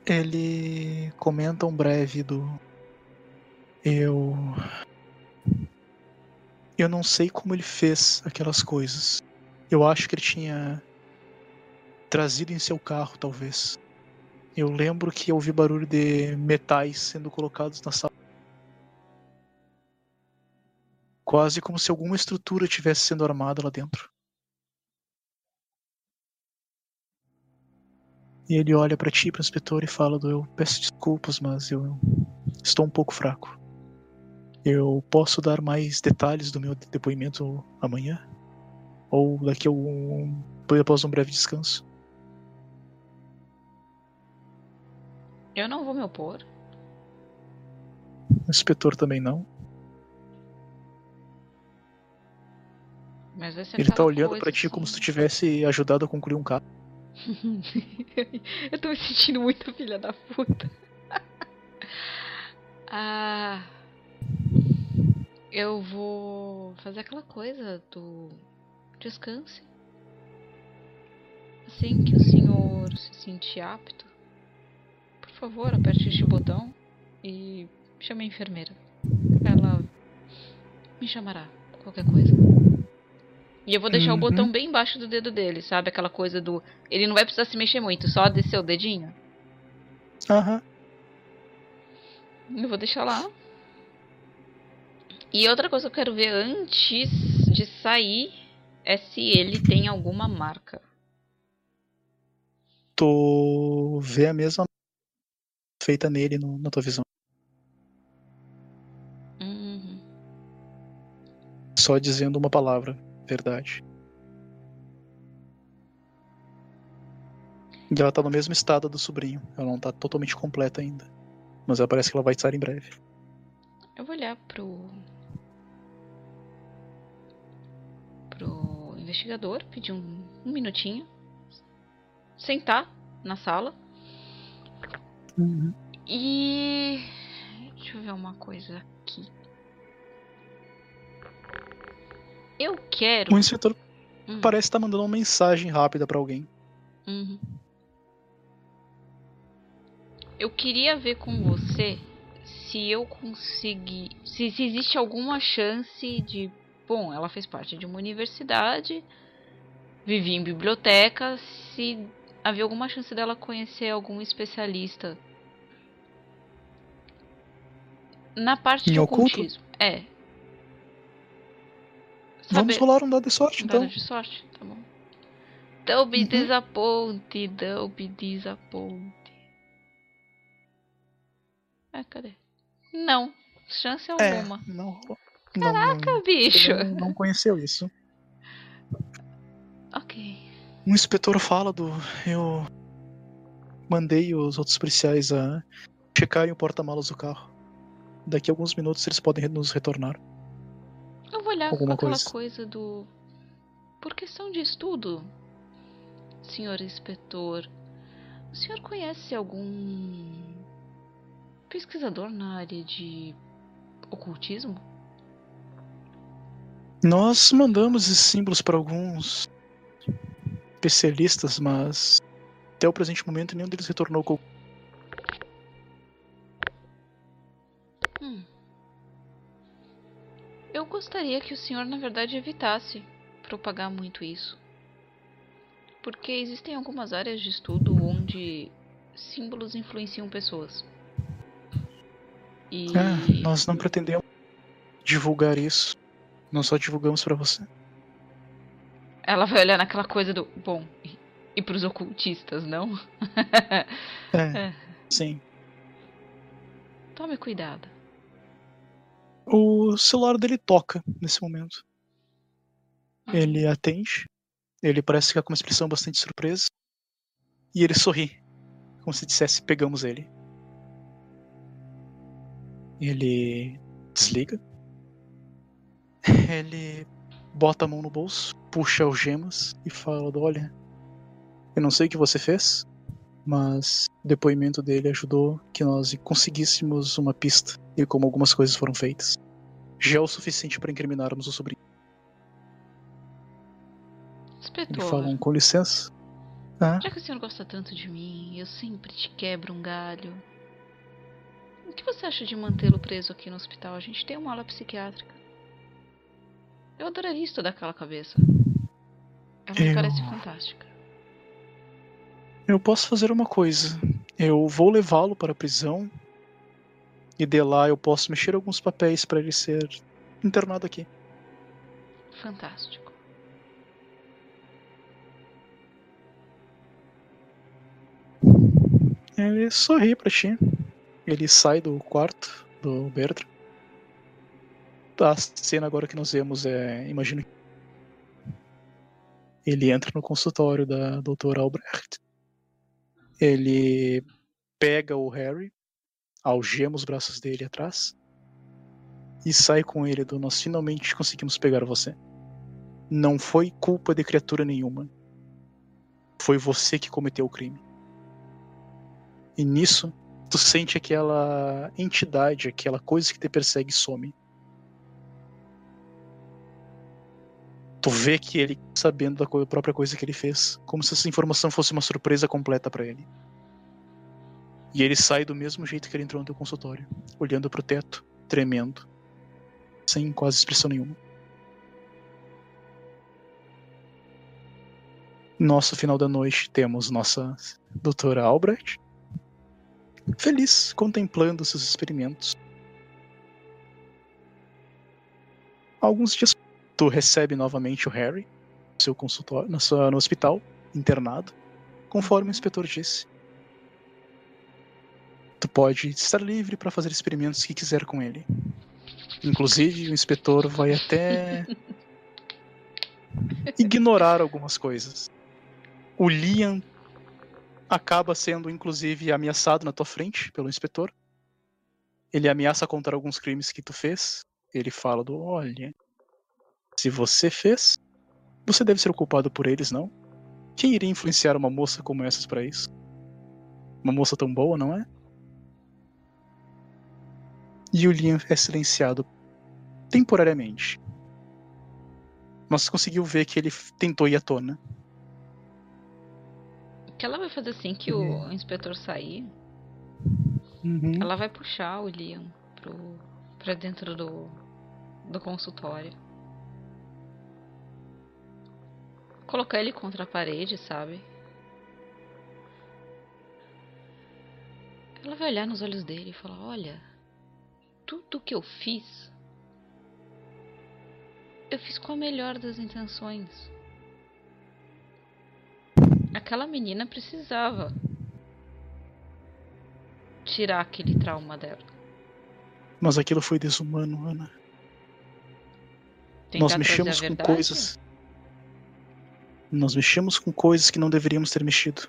Ele comenta um breve do. Eu. Eu não sei como ele fez aquelas coisas. Eu acho que ele tinha trazido em seu carro, talvez. Eu lembro que ouvi barulho de metais sendo colocados na sala. Quase como se alguma estrutura tivesse sendo armada lá dentro. E ele olha para ti, para o inspetor, e fala: do, Eu peço desculpas, mas eu estou um pouco fraco. Eu posso dar mais detalhes do meu depoimento amanhã? Ou daqui a um. após um breve descanso? Eu não vou me opor. O inspetor também não. Mas vai ser Ele tá olhando pra ti como assim. se tu tivesse ajudado a concluir um caso. eu tô me sentindo muito filha da puta. ah. Eu vou fazer aquela coisa do descanse. Assim que o senhor se sentir apto, por favor, aperte este botão e chame a enfermeira. Ela me chamará, qualquer coisa. E eu vou deixar Uhum. o botão bem embaixo do dedo dele, sabe? Aquela coisa do. Ele não vai precisar se mexer muito, só descer o dedinho. Aham. Eu vou deixar lá. E outra coisa que eu quero ver antes de sair é se ele tem alguma marca. Tu vê a mesma feita nele no- na tua visão. Uhum. Só dizendo uma palavra, verdade. E ela tá no mesmo estado do sobrinho. Ela não tá totalmente completa ainda. Mas ela parece que ela vai estar em breve. Eu vou olhar pro. pro investigador, pedir um, um minutinho. Sentar na sala. E. Deixa eu ver uma coisa aqui. Eu quero. O inspetor Hum, parece estar mandando uma mensagem rápida pra alguém. uhum. Eu queria ver com você se eu conseguir. Se, se existe alguma chance de. Bom, ela fez parte de uma universidade, vivia em biblioteca, se havia alguma chance dela conhecer algum especialista na parte Em de oculto? ocultismo. É. Vamos Saber- rolar um dado de sorte, Dado então. de sorte, tá bom. Be Uhum. disappointed, don't be disappointed. É, cadê? Não, chance É, alguma. não rolou. Caraca, não, bicho. não, não conheceu isso. Ok. Um inspetor fala do. Eu mandei os outros policiais a checarem o porta-malas do carro. Daqui a alguns minutos eles podem nos retornar. Olhar Alguma aquela coisa. coisa do. Por questão de estudo, senhor inspetor. O senhor conhece algum pesquisador na área de ocultismo? Nós mandamos esses símbolos para alguns especialistas, mas até o presente momento nenhum deles retornou com. Gostaria que o senhor, na verdade, evitasse propagar muito isso. Porque existem algumas áreas de estudo onde símbolos influenciam pessoas. E. É, nós não pretendemos divulgar isso. Nós só divulgamos para você. Ela vai olhar naquela coisa do. Bom, e pros ocultistas, não? é, é, sim. Tome cuidado. O celular dele toca nesse momento. Ele atende. Ele parece ficar com uma expressão bastante surpresa. E ele sorri. Como se dissesse: pegamos ele. Ele desliga. Ele bota a mão no bolso, puxa algemas e fala: Olha, eu não sei o que você fez, mas o depoimento dele ajudou que nós conseguíssemos uma pista e como algumas coisas foram feitas. Já é o suficiente para incriminarmos o sobrinho. Inspetor. Eles falam com licença. Ah? Já que o senhor gosta tanto de mim, eu sempre te quebro um galho. O que você acha de mantê-lo preso aqui no hospital? A gente tem uma aula psiquiátrica. Eu adoraria estudar aquela cabeça. Ela me eu... parece fantástica. Eu posso fazer uma coisa. Eu vou levá-lo para a prisão. E de lá eu posso mexer alguns papéis para ele ser internado aqui. Fantástico. Ele sorri para ti. Ele sai do quarto do Bertrand a cena agora que nós vemos é. Imagino ele entra no consultório da doutora Albrecht. Ele pega o Harry, algema os braços dele atrás e sai com ele do nós finalmente conseguimos pegar você. Não foi culpa de criatura nenhuma. Foi você que cometeu o crime. E nisso, tu sente aquela entidade, aquela coisa que te persegue some. Tu vê que ele sabendo da própria coisa que ele fez, como se essa informação fosse uma surpresa completa para ele. E ele sai do mesmo jeito que ele entrou no teu consultório, olhando pro teto, tremendo, sem quase expressão nenhuma. Nosso final da noite temos nossa doutora Albrecht, feliz contemplando seus experimentos. Alguns dias tu recebe novamente o Harry no seu consultório, no, seu, no hospital, internado, conforme o inspetor disse. Tu pode estar livre para fazer experimentos que quiser com ele. Inclusive, o inspetor vai até ignorar algumas coisas. O Liam acaba sendo, inclusive, ameaçado na tua frente pelo inspetor. Ele ameaça contar alguns crimes que tu fez. Ele fala do, olha, se você fez, você deve ser culpado por eles, não? Quem iria influenciar uma moça como essas para isso? Uma moça tão boa, não é? E o Liam é silenciado temporariamente. Mas conseguiu ver que ele tentou ir à tona. O que ela vai fazer assim que o uhum. inspetor sair? Uhum. Ela vai puxar o Liam pro, pra dentro do, do consultório. Colocar ele contra a parede, sabe? Ela vai olhar nos olhos dele e falar: Olha, tudo que eu fiz, eu fiz com a melhor das intenções. Aquela menina precisava tirar aquele trauma dela. Mas aquilo foi desumano, Ana. Tentar Nós mexemos com coisas nós mexemos com coisas que não deveríamos ter mexido.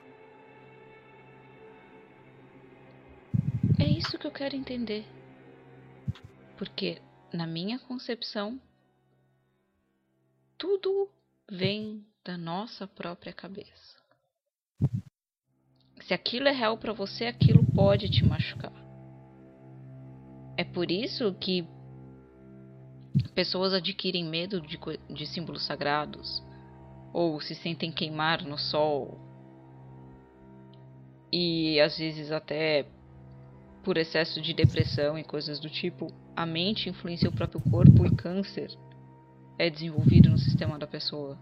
É isso que eu quero entender. Porque, na minha concepção, tudo vem da nossa própria cabeça. Se aquilo é real para você, aquilo pode te machucar. É por isso que pessoas adquirem medo de, de símbolos sagrados ou se sentem queimar no sol e às vezes até por excesso de depressão e coisas do tipo, a mente influencia o próprio corpo e câncer é desenvolvido no sistema da pessoa.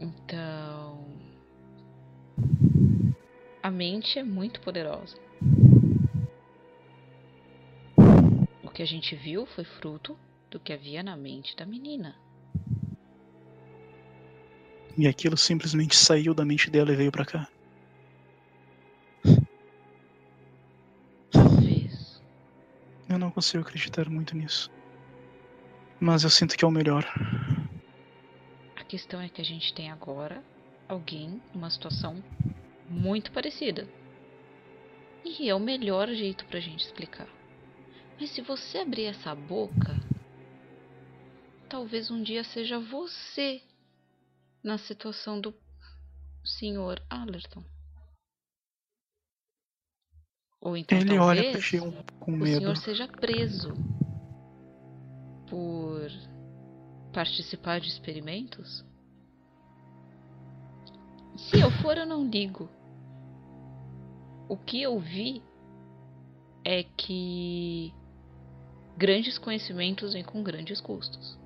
Então, a mente é muito poderosa. O que a gente viu foi fruto do que havia na mente da menina. E aquilo simplesmente saiu da mente dela e veio para cá. Talvez. Eu não consigo acreditar muito nisso. Mas eu sinto que é o melhor. A questão é que a gente tem agora alguém numa situação muito parecida. E é o melhor jeito pra gente explicar. Mas se você abrir essa boca, talvez um dia seja você na situação do Sr. Allerton. Ou então Ele talvez olha um- com o medo. senhor seja preso por participar de experimentos? Se eu for, eu não ligo. O que eu vi é que grandes conhecimentos vêm com grandes custos.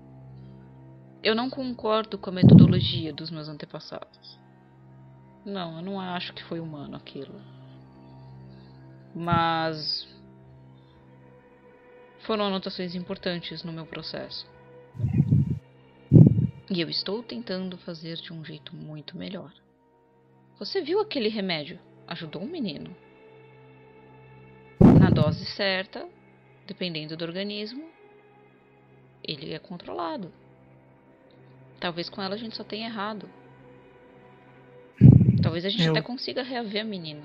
Eu não concordo com a metodologia dos meus antepassados. Não, eu não acho que foi humano aquilo. Mas foram anotações importantes no meu processo. E eu estou tentando fazer de um jeito muito melhor. Você viu aquele remédio? Ajudou um menino. Na dose certa, dependendo do organismo, ele é controlado. Talvez com ela a gente só tenha errado. Talvez a gente Eu- até consiga reaver a menina.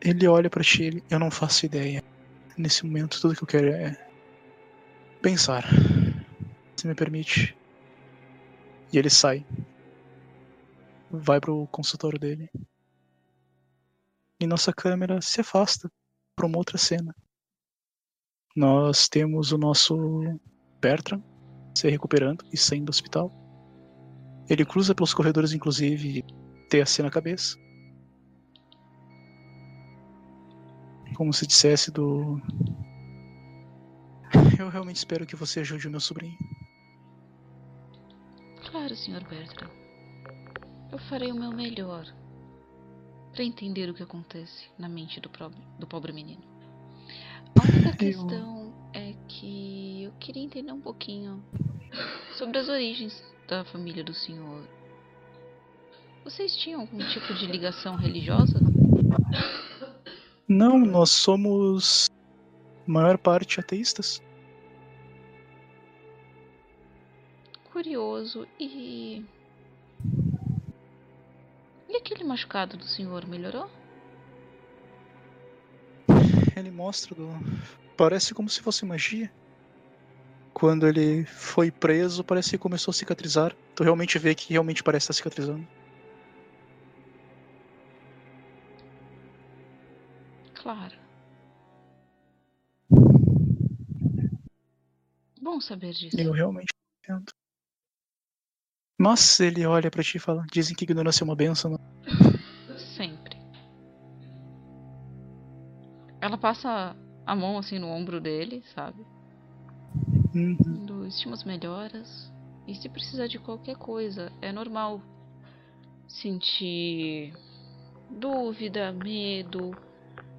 Ele olha pra ti, eu não faço ideia. Nesse momento, tudo que eu quero é pensar. Se me permite. E ele sai. Vai pro consultório dele. E nossa câmera se afasta para uma outra cena. Nós temos o nosso Bertram se recuperando e saindo do hospital. Ele cruza pelos corredores, inclusive, tem a cena na cabeça. como se dissesse do. Eu realmente espero que você ajude o meu sobrinho. Claro, Sr. Bertram. Eu farei o meu melhor para entender o que acontece na mente do, pro- do pobre menino. A única Eu- questão é que eu queria entender um pouquinho sobre as origens da família do senhor. Vocês tinham algum tipo de ligação religiosa? Não, nós somos. maior parte ateístas. Curioso e. E aquele machucado do senhor melhorou? Ele mostra do. Parece como se fosse magia. Quando ele foi preso, parece que começou a cicatrizar. Tu realmente vê que realmente parece estar cicatrizando. Claro. Bom saber disso. Eu realmente entendo. Mas ele olha pra ti e fala: Dizem que ignorância é uma benção. não?" Sempre. Ela passa a mão assim no ombro dele, sabe? Uhum. Do estimas melhoras. E se precisar de qualquer coisa, é normal sentir dúvida, medo.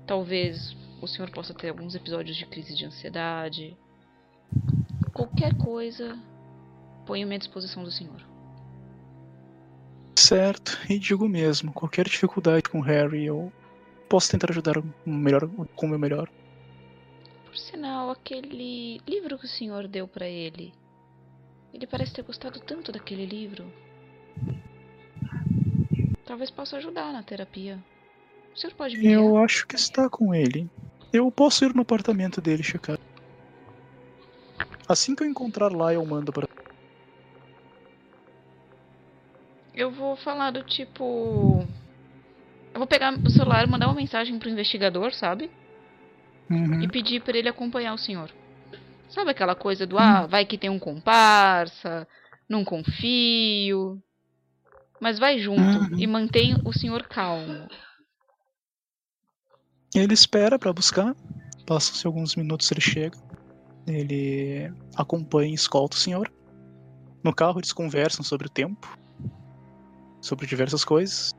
Talvez o senhor possa ter alguns episódios de crise de ansiedade. Qualquer coisa, ponho-me à disposição do senhor. Certo, e digo mesmo: qualquer dificuldade com Harry, eu posso tentar ajudar melhor, com o meu melhor. Por sinal, aquele livro que o senhor deu pra ele. Ele parece ter gostado tanto daquele livro. Talvez possa ajudar na terapia. O senhor pode me Eu guiar? acho que está com ele. Eu posso ir no apartamento dele checar. Assim que eu encontrar lá, eu mando para. eu vou falar do tipo. Eu vou pegar o celular e mandar uma mensagem pro investigador, sabe? Uhum. E pedir pra ele acompanhar o senhor. Sabe aquela coisa do, ah, vai que tem um comparsa, não confio. Mas vai junto Uhum. e mantém o senhor calmo. Ele espera pra buscar. Passam-se alguns minutos, ele chega. Ele acompanha e escolta o senhor. No carro eles conversam sobre o tempo, sobre diversas coisas.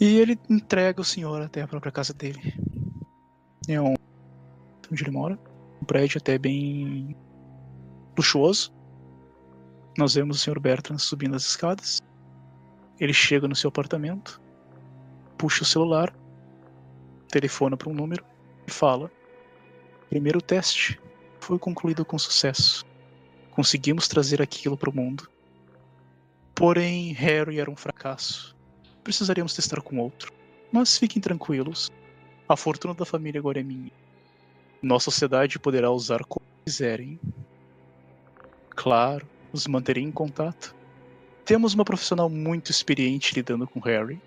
E ele entrega o senhor até a própria casa dele. É um onde ele mora, um prédio até bem luxuoso. Nós vemos o senhor Bertrand subindo as escadas. Ele chega no seu apartamento, puxa o celular, telefona para um número e fala: Primeiro teste foi concluído com sucesso. Conseguimos trazer aquilo para o mundo. Porém, Harry era um fracasso. Precisaríamos testar com outro. Mas fiquem tranquilos. A fortuna da família agora é minha. Nossa sociedade poderá usar como quiserem. Claro, os manterei em contato. Temos uma profissional muito experiente lidando com Harry.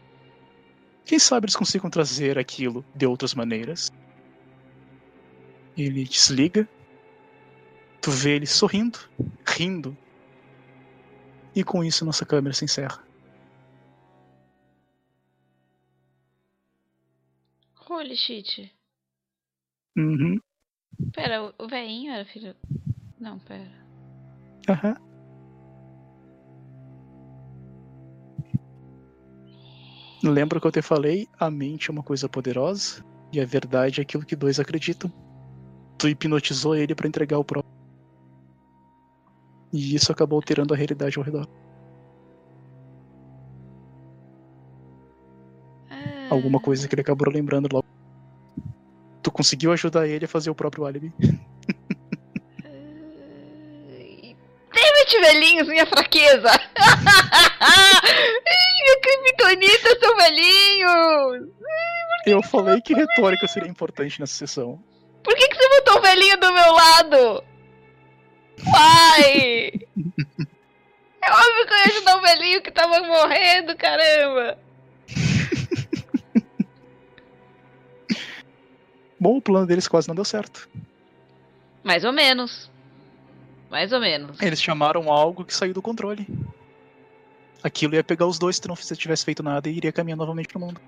Quem sabe eles consigam trazer aquilo de outras maneiras. Ele desliga. Tu vê ele sorrindo, rindo. E com isso nossa câmera se encerra. Holy shit. Uhum. Pera, o- o velhinho era filho. Não, pera. Aham. Lembra que eu te falei? A mente é uma coisa poderosa e a verdade é aquilo que dois acreditam. Tu hipnotizou ele para entregar o próprio. E isso acabou alterando a realidade ao redor. Alguma coisa que ele acabou lembrando logo. Tu conseguiu ajudar ele a fazer o próprio álibi. David velhinhos, minha fraqueza! Ai, minha criptonita são velhinhos! Eu falei que retórica seria importante nessa sessão. Por que, que você botou o velhinho do meu lado? Pai! É óbvio que eu ia ajudar o velhinho que tava morrendo, caramba! Bom, o plano deles quase não deu certo. Mais ou menos. Mais ou menos. Eles chamaram algo que saiu do controle. Aquilo ia pegar os dois se não tivesse feito nada e iria caminhar novamente pro mundo.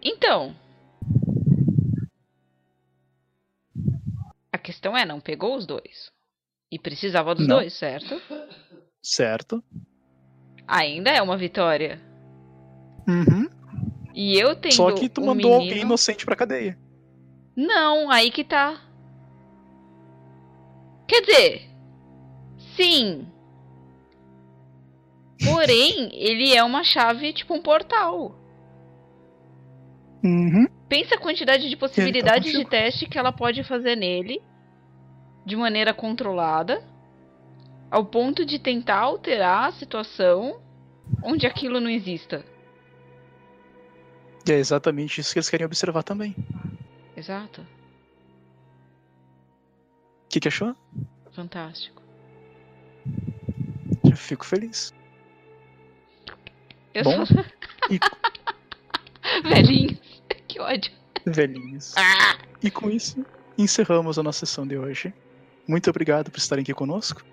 Então. A questão é, não pegou os dois. E precisava dos Não. dois, certo? Certo? Ainda é uma vitória. Uhum. E eu tenho Só que tu um mandou menino... alguém inocente pra cadeia. Não, aí que tá. Quer dizer, sim. Porém, ele é uma chave, tipo um portal. Uhum. Pensa a quantidade de possibilidades de contigo. teste que ela pode fazer nele de maneira controlada, ao ponto de tentar alterar a situação onde aquilo não exista. E é exatamente isso que eles querem observar também. Exato. O que, que achou? Fantástico. Eu fico feliz. Eu Bom, sou. e- Velhinhos. Que ódio. Velhinhos. Ah! E com isso, encerramos a nossa sessão de hoje. Muito obrigado por estarem aqui conosco.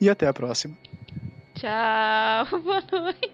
E até a próxima. Tchau. Boa noite.